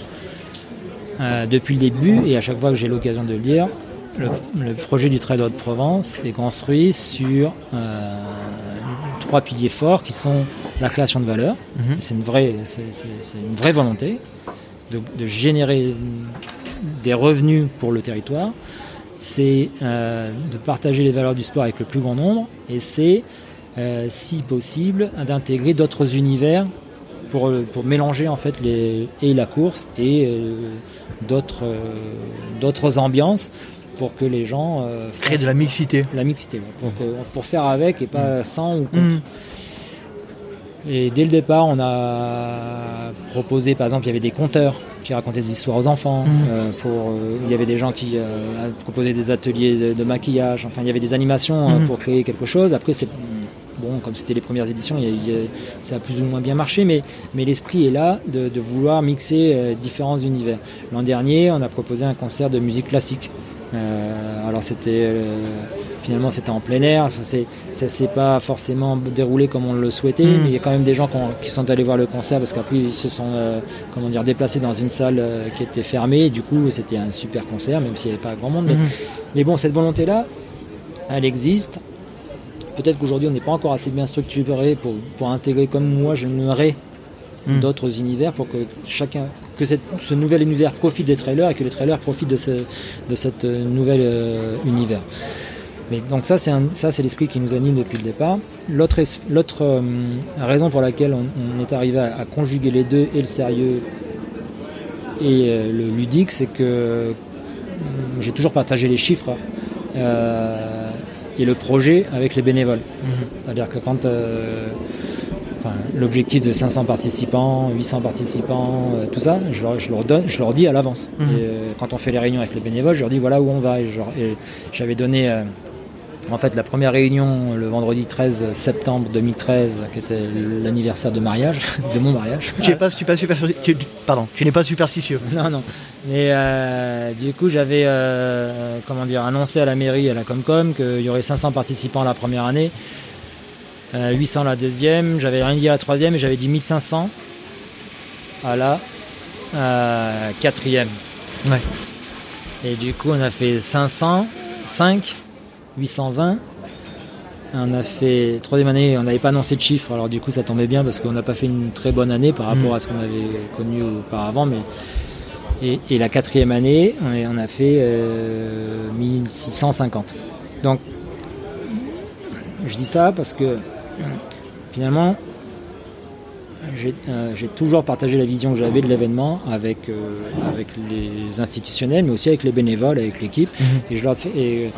euh, depuis le début, et à chaque fois que j'ai l'occasion de le dire, le, le projet du Trail de Provence est construit sur euh, trois piliers forts qui sont la création de valeur, Mhm. c'est une vraie, une volonté de, de générer des revenus pour le territoire. C'est euh, de partager les valeurs du sport avec le plus grand nombre et c'est, euh, si possible, d'intégrer d'autres univers pour, pour mélanger en fait les, et la course et euh, d'autres ambiances pour que les gens euh, Créer de la mixité. la mixité, ouais, pour, que- pour faire avec et pas sans ou contre. Mhm. Et dès le départ, on a proposé, par exemple, il y avait des conteurs qui racontaient des histoires aux enfants. Euh, pour, euh, il y avait des gens qui euh, proposaient des ateliers de, de maquillage. Enfin, il y avait des animations pour créer quelque chose. Après, c'est bon, comme c'était les premières éditions, il y a- il y a- ça a plus ou moins bien marché, mais, mais l'esprit est là de, de vouloir mixer différents univers. L'an dernier, on a proposé un concert de musique classique. Euh, alors c'était euh, finalement c'était en plein air, ça ça s'est pas forcément déroulé comme on le souhaitait, Mhm. mais il y a quand même des gens qui, ont- qui sont allés voir le concert parce qu'après ils se sont euh, comment dire déplacés dans une salle qui était fermée. Du coup c'était un super concert, même s'il n'y avait pas grand monde. Mais, Mhm. mais bon cette volonté là, elle existe. Peut-être qu'aujourd'hui on n'est pas encore assez bien structuré pour, pour intégrer comme moi j'aimerais Mhm. d'autres univers pour que chacun que cette- ce nouvel univers profite des trailers et que les trailers profitent de ce de cette euh, nouvel euh, univers. Mais donc ça c'est un- ça c'est l'esprit qui nous anime depuis le départ. L'autre l'autre euh, raison pour laquelle on, on est arrivé à, à conjuguer les deux et le sérieux et euh, le ludique, c'est que j'ai toujours partagé les chiffres et le projet avec les bénévoles. Mhm. C'est-à-dire que quand enfin, l'objectif de 500 participants, 800 participants, euh, tout ça, je leur, je leur donne, je leur dis à l'avance. Mhm. Euh, quand on fait les réunions avec les bénévoles, je leur dis voilà où on va. Et j'avais donné euh, en fait la première réunion le vendredi 13 septembre 2013, qui était l'anniversaire de mariage, *laughs* de mon mariage. Tu n'es pas, tu es pas super, tu- pardon, tu n'es pas superstitieux. Non, non. Mais du coup, j'avais comment dire annoncé à la mairie, à la Comcom, qu'il y aurait 500 participants la première année, euh, 800 la deuxième. J'avais rien dit à la troisième et j'avais dit 1500 à la euh, quatrième. Ouais. Et du coup, on a fait 500, 5, 820. On a fait troisième année, on n'avait pas annoncé de chiffres, alors du coup ça tombait bien parce qu'on n'a pas fait une très bonne année par rapport Mhm. à ce qu'on avait connu auparavant. Mais et, et la quatrième année, on, a fait euh, 1650. Donc, je dis ça parce que euh, finalement, j'ai euh, j'ai toujours partagé la vision que j'avais de l'événement avec, euh, avec les institutionnels, mais aussi avec les bénévoles, avec l'équipe. Et je leur et, euh,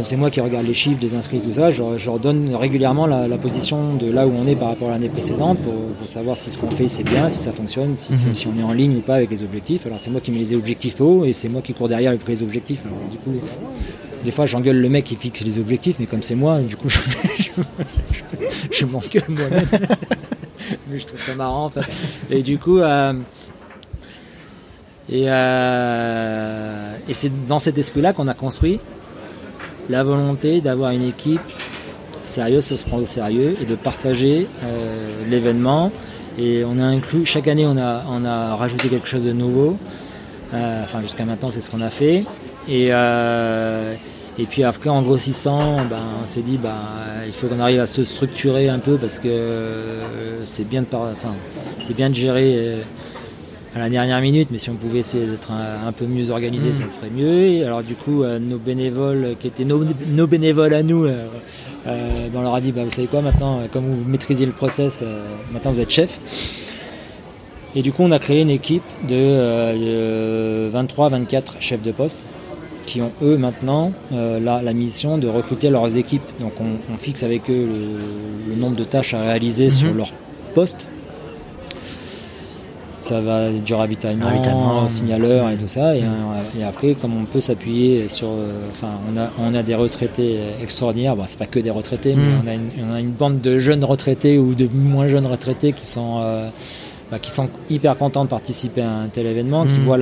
comme c'est moi qui regarde les chiffres des inscrits, tout ça, je, leur- je donne régulièrement la, la position de là où on est par rapport à l'année précédente pour, pour savoir si ce qu'on fait c'est bien, si ça fonctionne, si, Mhm. si on est en ligne ou pas avec les objectifs. Alors c'est moi qui mets les objectifs hauts et c'est moi qui cours derrière avec les objectifs. Alors, du coup, des fois j'engueule le mec qui fixe les objectifs, mais comme c'est moi, du coup je, *laughs* je, je- je m'engueule moi-même. *laughs* mais je trouve ça marrant en fait. Et du coup. euh, et, euh, et c'est dans cet esprit-là qu'on a construit la volonté d'avoir une équipe sérieuse, se prendre au sérieux et de partager euh, l'événement. Et chaque année, on a, rajouté quelque chose de nouveau. Euh, enfin, jusqu'à maintenant, c'est ce qu'on a fait. Et, euh, et puis après, en grossissant, ben, on s'est dit, ben, il faut qu'on arrive à se structurer un peu parce que c'est bien c'est bien de gérer. Euh, à la dernière minute, mais si on pouvait essayer d'être un, peu mieux organisé, ça serait mieux. Et alors du coup, nos bénévoles, qui étaient nos, bénévoles à nous, ben, on leur a dit, bah, vous savez quoi, maintenant, comme vous maîtrisez le process, maintenant vous êtes chef. Et du coup, on a créé une équipe de 23-24 chefs de poste qui ont eux maintenant euh, la, mission de recruter leurs équipes. Donc on, fixe avec eux le, nombre de tâches à réaliser sur leur poste. Ça va du ravitaillement, signaleur et tout ça. Et, après, comme on peut s'appuyer sur. Euh, enfin, on a, on a des retraités extraordinaires. Bon, c'est pas que des retraités, mais mhm. on a, une, on a, une, bande de jeunes retraités ou de moins jeunes retraités qui sont. Euh, bah, qui sont hyper contents de participer à un tel événement, qui mmh. voient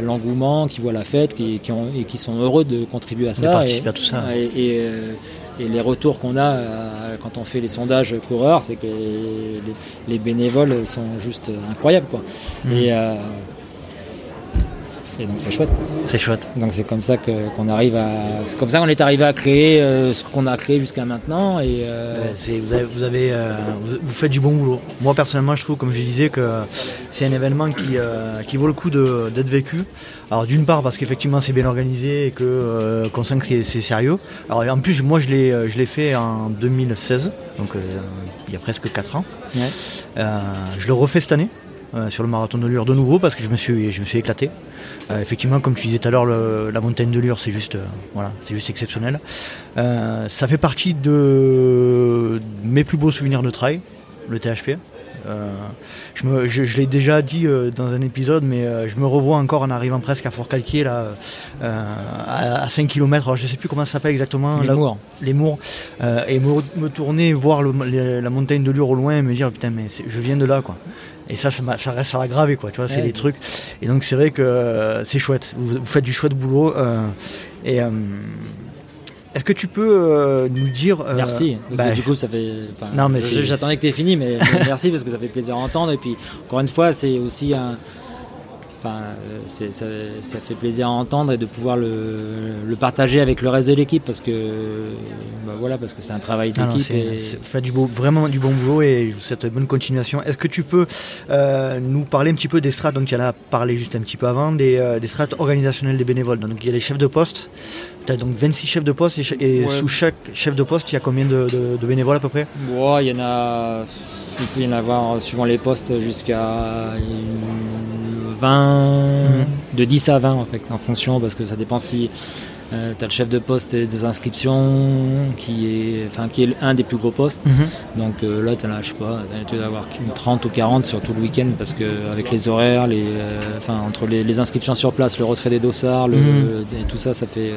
l'engouement, qui voient la fête, qui, ont, et qui sont heureux de contribuer à ça. et, à tout ça. Euh, et, les retours qu'on a euh, quand on fait les sondages coureurs, c'est que les, bénévoles sont juste incroyables. Quoi. Mmh. Et, euh, et donc c'est chouette. C'est chouette. Donc c'est comme ça qu'on arrive à, c'est comme ça qu'on est arrivé à créer euh, ce qu'on a créé jusqu'à maintenant. Et euh, vous avez, euh, vous, faites du bon boulot. Moi personnellement, je trouve, comme je disais, que c'est un événement qui, qui vaut le coup d'être vécu. Alors d'une part parce qu'effectivement c'est bien organisé et que qu'on sent que c'est sérieux. Alors en plus moi je l'ai je l'ai fait en 2016, donc il y a presque 4 ans. je le refais cette année. sur le marathon de Lure de nouveau parce que je me suis, je me suis éclaté. Euh, effectivement, comme tu disais tout à l'heure, la montagne de Lure, c'est juste, euh, voilà, c'est juste exceptionnel. Euh, ça fait partie de mes plus beaux souvenirs de trail, le THP. je, l'ai déjà dit dans un épisode, mais je me revois encore en arrivant presque à Fort-Calquier, là, à, 5 km. Alors, je ne sais plus comment ça s'appelle exactement. Les Mours. Les Mours. et me, tourner, voir la montagne de Lure au loin et me dire, putain, mais je viens de là, quoi. Et ça, ça, reste à graver, quoi. Tu vois, c'est des trucs. Et donc, c'est vrai que euh, c'est chouette. Vous, faites du chouette boulot. Euh, et euh, est-ce que tu peux nous dire. merci. Parce que bah, du coup, ça fait. Non, mais j'attendais que tu aies fini, mais *laughs* merci parce que ça fait plaisir à entendre. Et puis, encore une fois, c'est aussi un Enfin, ça, fait plaisir à entendre et de pouvoir le, partager avec le reste de l'équipe parce que bah voilà parce que c'est un travail d'équipe. Et... Fait du beau, vraiment du bon boulot et je vous souhaite bonne continuation. Est-ce que tu peux euh, nous parler un petit peu des strates? Donc, il y en a parlé juste un petit peu avant des, euh, des strates organisationnelles des bénévoles. Donc, il y a les chefs de poste. Tu as donc 26 chefs de poste et, sous chaque chef de poste, il y a combien de, bénévoles à peu près? Il y en a. Il peut y en avoir suivant les postes jusqu'à 20, mhm. de 10 à 20 en fait, en fonction, parce que ça dépend si euh, tu as le chef de poste des inscriptions qui est, enfin, qui est un des plus gros postes. Mhm. Donc euh, là, tu as, je sais pas, tu dois avoir 30 ou 40 sur tout le week-end parce que avec les horaires, les, euh, enfin, entre les, inscriptions sur place, le retrait des dossards, le, mhm. et tout ça, ça fait.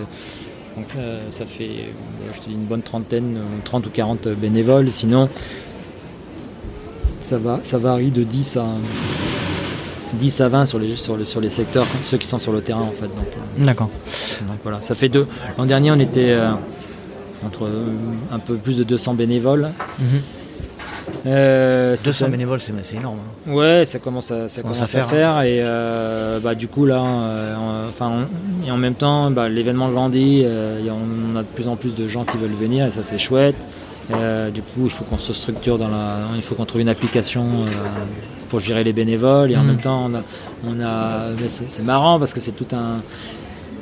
Donc ça, fait, je te dis, une bonne trentaine, 30 ou 40 bénévoles. Sinon, ça, va, ça varie de 10 à, 10 à 20 sur les, sur, sur les secteurs, ceux qui sont sur le terrain en fait. Euh, D'accord. Donc voilà, ça fait deux. L'an dernier, on était euh, entre euh, un peu plus de 200 bénévoles. 200 mhm. bénévoles, c'est énorme. Hein. Ouais, ça commence à, ça, commence à, faire, et bah, du coup là, enfin, et en même temps, bah, l'événement grandit, on a de plus en plus de gens qui veulent venir et ça c'est chouette. du coup, il faut qu'on se structure dans la, il faut qu'on trouve une application pour gérer les bénévoles et en mm. même temps on a, c'est marrant parce que c'est tout un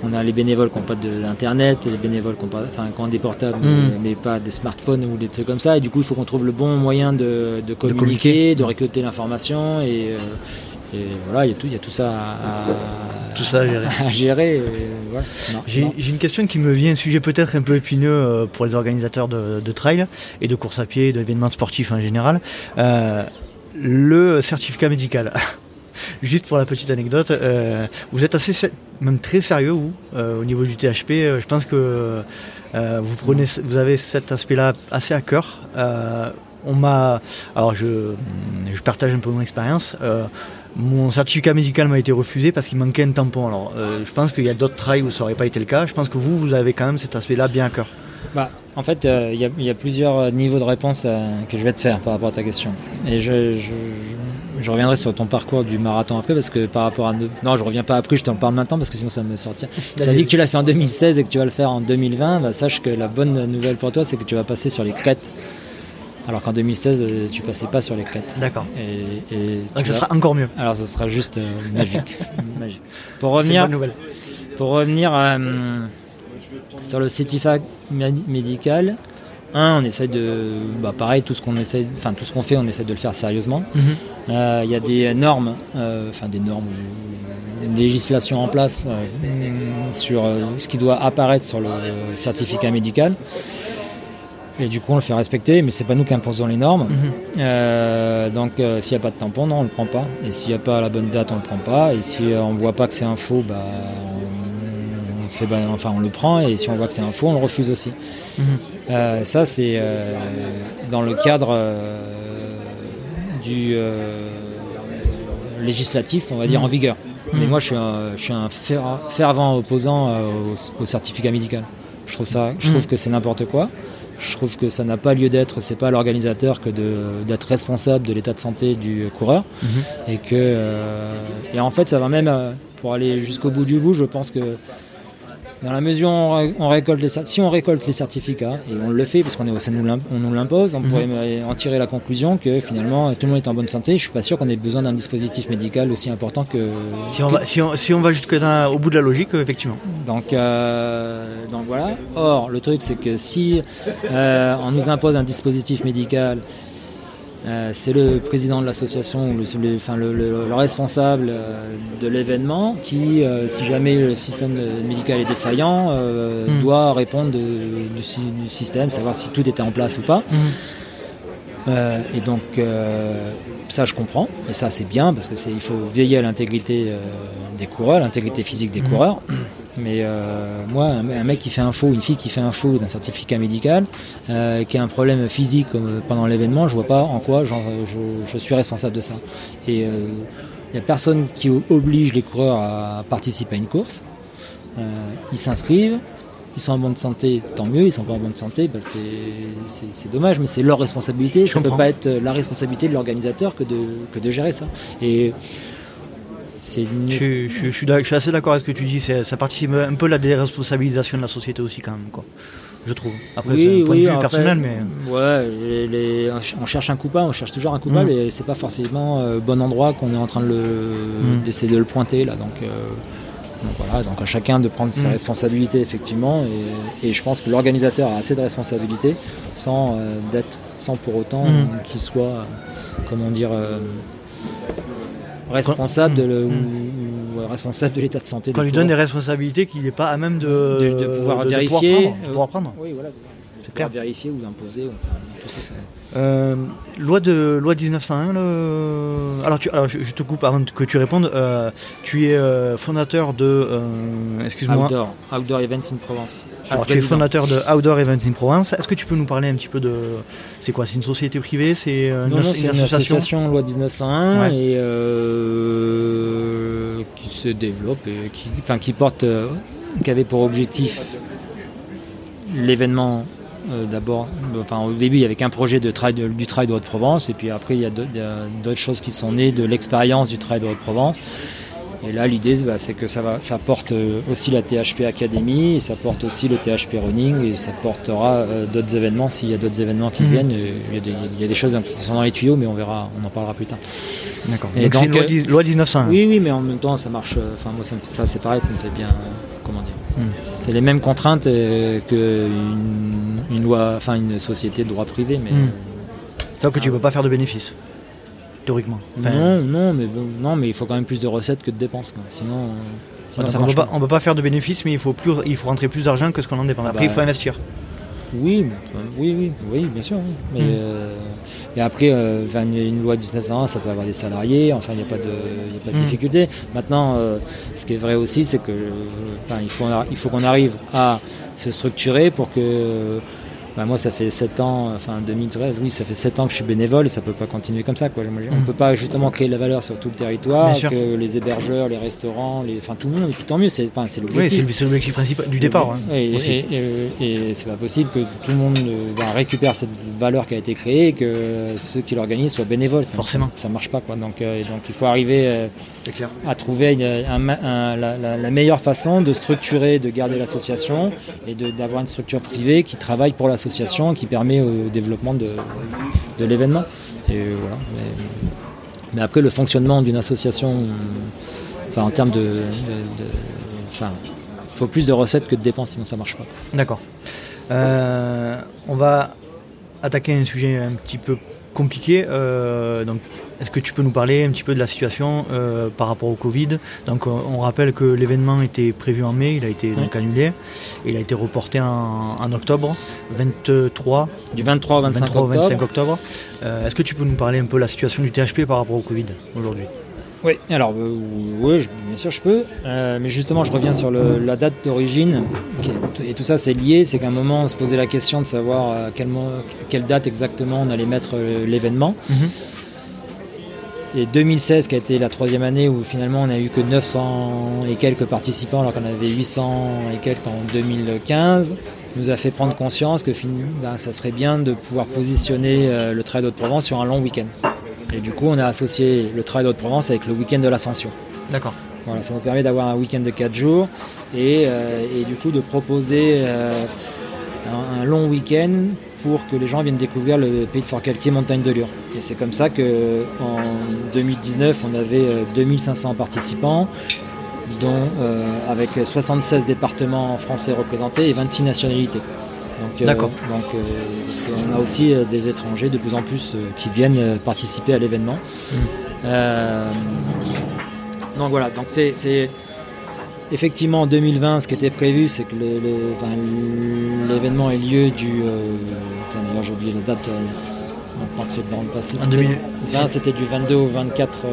on a les bénévoles qui n'ont pas d'internet, les bénévoles qui ont, pas, enfin, qui ont des portables mm. mais pas des smartphones ou des trucs comme ça et du coup il faut qu'on trouve le bon moyen de, communiquer, de, récolter l'information et, euh, voilà il y a tout il y a tout ça à, tout ça à gérer, *laughs* J'ai une question qui me vient, un sujet peut-être un peu épineux euh, pour les organisateurs de, de trail et de course à pied, d'événements sportifs en général. Euh, le certificat médical. *laughs* Juste pour la petite anecdote, euh, vous êtes assez, même très sérieux vous, euh, au niveau du THP. Euh, je pense que vous prenez, vous avez cet aspect-là assez à cœur. on m'a, alors je, je, partage un peu mon expérience. mon certificat médical m'a été refusé parce qu'il manquait un tampon. Alors, je pense qu'il y a d'autres trails où ça n'aurait pas été le cas. Je pense que vous, vous avez quand même cet aspect-là bien à cœur. Bah, en fait, euh, il y, a plusieurs niveaux de réponse euh, que je vais te faire par rapport à ta question. Et je, reviendrai sur ton parcours du marathon après parce que par rapport à... Non, je reviens pas après, je t'en parle maintenant parce que sinon ça me sortir. Tu as dit que tu l'as fait en 2016 et que tu vas le faire en 2020. Bah, sache que la bonne nouvelle pour toi, c'est que tu vas passer sur les crêtes Alors qu'en 2016, euh, tu passais pas sur les crêtes. D'accord. Et, Donc ça vas- sera encore mieux. Alors ça sera juste euh, *laughs* magique. magique. Pour C'est une revenir, bonne nouvelle. pour revenir euh, sur le certificat mé- médical, un, on essaie de, bah, pareil, tout ce qu'on essaie, enfin tout ce qu'on fait, on essaie de le faire sérieusement. Mhm. Euh, Il y a des normes, euh, enfin des normes, une législation en place euh, sur euh, ce qui doit apparaître sur le certificat médical. Et du coup, on le fait respecter, mais c'est pas nous qui imposons les normes. Mhm. Euh, donc, euh, s'il n'y a pas de tampon, non, on le prend pas. Et s'il n'y a pas la bonne date, on le prend pas. Et si euh, on voit pas que c'est un faux, bah, on, on se fait, bah, enfin, on le prend. Et si on voit que c'est un faux, on le refuse aussi. Mhm. Euh, ça, c'est euh, dans le cadre euh, du législatif, on va dire, en vigueur. Mais moi, je suis un, je suis un fer- fervent opposant au, au certificat médical. Je trouve ça, je trouve que c'est n'importe quoi. Je trouve que ça n'a pas lieu d'être. C'est pas l'organisateur que d'être responsable de l'état de santé du coureur. Et que, et en fait, ça va même pour aller jusqu'au bout du bout. Je pense que dans la mesure où on, ré- on récolte les, si on récolte les certificats, et on le fait parce qu'on est, ça nous l'im- on nous l'impose, on pourrait me- en tirer la conclusion que finalement tout le monde est en bonne santé. Je suis pas sûr qu'on ait besoin d'un dispositif médical aussi important que. Si on va, si on, si on va jusque dans- au bout de la logique, effectivement. donc, euh, donc voilà. Or, le truc, c'est que si euh, on nous impose un dispositif médical, euh, c'est le président de l'association ou le, le- enfin, le, le- le responsable euh, de l'événement qui, euh, si jamais le système médical est défaillant, euh, Mm. doit répondre de- du, sy- du système, savoir si tout était en place ou pas. Euh, et donc ça je comprends, et ça c'est bien parce que c'est il faut veiller à l'intégrité des coureurs, l'intégrité physique des coureurs. Mais euh, moi, un, mec qui fait un faux, une fille qui fait un faux d'un certificat médical, euh, qui a un problème physique euh, pendant l'événement, je vois pas en quoi j'en- je, je suis responsable de ça. Et il n'y a personne qui oblige les coureurs à participer à une course. Euh, ils s'inscrivent, ils sont en bonne santé, tant mieux. Ils sont pas en bonne santé, bah, c'est- dommage, mais c'est leur responsabilité. Je ça peut comprends. pas être la responsabilité de l'organisateur que de, que de gérer ça. Et c'est une Je, suis- je suis- je suis d'ac- je suis assez d'accord avec ce que tu dis. Ça participe un peu à la déresponsabilisation de la société aussi, quand même. Quoi. Je trouve. Après, c'est un point de vue personnel, mais. Ouais, les- les- on cherche un coupable, on cherche toujours un coupable Mm. et c'est pas forcément euh, bon endroit qu'on est en train de le Mm. d'essayer de le pointer là. Donc, euh, donc voilà, donc à chacun de prendre ses Mm. responsabilités effectivement et, et je pense que l'organisateur a assez de responsabilités sans euh, d'être sans pour autant Mm. qu'il soit euh, comment dire responsable de le, ou, ou responsable de l'état de santé. Qu'on lui donne des responsabilités qu'il n'est pas à même de, de, de pouvoir vérifier, prendre, de euh, pouvoir prendre. Oui, voilà, c'est ça. De clair. vérifier ou d'imposer. enfin, tout ça, ça- Euh, loi de loi 1901. le- Alors, tu, alors je, je te coupe avant que tu répondes. Euh, tu es euh, fondateur de. euh, Excuse-moi. Outdoor, Outdoor Events in Provence. Je Alors, tu es fondateur de Outdoor Events in Provence. Est-ce que tu peux nous parler un petit peu de. C'est quoi? C'est une société privée? C'est euh, Non, une, non, as- c'est une association? loi 1901 Ouais. et euh, qui se développe et qui, enfin, qui porte, euh, qui avait pour objectif l'événement euh, d'abord. Enfin, au début, il y avait qu'un projet de trail de- du trail de Haute-Provence et puis après, il y a d'autres- choses qui sont nées de l'expérience du trail de Haute-Provence. Et là, l'idée, bah, c'est que ça, va, ça porte euh, aussi la THP Academy, et ça porte aussi le THP Running, et ça portera euh, d'autres événements s'il y a d'autres événements qui Mhm. viennent. Il y, a des, il y a des choses qui sont dans les tuyaux, mais on verra, on en parlera plus tard. D'accord. Donc, c'est loi, euh, loi 1901. Oui, oui, mais en même temps, ça marche. Enfin, moi, ça, c'est pareil, ça me fait bien. euh, comment dire Mhm. C'est les mêmes contraintes qu'une une loi, enfin une société de droit privé, mais. Mhm. euh, Donc, tu ne peux pas faire de bénéfices. Théoriquement. Enfin, non, non, mais bon, non, mais il faut quand même plus de recettes que de dépenses. quoi. Sinon, euh, sinon ça on peut pas. on peut pas faire de bénéfices, mais il faut, plus, il faut rentrer plus d'argent que ce qu'on en dépense. Ah Après, il bah, faut investir. Oui, oui, oui, oui, bien sûr. oui. Mais, Mm. euh, mais après, euh, une, loi 1901, ça peut avoir des salariés, enfin, il n'y a pas de, y a pas de Mm. difficulté. Maintenant, euh, ce qui est vrai aussi, c'est que, euh, enfin, il faut, il faut qu'on arrive à se structurer pour que. Bah, moi, ça fait 7 ans, enfin 2013, oui, ça fait 7 ans que je suis bénévole et ça peut pas continuer comme ça. Quoi. On Mm. peut pas justement créer de la valeur sur tout le territoire, que les hébergeurs, les restaurants, les, enfin tout le monde, et puis tant mieux, c'est enfin, c'est Oui, l'objectif. c'est l'objectif principal du départ. hein, Et, et- et- et c'est pas possible que tout le monde euh, bah, récupère cette valeur qui a été créée et que ceux qui l'organisent soient bénévoles. Ça, Forcément. Ça, marche pas. Quoi. Donc, euh, donc il faut arriver euh, clair. à trouver un un- la, la- la meilleure façon de structurer, de garder l'association et d'avoir une structure privée qui travaille pour l'association qui permet au développement de, l'événement. Voilà. Mais, après, le fonctionnement d'une association, en termes de. il faut plus de recettes que de dépenses, sinon ça marche pas. D'accord. Euh, on va attaquer un sujet un petit peu compliqué. Euh, donc, est-ce que tu peux nous parler un petit peu de la situation euh, par rapport au Covid? Donc, on, on rappelle que l'événement était prévu en mai, il a été donc annulé, il a été reporté en, en octobre 23, Du 23 au 25 23 au octobre. 25 octobre. Euh, est-ce que tu peux nous parler un peu de la situation du THP par rapport au Covid aujourd'hui? Oui, alors euh, oui, je- bien sûr je peux, Euh, mais justement je reviens sur le- la date d'origine, et tout ça c'est lié, c'est qu'à un moment on se posait la question de savoir à quelle date exactement on allait mettre euh, l'événement. Et 2016 qui a été la troisième année où finalement on n'a eu que 900 et quelques participants alors qu'on avait 800 et quelques en 2015 nous a fait prendre conscience que ben, ça serait bien de pouvoir positionner euh, le Trail d'Haute-Provence sur un long week-end. Et du coup on a associé le Trail d'Haute-Provence avec le week-end de l'Ascension. D'accord. Voilà, ça nous permet d'avoir un week-end de 4 jours et, euh, et du coup de proposer euh, un, un long week-end pour que les gens viennent découvrir le pays de Fort-Calquier, montagne de Lure. Et c'est comme ça que en 2019, on avait euh, 2500 participants, dont euh, avec 76 départements français représentés et 26 nationalités. Donc, euh, D'accord. donc euh, parce qu'on a aussi euh, des étrangers de plus en plus euh, qui viennent euh, participer à l'événement. Euh, donc voilà, donc c'est c'est- effectivement en 2020, ce qui était prévu, c'est que l'événement ait lieu du. euh, D'ailleurs, j'ai oublié la date. euh, maintenant que c'est dans le passé. En C'était 2000. 20, c'était du 22 au 24 euh,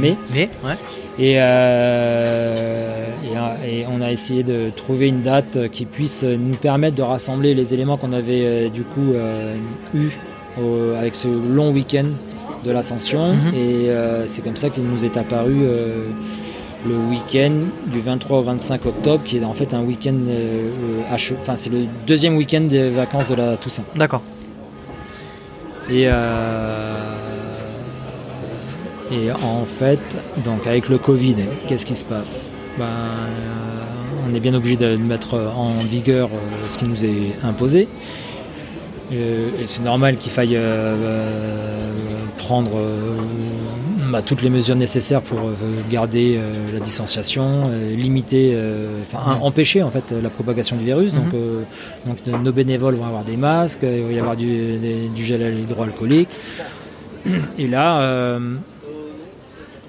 mai. Ouais. Et, euh, et, et on a essayé de trouver une date qui puisse nous permettre de rassembler les éléments qu'on avait du coup eu au- avec ce long week-end de l'ascension. Mhm. Et c'est comme ça qu'il nous est apparu le week-end du 23 au 25 octobre, qui est en fait un week-end, euh, euh, enfin c'est le deuxième week-end des vacances de la Toussaint. D'accord. Et, euh, et en fait, donc avec le Covid, qu'est-ce qui se passe? Ben, On est bien obligé de mettre en vigueur ce qui nous est imposé. Et c'est normal qu'il faille prendre bah, toutes les mesures nécessaires pour euh, garder euh, la distanciation, euh, limiter, enfin empêcher en fait la propagation du virus. Donc, Mhm. donc nos bénévoles vont avoir des masques, il va y avoir du, des- du gel hydroalcoolique. *clears throat* Et là,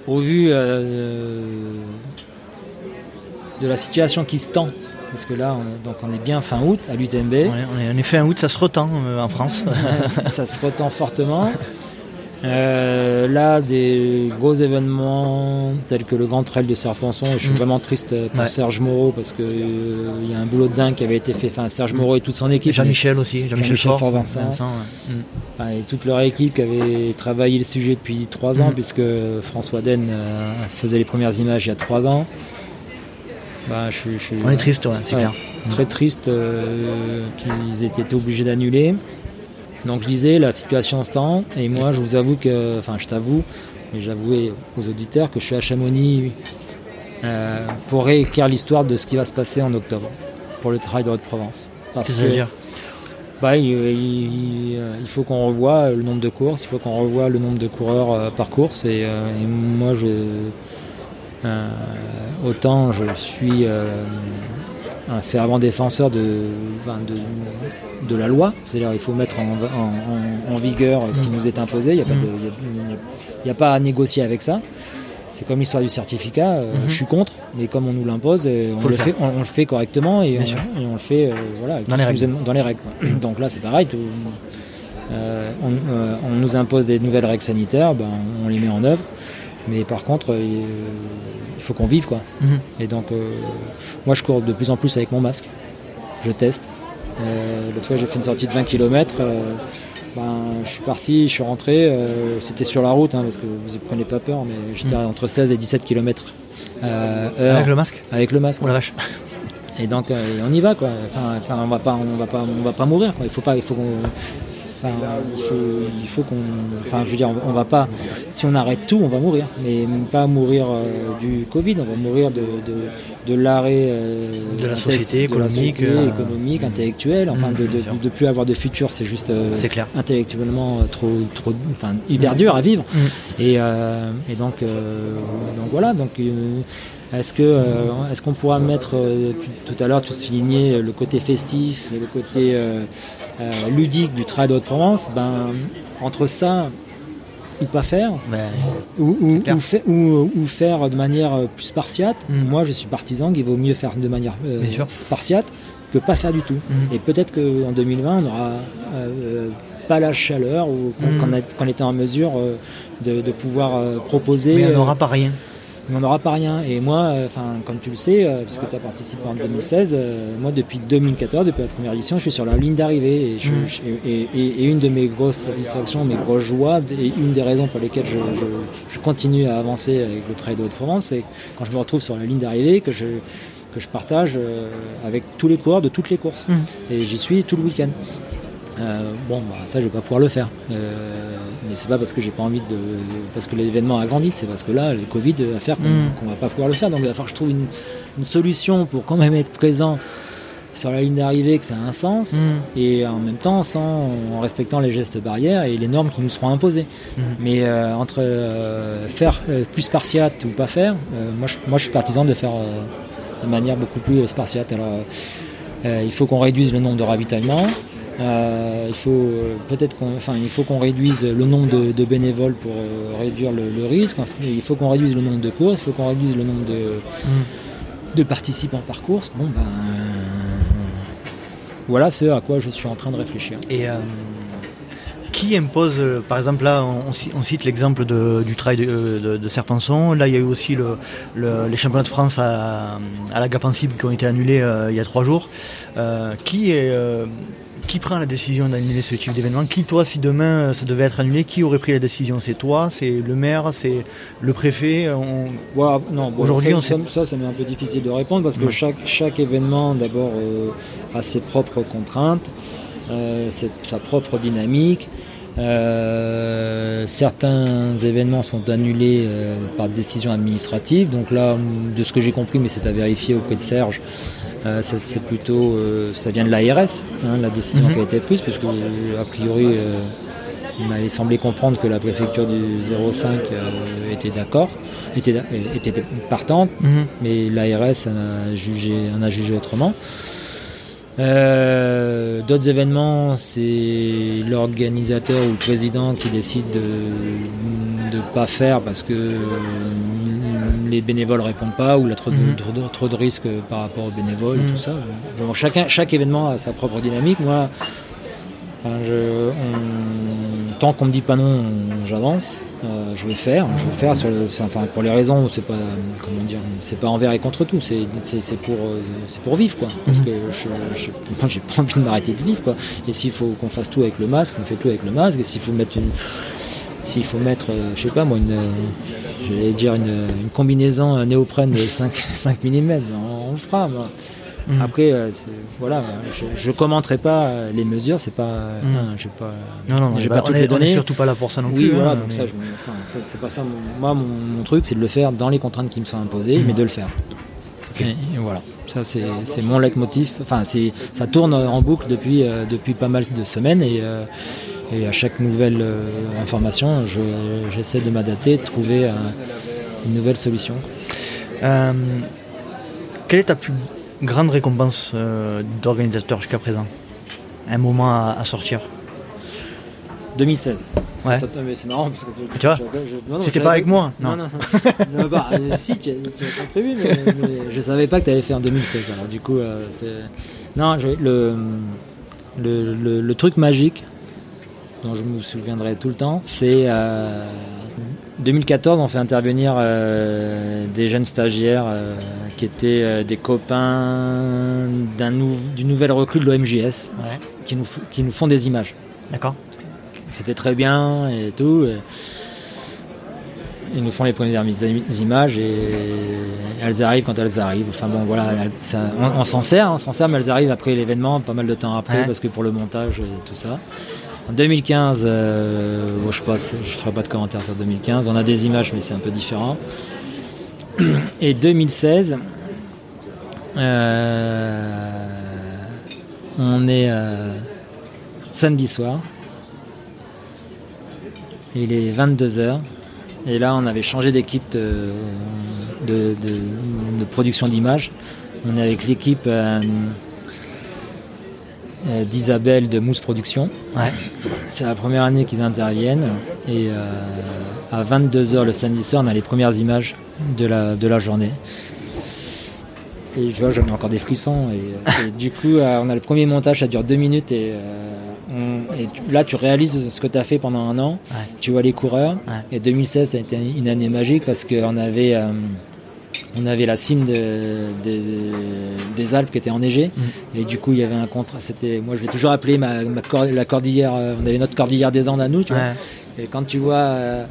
au vu de la situation qui se tend, parce que là, on, donc on est bien fin août à l'UTMB. On est, on un août, ça se retend euh, en France. *laughs* ça se retend fortement. *laughs* Euh, là, des gros événements tels que le Grand Trail de Serpenson, et je suis Mm. vraiment triste pour Ouais. Serge Moreau parce qu'il il y a un boulot de dingue qui avait été fait. Enfin, Serge Moreau et toute son équipe, Jean-Michel aussi, Jean-Michel Fort, Fort-Vincent. ouais. Mm. enfin, et toute leur équipe qui avait travaillé le sujet depuis trois ans, Mm. puisque François Den euh, faisait les premières images il y a trois ans. Bah, je, je On est triste, ouais, c'est clair. très triste euh, qu'ils aient été obligés d'annuler. Donc je disais, la situation se tend, et moi je vous avoue que, enfin je t'avoue, mais j'avouais aux auditeurs que je suis à Chamonix euh, pour réécrire l'histoire de ce qui va se passer en octobre pour le Trail de Haute-Provence. Parce que C'est-à-dire bah, il, il- il faut qu'on revoie le nombre de courses, il faut qu'on revoie le nombre de coureurs euh, par course, et, euh, et moi je, euh, autant je suis euh, un fervent défenseur de, de, de la loi, c'est-à-dire il faut mettre en, en- en- en vigueur ce qui Mm. nous est imposé, il n'y a, a- pas à négocier avec ça. C'est comme l'histoire du certificat, euh, Mhm. je suis contre, mais comme on nous l'impose, euh, on, le le fait, on, on le fait correctement et, on, sûr. et on le fait euh, voilà, Dans les nous dans les règles. quoi. Donc là c'est pareil, tout- euh, on, nous impose des nouvelles règles sanitaires, ben, on les met en œuvre, mais par contre faut qu'on vive quoi. Mhm. Et donc, euh, moi, je cours de plus en plus avec mon masque. Je teste. Euh, L'autre fois, j'ai fait une sortie de 20 km. ben, je suis parti, je suis rentré. euh, C'était sur la route, hein, parce que vous ne prenez pas peur, mais j'étais Mhm. entre 16 et 17 km euh, heure Avec le masque avec le masque. Oh la vache. Et donc, euh, on y va, quoi. Enfin, enfin, on va pas, on va pas, on va pas mourir, quoi. Il faut pas, il faut qu'on, enfin, il faut, il faut qu'on, enfin, je veux dire, on, on va pas. si on arrête tout, on va mourir. Mais pas mourir euh, du Covid, on va mourir de, de, de l'arrêt euh, de la société économique, euh, économique intellectuelle, enfin de, de, de, plus avoir de futur, c'est juste clair. intellectuellement trop, trop, enfin hyper dur à vivre. Mm. Et, et, donc, donc voilà, donc est-ce que est-ce qu'on pourra mettre tout, à l'heure tu soulignais le côté festif, le côté ludique du travail de Haute-Provence Ben entre ça ou pas faire, ou, ou, faire de manière euh, plus spartiate. Mm. Moi, je suis partisan qu'il vaut mieux faire de manière euh, spartiate que pas faire du tout. Mm. Et peut-être qu'en 2020, on n'aura euh, pas la chaleur ou qu'on mm. était en mesure de, pouvoir proposer. Mais on n'aura pas rien mais on n'aura pas rien. Et moi, euh, enfin, comme tu le sais, euh, puisque tu as participé en 2016, euh, moi depuis 2014, depuis la première édition, je suis sur la ligne d'arrivée. Et, et, et, une de mes grosses satisfactions, mes grosses joies, et une des raisons pour lesquelles je, je, continue à avancer avec le Trail de Haute-Provence, c'est quand je me retrouve sur la ligne d'arrivée, que je, que je partage avec tous les coureurs de toutes les courses. Mmh. Et j'y suis tout le week-end. Euh, bon, bah, ça, je vais pas pouvoir le faire. Euh, mais c'est pas parce que j'ai pas envie de. Parce que l'événement a grandi, c'est parce que là, le Covid va faire qu'on mm. va pas pouvoir le faire. Donc il va falloir que je trouve une, solution pour quand même être présent sur la ligne d'arrivée, que ça a un sens, mm. et en même temps sans, en respectant les gestes barrières et les normes qui nous seront imposées. Mm. Mais euh, entre faire plus spartiate ou pas faire, moi, je, moi je suis partisan de faire de manière beaucoup plus spartiate. Alors il faut qu'on réduise le nombre de ravitaillements. Euh, il faut euh, peut-être qu'on, il faut qu'on réduise le nombre de, bénévoles pour euh, réduire le, risque. il faut qu'on réduise le nombre de courses, il faut qu'on réduise le nombre de, de participants par course. Bon, ben, voilà ce à quoi je suis en train de réfléchir. Et qui impose, par exemple là, on, cite l'exemple du trail de, de, Serpenson. Là, il y a eu aussi le, les championnats de France à, à la Gapensible qui ont été annulés il y a trois jours. qui est qui prend la décision d'annuler ce type d'événement Qui, toi, si demain euh, ça devait être annulé, qui aurait pris la décision? C'est toi, c'est le maire, c'est le préfet non, Aujourd'hui, ça, on ça, ça, m'est un peu difficile de répondre parce que chaque, chaque événement, d'abord, euh, a ses propres contraintes, euh, sa propre dynamique. certains événements sont annulés par décision administrative. Donc là, de ce que j'ai compris, mais c'est à vérifier auprès de Serge, euh, c'est plutôt, euh, ça vient de l'ARS, hein, la décision mhm. qui a été prise, puisque a priori, euh, il m'avait semblé comprendre que la préfecture du 05 était d'accord, était, était, partante, mhm. mais l'ARS en a jugé, en a jugé autrement. D'autres événements, c'est l'organisateur ou le président qui décide de ne pas faire parce que les bénévoles répondent pas ou il y a trop de, mhm. trop, de, risques par rapport aux bénévoles et tout ça. chacun, chaque événement a sa propre dynamique. Moi, je, tant qu'on me dit pas non, j'avance. Euh, je vais faire. Je vais faire sur enfin, pour les raisons, c'est pas comment dire, c'est pas envers et contre tout. C'est, pour, euh, c'est pour vivre quoi. Parce mhm. que je, *laughs* moi, j'ai pas envie de m'arrêter de vivre quoi. Et s'il faut qu'on fasse tout avec le masque, on fait tout avec le masque. Et s'il faut mettre une, s'il faut mettre, euh, je sais pas moi, une j'allais dire une, combinaison néoprène de 5, 5 mm, on, le fera. Mm. Après, euh, voilà, je, ne commenterai pas les mesures, c'est pas, mm. j'ai pas, non, non, j'ai pas toutes les données. surtout pas là pour ça non plus. Oui, voilà, hein, donc ça, c'est pas ça. Moi, mon, truc, c'est de le faire dans les contraintes qui me sont imposées, mais de le faire. Et, voilà, ça c'est mon leitmotiv. Enfin, ça tourne en boucle depuis euh, depuis pas mal de semaines et euh, et à chaque nouvelle euh, information, j'essaie de m'adapter, de trouver une nouvelle solution. Euh, quelle est ta plus grande récompense euh, d'organisateur jusqu'à présent? Un moment à, sortir? 2016. Ouais. C'est marrant parce que tu vois, c'était pas avec moi. Non, non, non. *laughs* bah, si, tu, tu as contribué, mais, mais, je savais pas que tu avais fait en 2016. Alors du coup, non, le, le, le, truc magique, dont je me souviendrai tout le temps, c'est 2014, euh, on fait intervenir euh, des jeunes stagiaires euh, qui étaient des copains d'une nouvelle recrue de l'OMJS, qui, nous, qui nous font des images. D'accord. C'était très bien et tout. ils nous font les premières images et elles arrivent quand elles arrivent. Enfin bon, voilà, on, s'en sert, on s'en sert, mais elles arrivent après l'événement, pas mal de temps après, parce que pour le montage et tout ça. En 2015, euh, je ne ferai pas de commentaires sur 2015. On a des images, mais c'est un peu différent. Et 2016, euh, on est euh, samedi soir. Il est 22h. Et là, on avait changé d'équipe de, production d'images. On est avec l'équipe d'Isabelle de Mousse Production. C'est la première année qu'ils interviennent. Et à 22h le samedi soir, on a les premières images de la, de la journée. Et je vois, j'en ai encore des frissons. Et, du coup, euh, on a le premier montage, ça dure deux minutes. Et, euh, là, tu réalises ce que tu as fait pendant un an. Tu vois les coureurs. Et 2016, ça a été une année magique parce qu'on avait, euh, on avait la cime des Alpes qui était enneigée. Mm. Et du coup, il y avait un contrat. C'était, moi, je l'ai toujours appelé ma, la cordillère. On avait notre cordillère des Andes à nous. Tu vois. Et quand tu vois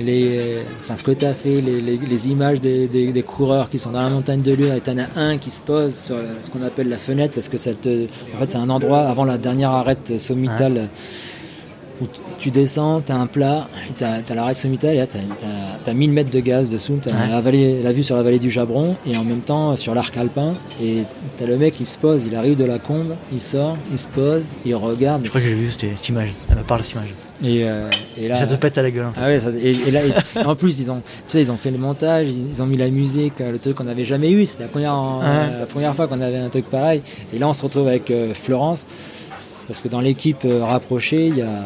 les, enfin, ce que tu as fait, les, images des, coureurs qui sont dans la montagne de Lure, et tu en as un qui se pose sur ce qu'on appelle la fenêtre, parce que ça te, en fait, c'est un endroit avant la dernière arête sommitale. Où tu descends, tu as un plat, tu as, l'arête sommitale et là tu as, 1000 mètres de gaz dessous, tu as la, vue sur la vallée du Jabron et en même temps sur l'arc alpin. Et tu as le mec qui se pose, il arrive de la combe, il sort, il se pose, il regarde. Je crois que j'ai vu cette, image, elle me parle cette image. Euh, et, là, ça te pète à la gueule. Ah ouais, et, là, en plus, ils ont, tu sais, ils ont fait le montage, ils, ont mis la musique, euh, le truc qu'on n'avait jamais eu. C'était la première, la première fois qu'on avait un truc pareil. Et là, on se retrouve avec euh, Florence, parce que dans l'équipe rapprochée, il y a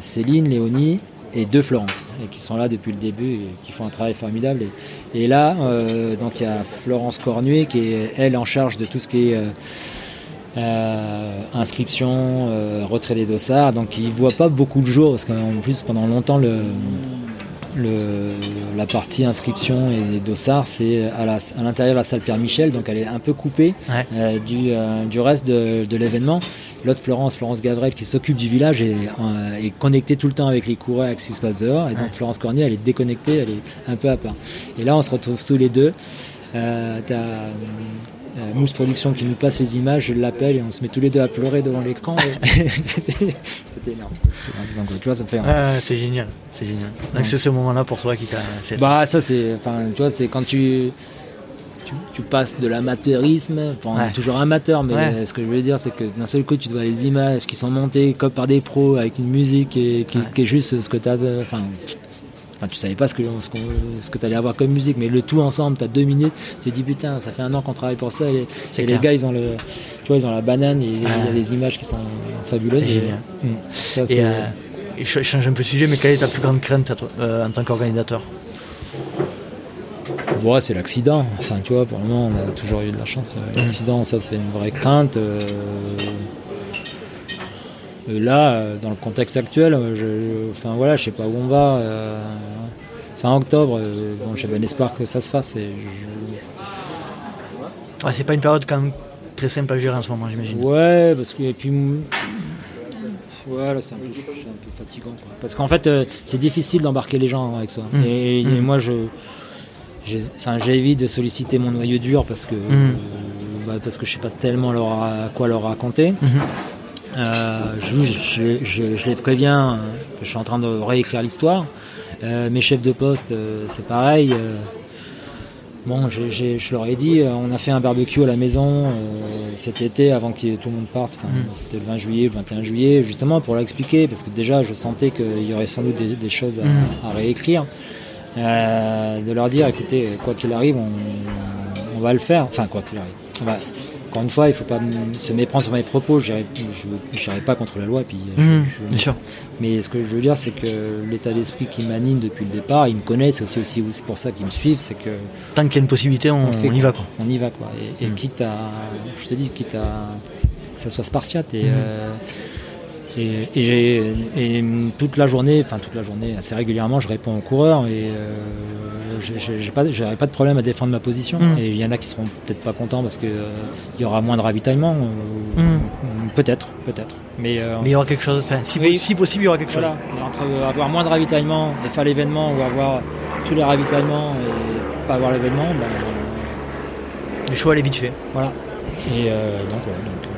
Céline, Léonie et deux Florence, et qui sont là depuis le début et qui font un travail formidable. Et, là, donc il y a Florence Cornuet qui est elle en charge de tout ce qui est euh, inscription, euh, retrait des dossards. Donc il ne voit pas beaucoup de jour parce qu'en plus pendant longtemps le, la partie inscription et dossards c'est à l'intérieur de la salle Pierre Michel, donc elle est un peu coupée euh, du, reste de, l'événement. L'autre Florence, Florence Gavrel qui s'occupe du village est, est, connectée tout le temps avec les coureurs avec ce qui se passe dehors. Et donc Florence Cornier elle est déconnectée, elle est un peu à part. Et là on se retrouve tous les deux. Euh, Mousse Production qui nous passe les images, je l'appelle et on se met tous les deux à pleurer devant l'écran. *laughs* C'était énorme. Donc tu vois, ça me fait. Ah, c'est génial, c'est génial. Donc c'est ce moment-là pour toi qui t'a. Bah ça c'est, enfin tu vois, c'est quand tu, tu, passes de l'amateurisme, enfin on est toujours amateur, mais ce que je veux dire c'est que d'un seul coup tu vois les images qui sont montées comme par des pros avec une musique et qui, qui est juste ce que tu as, enfin Enfin, tu savais pas ce que, ce, que tu allais avoir comme musique, mais le tout ensemble, tu as deux minutes, tu te dis putain, ça fait un an qu'on travaille pour ça. Et, les gars, ils ont, le, tu vois, ils ont la banane et il y a des images qui sont fabuleuses. Et, hum, euh, je change un peu de sujet, mais quelle est ta plus grande crainte euh, en tant qu'organisateur? Ouais, c'est l'accident. Enfin, tu vois, pour le moment, on a toujours eu de la chance. Hum. L'accident, ça, c'est une vraie crainte. Euh, là, euh, dans le contexte actuel, euh, je, enfin voilà, je sais pas où on va. Euh, fin octobre, bon, j'ai bon espoir que ça se fasse. Et c'est pas une période quand même très simple à gérer en ce moment, j'imagine. Ouais, parce que et puis voilà, c'est un, peu fatigant. Parce qu'en fait, c'est difficile d'embarquer les gens avec soi. Mmh. Et, mmh. moi, je, j'évite de solliciter mon noyau dur parce que, mmh. bah, parce que je sais pas tellement leur, à quoi leur raconter. Euh, je, les préviens, je suis en train de réécrire l'histoire. Euh, mes chefs de poste, euh, c'est pareil. bon, je leur ai dit, on a fait un barbecue à la maison cet été avant que tout le monde parte. Mm. C'était le 20 juillet, le 21 juillet, justement pour l'expliquer, parce que déjà je sentais qu'il y aurait sans doute des, choses mm. à, réécrire. De leur dire, écoutez, quoi qu'il arrive, on, va le faire. Enfin, quoi qu'il arrive. Encore une fois, il ne faut pas se méprendre sur mes propos. Je n'irai pas contre la loi. Puis, mmh, bien sûr. Mais ce que je veux dire, c'est que l'état d'esprit qui m'anime depuis le départ, ils me connaissent. C'est aussi, aussi pour ça qu'ils me suivent. C'est que tant qu'il y a une possibilité, on, y va. Quoi. On y va. Quoi. Et, mmh. quitte à, je te dis, quitte à que ça soit spartiate. Et, mmh. euh, et, et, toute la journée, enfin toute la journée, assez régulièrement, je réponds aux coureurs et euh, j'ai pas, pas de problème à défendre ma position. Mm. Et il y en a qui seront peut-être pas contents parce qu'il euh, y aura moins de ravitaillement. Mm. Peut-être, peut-être. Mais, euh, Mais, il y aura quelque chose. Si, si, possible, il y aura quelque chose. Mais entre avoir moins de ravitaillement et faire l'événement ou avoir tous les ravitaillements et pas avoir l'événement, ben, le choix est vite fait. Voilà. Et donc,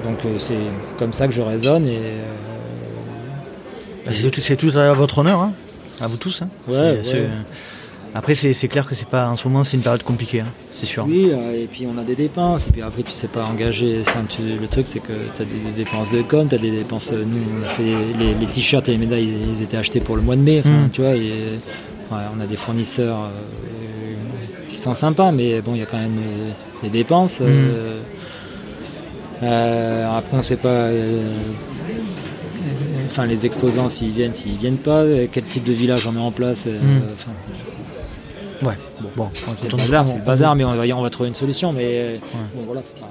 donc, donc c'est comme ça que je raisonne et C'est tout, c'est tout à votre honneur, hein, à vous tous. hein. Ouais, C'est- ouais. c'est- Après, c'est clair que c'est pas en ce moment, c'est une période compliquée, hein, c'est sûr. Oui, euh, et puis on a des dépenses, et puis après tu sais pas engager. Enfin, tu- le truc c'est que tu as des, dépenses de com, tu as des dépenses. euh, Nous, on a fait les, les t-shirts et les médailles, ils, étaient achetés pour le mois de mai, enfin, Mm. tu vois, et ouais, on a des fournisseurs euh, qui sont sympas, mais bon, il y a quand même euh, des dépenses. Mm. euh, euh, après, on sait pas. Enfin, les exposants, s'ils viennent, s'ils viennent pas, euh, quel type de village on met en place. euh, Mm. enfin, Ouais, bon, c'est le bazar, c'est le bazar, mais on va, on va trouver une solution. Mais euh, Ouais. bon, voilà, c'est pas-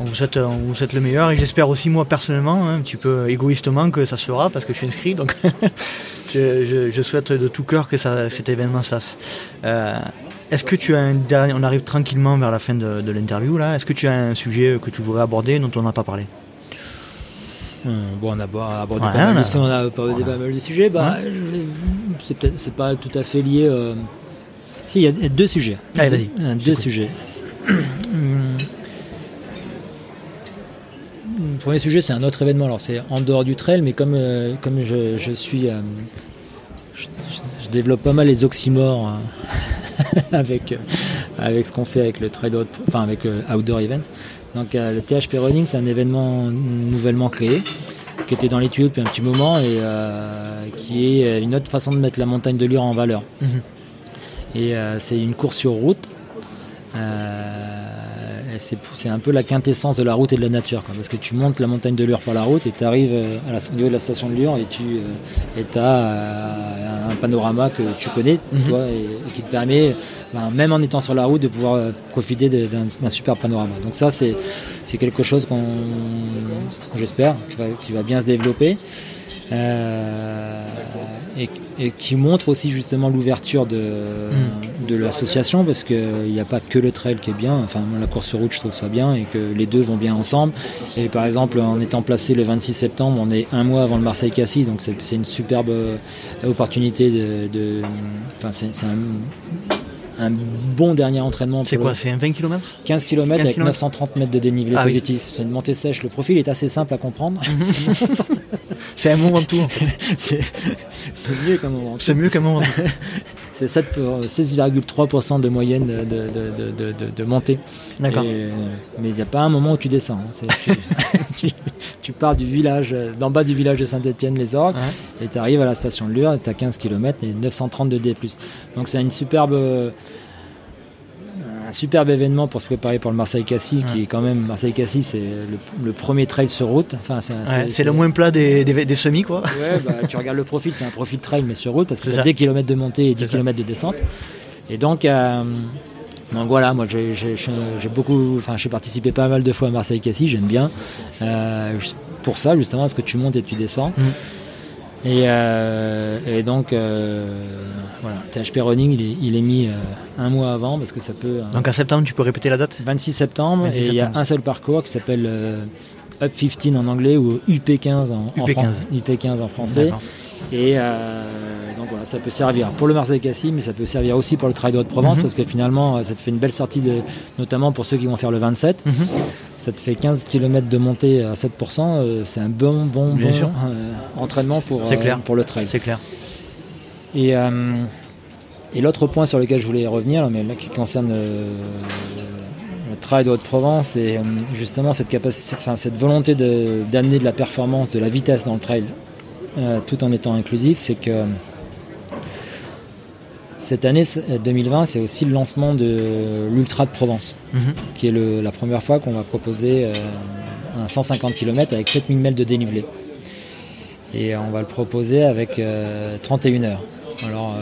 On vous souhaite, on vous souhaite le meilleur et j'espère aussi moi personnellement, hein, un petit peu égoïstement, que ça se fera parce que je suis inscrit. Donc *laughs* je, je- je souhaite de tout cœur que ça, cet événement se fasse. Euh, Est-ce que tu as un dernier, on arrive tranquillement vers la fin de, de l'interview là. Est-ce que tu as un sujet que tu voudrais aborder dont on n'a pas parlé? Bon, on a bo- abordé Ouais, pas, mal on a- de, on a abordé pas mal de sujets. Bah, je- c'est peut-être, c'est pas tout à fait lié. euh, Si, il y a deux sujets. Allez, Euh, Deux j'écoute. sujets. Hum. Le premier sujet, c'est un autre événement. Alors, c'est en dehors du trail, mais comme, euh, comme je, je suis. euh, je, développe pas mal les oxymores euh, *laughs* avec, euh, avec ce qu'on fait avec le trail, enfin avec euh, Outdoor Events. Donc, euh, le THP Running, c'est un événement nouvellement créé qui était dans les tuyaux depuis un petit moment et euh, qui est une autre façon de mettre la montagne de Lure en valeur. Mhm. Et euh, c'est une course sur route. Euh, c'est un peu la quintessence de la route et de la nature. quoi, parce que tu montes la montagne de Lure par la route et tu arrives euh, à la- au niveau de la station de Lure et tu as un panorama que tu connais Mhm. et, et qui te permet, ben, même en étant sur la route, de pouvoir euh, profiter d'un super panorama. Donc ça, c'est c'est quelque chose qu'on, j'espère, qui va, qui va bien se développer. Euh, et, et qui montre aussi justement l'ouverture de, de l'association parce qu'il n'y a pas que le trail qui est bien, enfin moi, la course sur route je trouve ça bien et que les deux vont bien ensemble. Et par exemple en étant placé le 26 septembre on est un mois avant le Marseille-Cassis donc c'est une superbe euh, opportunité de, de- enfin c'est un, un bon dernier entraînement C'est quoi le- C'est un 20 km 15 km 15 avec kilomètres 930 mètres de dénivelé Ah oui. positif c'est une montée sèche le profil est assez simple à comprendre *laughs* C'est un moment de fait. *laughs* c'est mieux comme on C'est mieux qu'un moment. *laughs* C'est 7 pour- 16,3% de moyenne de, de, de, de, montée. D'accord. Et, euh, mais il n'y a pas un moment où tu descends. hein. C'est- Tu, *laughs* tu- tu pars du village, euh, d'en bas du village de Saint-Étienne-les-Orgues, Ouais. et tu arrives à la station de Lure, tu as 15 km et 930 de D+. Donc c'est une superbe, euh, un superbe événement pour se préparer pour le Marseille-Cassis, qui est quand même, Marseille-Cassis, c'est le, le premier trail sur route. Enfin, c'est, Ouais, le moins plat des, des, des semis quoi. Ouais, bah, tu regardes le profil, c'est un profil trail mais sur route parce que C'est tu as ça. des kilomètres de montée et 10 C'est ça. km de descente. Et donc, euh, donc voilà, moi j'ai beaucoup, enfin j'ai participé pas mal de fois à Marseille-Cassis, j'aime bien. Euh, pour ça justement, parce que tu montes et tu descends. Mm. Et, euh, et donc euh, voilà, THP Running il est, il est mis euh, un mois avant parce que ça peut. euh, Donc en septembre, tu peux répéter la date 26 septembre 26 et il y a un seul parcours qui s'appelle euh, Up 15 en anglais ou UP15 en, en UP15. fran- UP15 en français. Et euh, donc voilà, ça peut servir pour le Marseille-Cassis, mais ça peut servir aussi pour le Trail de Haute-Provence Mhm. parce que finalement, euh, ça te fait une belle sortie, de, notamment pour ceux qui vont faire le 27. Mhm. Ça te fait 15 km de montée à 7%. euh, c'est un bon, bon, Bien bon sûr. entraînement pour, C'est clair. pour le trail. C'est clair. Et, et l'autre point sur lequel je voulais revenir, mais là, qui concerne euh, le trail de Haute-Provence, c'est euh, justement cette, capacité, enfin, cette volonté de- d'amener de, la performance, de la vitesse dans le trail, euh, tout en étant inclusif, c'est que cette année c'est- 2020, c'est aussi le lancement de l'Ultra de Provence, Mhm. qui est le- la première fois qu'on va proposer euh, un 150 km avec 7000 mètres de dénivelé. Et on va le proposer avec euh, 31 heures. Alors,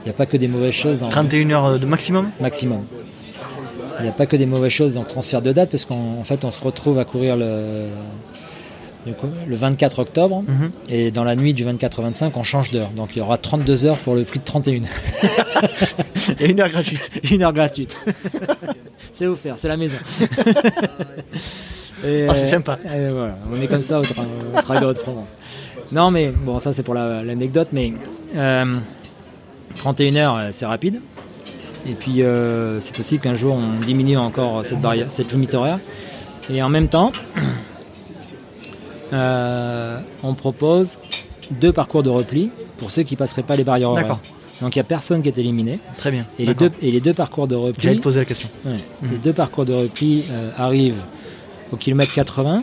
il n'y a pas que des mauvaises choses dans 31 heures de maximum? Maximum. Il n'y a pas que des mauvaises choses dans le transfert de date, parce qu'en en fait, on se retrouve à courir le, le, le 24 octobre, Mhm. et dans la nuit du 24 au 25, on change d'heure. Donc il y aura 32 heures pour le prix de 31. *laughs* Et une heure gratuite. Une heure gratuite. *laughs* c'est offert, c'est la maison. *laughs* Ah, c'est euh, sympa. et voilà, on est comme ça au, tra- au Trail de Haute-Provence. Non, mais bon, ça c'est pour la- l'anecdote, mais euh, 31 heures, euh, c'est rapide. Et puis, euh, c'est possible qu'un jour on diminue encore cette, barrière, cette limite horaire. Et en même temps, euh, on propose deux parcours de repli pour ceux qui passeraient pas les barrières horaires. D'accord. Donc il n'y a personne qui est éliminé. Très bien. Et les, deux, et les deux parcours de J'allais repli, te poser la question. ouais, Mhm. les deux parcours de repli euh, arrivent au kilomètre 80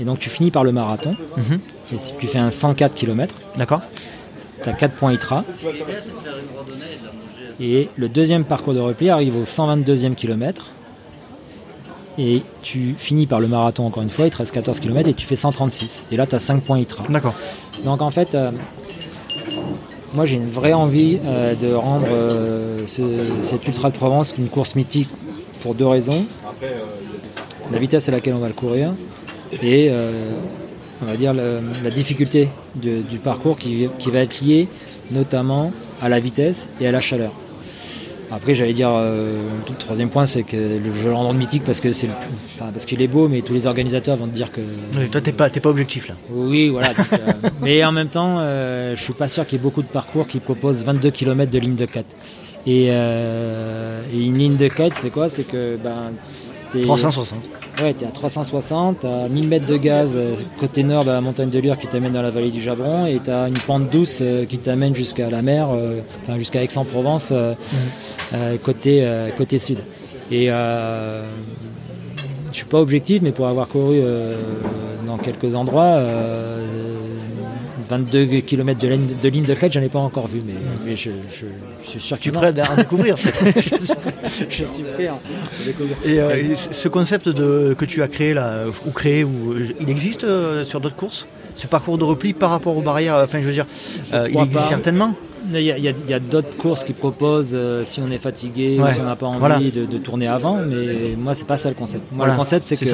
et donc tu finis par le marathon. Mhm. Et si tu fais un 104 km, D'accord. tu as 4 points ITRA. Et le deuxième parcours de repli arrive au 122e kilomètre. Et tu finis par le marathon encore une fois, il te reste 14 km et tu fais 136. Et là, tu as 5 points ITRA. D'accord. Donc en fait, euh, moi j'ai une vraie envie euh, de rendre euh, ce- cet Ultra de Provence une course mythique pour deux raisons. La vitesse à laquelle on va le courir et on va dire le- la difficulté de- du parcours qui, qui va être liée notamment à la vitesse et à la chaleur. Après, j'allais dire, euh, le troisième point, c'est que le- je le rends mythique parce que c'est le plus- enfin, parce qu'il est beau, mais tous les organisateurs vont te dire que Oui, toi, t'es pas, t'es pas objectif là. oui, voilà. donc, euh, *laughs* mais en même temps, euh, je suis pas sûr qu'il y ait beaucoup de parcours qui proposent 22 km de ligne de crête. Et, euh, et une ligne de crête, c'est quoi? C'est que ben, t'es, 360. Ouais, t'es à 360, à 1000 mètres de gaz euh, côté nord de la montagne de Lure qui t'amène dans la vallée du Jabron, et t'as une pente douce euh, qui t'amène jusqu'à la mer, euh, enfin jusqu'à Aix-en-Provence euh, côté côté sud. Et je suis pas objectif, mais pour avoir couru dans quelques endroits, 22 km de ligne de, ligne de crête, j'en ai pas encore vu, mais, mais je, je- je suis sûr que Tu es prêt à en découvrir *laughs* Je suis prêt à découvrir. Et, euh, et ce concept de, que tu as créé là, ou créé, ou, il existe euh, sur d'autres courses? Ce parcours de repli par rapport aux barrières, enfin je veux dire, euh, il existe pas. certainement? Il y a, d'autres courses qui proposent euh, si on est fatigué Ouais, ou si on n'a pas envie voilà. de, de tourner avant, mais moi c'est pas ça le concept. Moi Voilà, le concept c'est que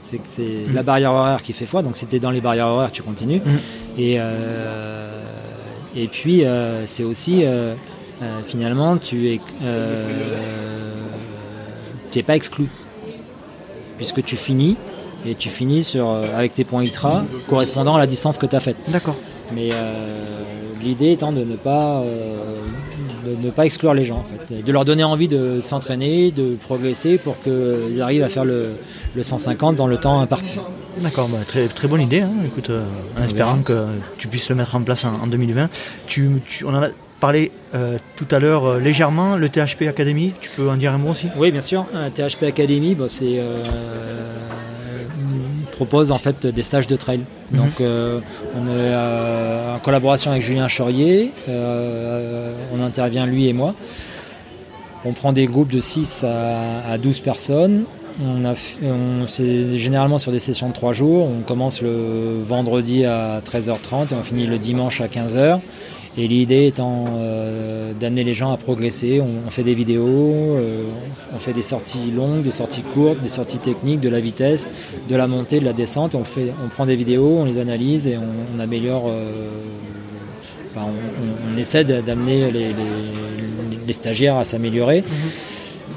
c'est que c'est la barrière horaire qui fait foi. Donc si tu es dans les barrières horaires, tu continues. Mhm. Et euh, et puis euh, c'est aussi euh, finalement tu es tu es pas exclu puisque tu finis et tu finis sur avec tes points ITRA correspondant à la distance que tu as faite. D'accord. Mais l'idée étant de ne pas de ne pas exclure les gens en fait, de leur donner envie de s'entraîner, de progresser pour qu'ils arrivent à faire le, le 150 dans le temps imparti. D'accord, bah, très, très bonne idée. hein. Écoute, euh, en espérant que tu puisses le mettre en place en, en 2020. Tu, tu- on en a parlé euh, tout à l'heure euh, légèrement, le THP Academy, tu peux en dire un mot aussi? Oui, bien sûr. THP Academy, bah, c'est propose en fait des stages de trail. Mhm. Donc, euh, on est euh, en collaboration avec Julien Chaurier. euh, on intervient lui et moi. On prend des groupes de 6 à, à 12 personnes. On f- on- c'est généralement sur des sessions de 3 jours. On commence le vendredi à 13h30 et on finit le dimanche à 15h. Et l'idée étant euh, d'amener les gens à progresser. On, on fait des vidéos, euh, on fait des sorties longues, des sorties courtes, des sorties techniques, de la vitesse, de la montée, de la descente. On, fait, on prend des vidéos, on les analyse et on, on améliore. euh, enfin, on, essaie d'amener les, les- les stagiaires à s'améliorer.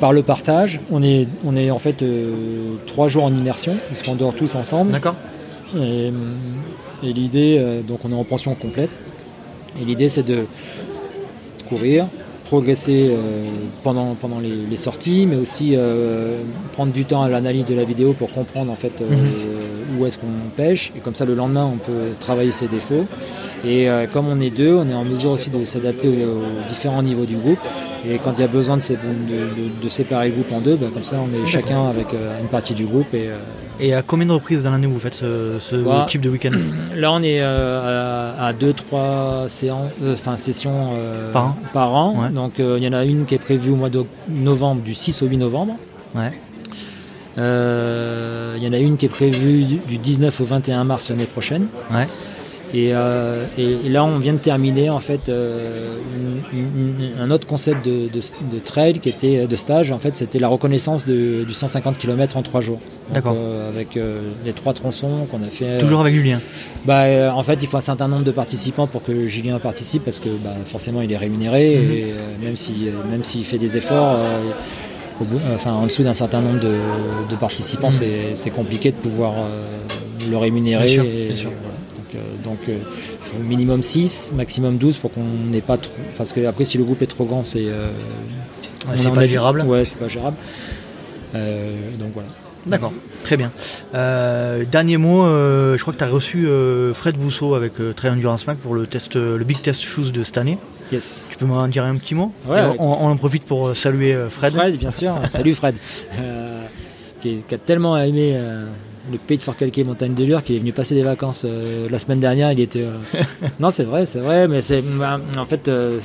Par le partage, on est, on est en fait euh, trois jours en immersion, puisqu'on dort tous ensemble. D'accord Et, euh, et l'idée, euh, donc on est en pension complète. Et l'idée, c'est de courir, progresser euh, pendant, pendant les, les sorties, mais aussi prendre du temps à l'analyse de la vidéo pour comprendre en fait euh, où est-ce qu'on pêche. Et comme ça, le lendemain, on peut travailler ses défauts. Et euh, comme on est deux, on est en mesure aussi de s'adapter aux, aux différents niveaux du groupe. Et quand il y a besoin de, sé- de- de- de séparer le groupe en deux, bah, comme ça, on est chacun avec euh, une partie du groupe. Et, euh, Et à combien de reprises dans l'année vous faites ce, ce Bah, type de week-end *clears throat* Là, on est euh, à 2-3 séances, euh, enfin sessions Par an an. Ouais. Donc, il y en a une qui est prévue au mois de novembre, du 6 au 8 novembre. Ouais. Euh, il y en a une qui est prévue du- du 19 au 21 mars l'année prochaine. Ouais. Et, euh, et- et là, on vient de terminer en fait euh, une- une- une- un autre concept de, de- de trail qui était de stage. En fait, c'était la reconnaissance de- du 150 km en trois jours. D'accord. euh, avec euh, les trois tronçons qu'on a fait. euh, Toujours avec Julien. bah, euh, en fait, il faut un certain nombre de participants pour que Julien participe parce que bah, forcément il est rémunéré Mhm. et euh, même si euh, même s'il fait des efforts, euh, au bout- euh, enfin en dessous d'un certain nombre de, de participants, Mhm. c'est- compliqué de pouvoir euh, le rémunérer. Bien sûr, et- bien sûr. Donc, euh, donc, euh, minimum 6, maximum 12 pour qu'on n'ait pas trop. Parce que après, si le groupe est trop grand, c'est. euh, Ouais, c'est pas gérable. Ouais, c'est pas gérable. Donc voilà. D'accord, très bien. Euh, dernier mot, euh, je crois que tu as reçu euh, Fred Bousseau avec Trail Endurance Mac pour le test, le Big Test Shoes de cette année. Yes. Tu peux m'en dire un petit mot? Ouais, on, on en profite pour saluer Fred. Fred, bien sûr. *laughs* Salut Fred. Qui, qui a tellement aimé le pays de Fort-Calquier, Montagne de Lure, qu'il est venu passer des vacances euh, la semaine dernière. Il était. euh, *laughs* non, c'est vrai, c'est vrai, mais c'est. bah, En fait, euh,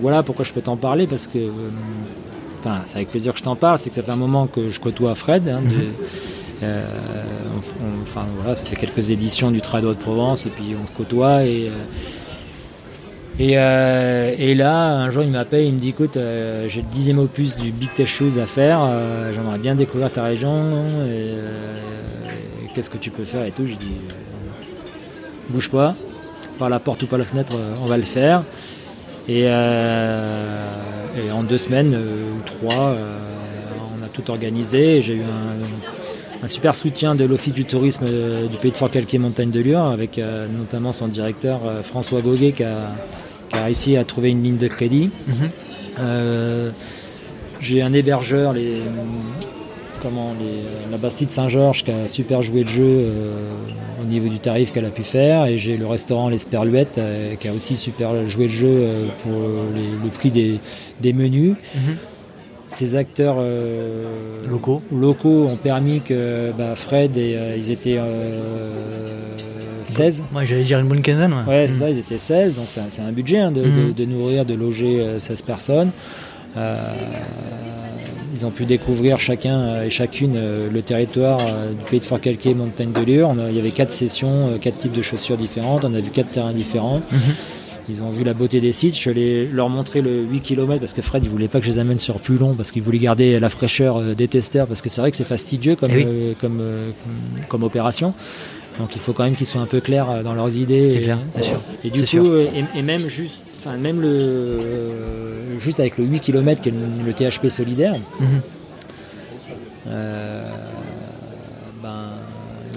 voilà pourquoi je peux t'en parler, parce que. Enfin, c'est avec plaisir que je t'en parle, c'est que ça fait un moment que je côtoie Fred. hein, de- *laughs* on- on- enfin voilà, ça fait quelques éditions du Trail de Haute-Provence et puis on se côtoie et et, euh, et là, un jour, il m'appelle, il me dit écoute, euh, j'ai le dixième opus du Big Test Shoes à faire, euh, j'aimerais bien découvrir ta région, qu'est-ce que tu peux faire et tout. Dis euh, bouge pas, par la porte ou par la fenêtre, on va le faire. Et, en deux semaines ou trois, on a tout organisé. J'ai eu un, super soutien de l'Office du tourisme du pays de Fort-Calquier Montagne de Lure, avec notamment son directeur François Goguet qui a, qui a réussi à trouver une ligne de crédit. Euh, J'ai un hébergeur, les, comment, les, la Bastide Saint-Georges, qui a super joué le jeu euh, au niveau du tarif qu'elle a pu faire. Et j'ai le restaurant Les Sperluettes, euh, qui a aussi super joué le jeu euh, pour les- le prix des, des menus. Ces acteurs Locaux. locaux ont permis que bah, Fred et ils étaient 16. Moi, j'allais dire une bonne quinzaine. Ouais, Ouais, c'est Mhm. ça, ils étaient 16, donc c'est un, budget hein, de, Mhm. de- de nourrir, de loger euh, 16 personnes. Euh, ils ont pu découvrir chacun euh, et chacune euh, le territoire euh, du pays de Fort-Calquier, Montagne de Lure. On a- il y avait quatre sessions, euh, quatre types de chaussures différentes, on a vu quatre terrains différents. Mhm. Ils ont vu la beauté des sites. Je vais leur montrer le 8 km parce que Fred, il voulait pas que je les amène sur plus long parce qu'il voulait garder la fraîcheur euh, des testeurs parce que c'est vrai que c'est fastidieux comme, Eh oui. euh, comme, euh, comme, comme opération. Donc il faut quand même qu'ils soient un peu clairs euh, dans leurs idées. C'est Et- clair, bien sûr. et du coup, sûr. euh, et, et même juste, enfin même le, euh, juste avec le 8 km qui est le, le THP solidaire, Mhm. euh, ben,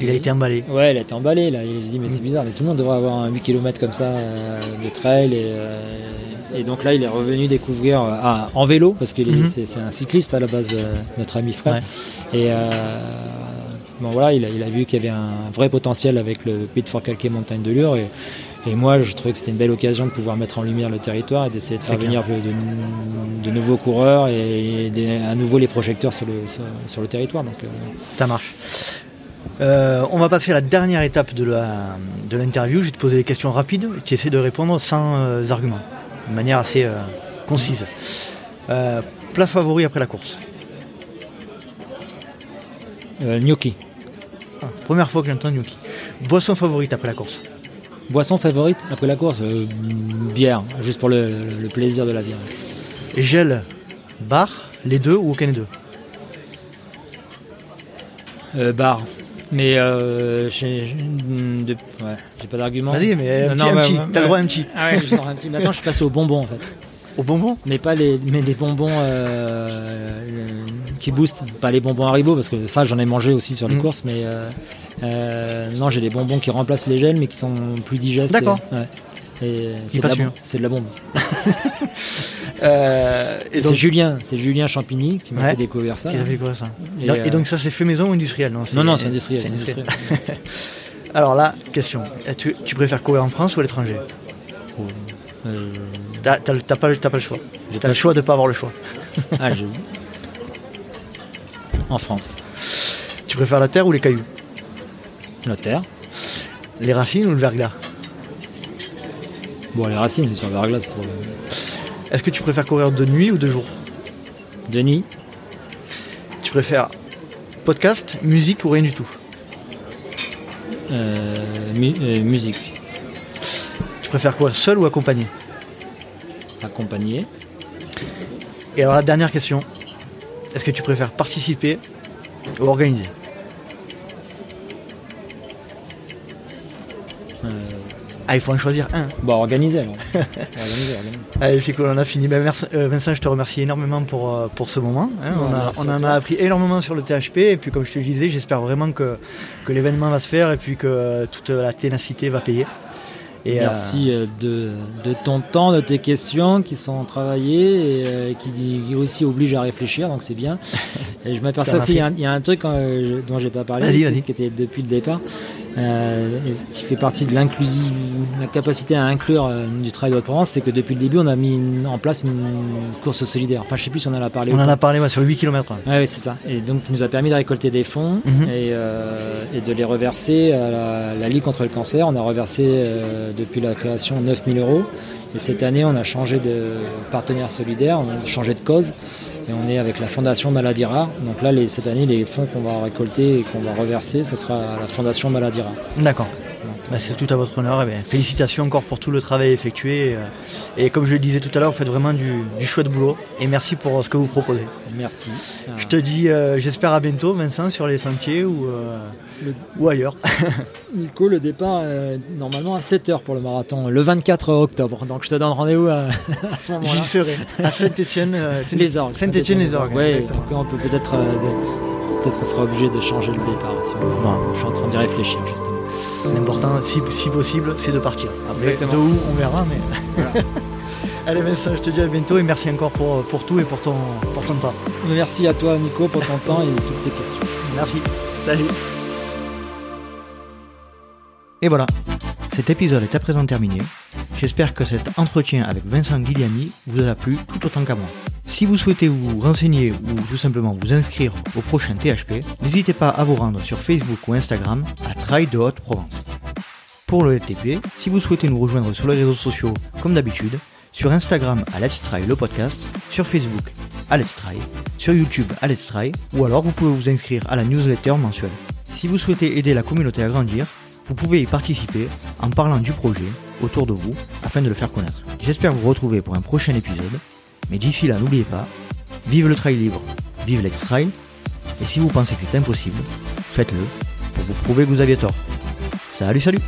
Il a été emballé. Ouais, il a été emballé là. Il s'est dit mais c'est bizarre, mais tout le monde devrait avoir un 8 km comme ça euh, de trail et, et donc là il est revenu découvrir euh, ah, en vélo parce que Mhm. c'est un cycliste à la base, euh, notre ami. Ouais. Et bon voilà, il a, il a vu qu'il y avait un vrai potentiel avec le Pays de Fort-Calquier Montagne de Lure et, et moi je trouvais que c'était une belle occasion de pouvoir mettre en lumière le territoire et d'essayer de faire venir de, de nouveaux coureurs et, des- à nouveau les projecteurs sur le, sur, sur le territoire. Donc, euh, Ça marche. Euh, on va passer à la dernière étape de la- de l'interview. Je vais te poser des questions rapides et tu essaies de répondre sans euh, arguments, de manière assez euh, concise. Plat favori après la course gnocchi. Ah, Première fois que j'entends gnocchi. Boisson favorite après la course Boisson favorite après la course euh, Bière, juste pour le, le plaisir de la bière. Et gel, bar, les deux ou aucun des deux Euh, bar. Mais euh, j'ai ouais, pas d'argument. Vas-y, mais un Non, petit, t'as ouais. droit à un petit. Ah ouais, je sors un petit. Maintenant, je suis passé aux bonbons en fait. Au bonbon? Mais pas les, mais des bonbons euh, qui boostent. Pas les bonbons Haribo parce que ça, j'en ai mangé aussi sur les Mm. courses. Mais euh, euh, non, j'ai des bonbons qui remplacent les gels, mais qui sont plus digestes. D'accord. Et, ouais. Et c'est de, la bombe. c'est de la bombe. *laughs* Euh, et Et donc, c'est Julien, c'est Julien Champigny qui m'a Ouais. fait découvrir ça. Ça Et, donc ça c'est fait maison ou industriel Non, Non, non, c'est industriel. c'est c'est industriel. industriel. *laughs* Alors là, question. Tu, tu préfères courir en France ou à l'étranger? Euh, T'as t'as le- t'as pas, t'as pas le choix. j'ai T'as le choix de pas avoir le choix. Ah, je- *laughs* En France. Tu préfères la terre ou les cailloux? Notaire. Les racines ou le verglas? Bon, les racines sur le verglas, c'est trop. Est-ce que tu préfères courir de nuit ou de jour? Denis, Tu préfères podcast, musique ou rien du tout? Euh, mu- euh, musique. Tu préfères courir seul ou accompagné? Accompagné. Et alors la dernière question. Est-ce que tu préfères participer ou organiser Euh, Ah, il faut en choisir un. alors. *laughs* organisé, organisé. Allez, c'est cool, on a fini. Ben, merci- euh, Vincent, je te remercie énormément pour, euh, pour ce moment. hein. Ouais, on a- on en a appris énormément sur le THP. Et puis, comme je te le disais, j'espère vraiment que, que l'événement va se faire et puis que toute la ténacité va payer. Et, euh, Merci euh, de, de ton temps, de tes questions qui sont travaillées et euh, qui aussi obligent à réfléchir, donc c'est bien. *laughs* Et je m'aperçois Merci. qu'il y, a un- il y a un truc euh, dont j'ai pas parlé, Vas-y, qui- vas-y. qui était depuis le départ, euh, qui fait partie de l'inclusive, la capacité à inclure euh, du travail de Haute-Provence, c'est que depuis le début, on a mis une- en place une course solidaire. Enfin, je sais plus si on en a parlé. on en a parlé ouais, sur 8 km. Ouais, ouais, c'est ça. Et donc, il nous a permis de récolter des fonds Mhm. et, euh, et de les reverser à la, la Ligue contre le cancer. On a reversé depuis la création 9000 euros. Et cette année, on a changé de partenaire solidaire, on a changé de cause. Et on est avec la Fondation Maladie Rare. Donc là, les, cette année, les fonds qu'on va récolter et qu'on va reverser, ça sera à la Fondation Maladie Rare. D'accord. Bah, c'est tout à votre honneur. Eh bien, félicitations encore pour tout le travail effectué. euh, Et comme je le disais tout à l'heure, vous faites vraiment du, du chouette boulot. Et merci pour ce que vous proposez. Merci. Je te dis, euh, j'espère à bientôt, Vincent, sur les sentiers ou, euh, Le- ou ailleurs. *laughs* Nico, le départ est normalement à 7h pour le marathon, le 24 octobre. Donc je te donne rendez-vous à, *laughs* à ce moment-là. J'y serai. À orgues. Saint-Etienne, les orgues. Exactement. donc on peut peut-être. euh, de- peut-être qu'on sera obligé de changer le départ. Si on veut. Ouais. Je suis en train d'y réfléchir justement. L'important, si, si possible, c'est de partir. Après, Exactement. de où, on verra. Mais... Voilà. *laughs* Allez, Vincent, je te dis à bientôt et merci encore pour, pour tout et pour ton, pour ton temps. Merci à toi Nico pour ton temps et toutes tes questions. Merci. Salut. Et voilà, cet épisode est à présent terminé. J'espère que cet entretien avec Vincent Guiliani vous a plu tout autant qu'à moi. Si vous souhaitez vous renseigner ou tout simplement vous inscrire au prochain THP, n'hésitez pas à vous rendre sur Facebook ou Instagram à Trail de Haute-Provence. Pour le LTP, si vous souhaitez nous rejoindre sur les réseaux sociaux comme d'habitude, sur Instagram à Let's Try le podcast, sur Facebook à Let's Try, sur YouTube à Let's Try, ou alors vous pouvez vous inscrire à la newsletter mensuelle. Si vous souhaitez aider la communauté à grandir, vous pouvez y participer en parlant du projet autour de vous afin de le faire connaître. J'espère vous retrouver pour un prochain épisode, mais d'ici là n'oubliez pas, vive le trail libre, vive Let's Trail, et si vous pensez que c'est impossible, faites-le pour vous prouver que vous aviez tort. Salut salut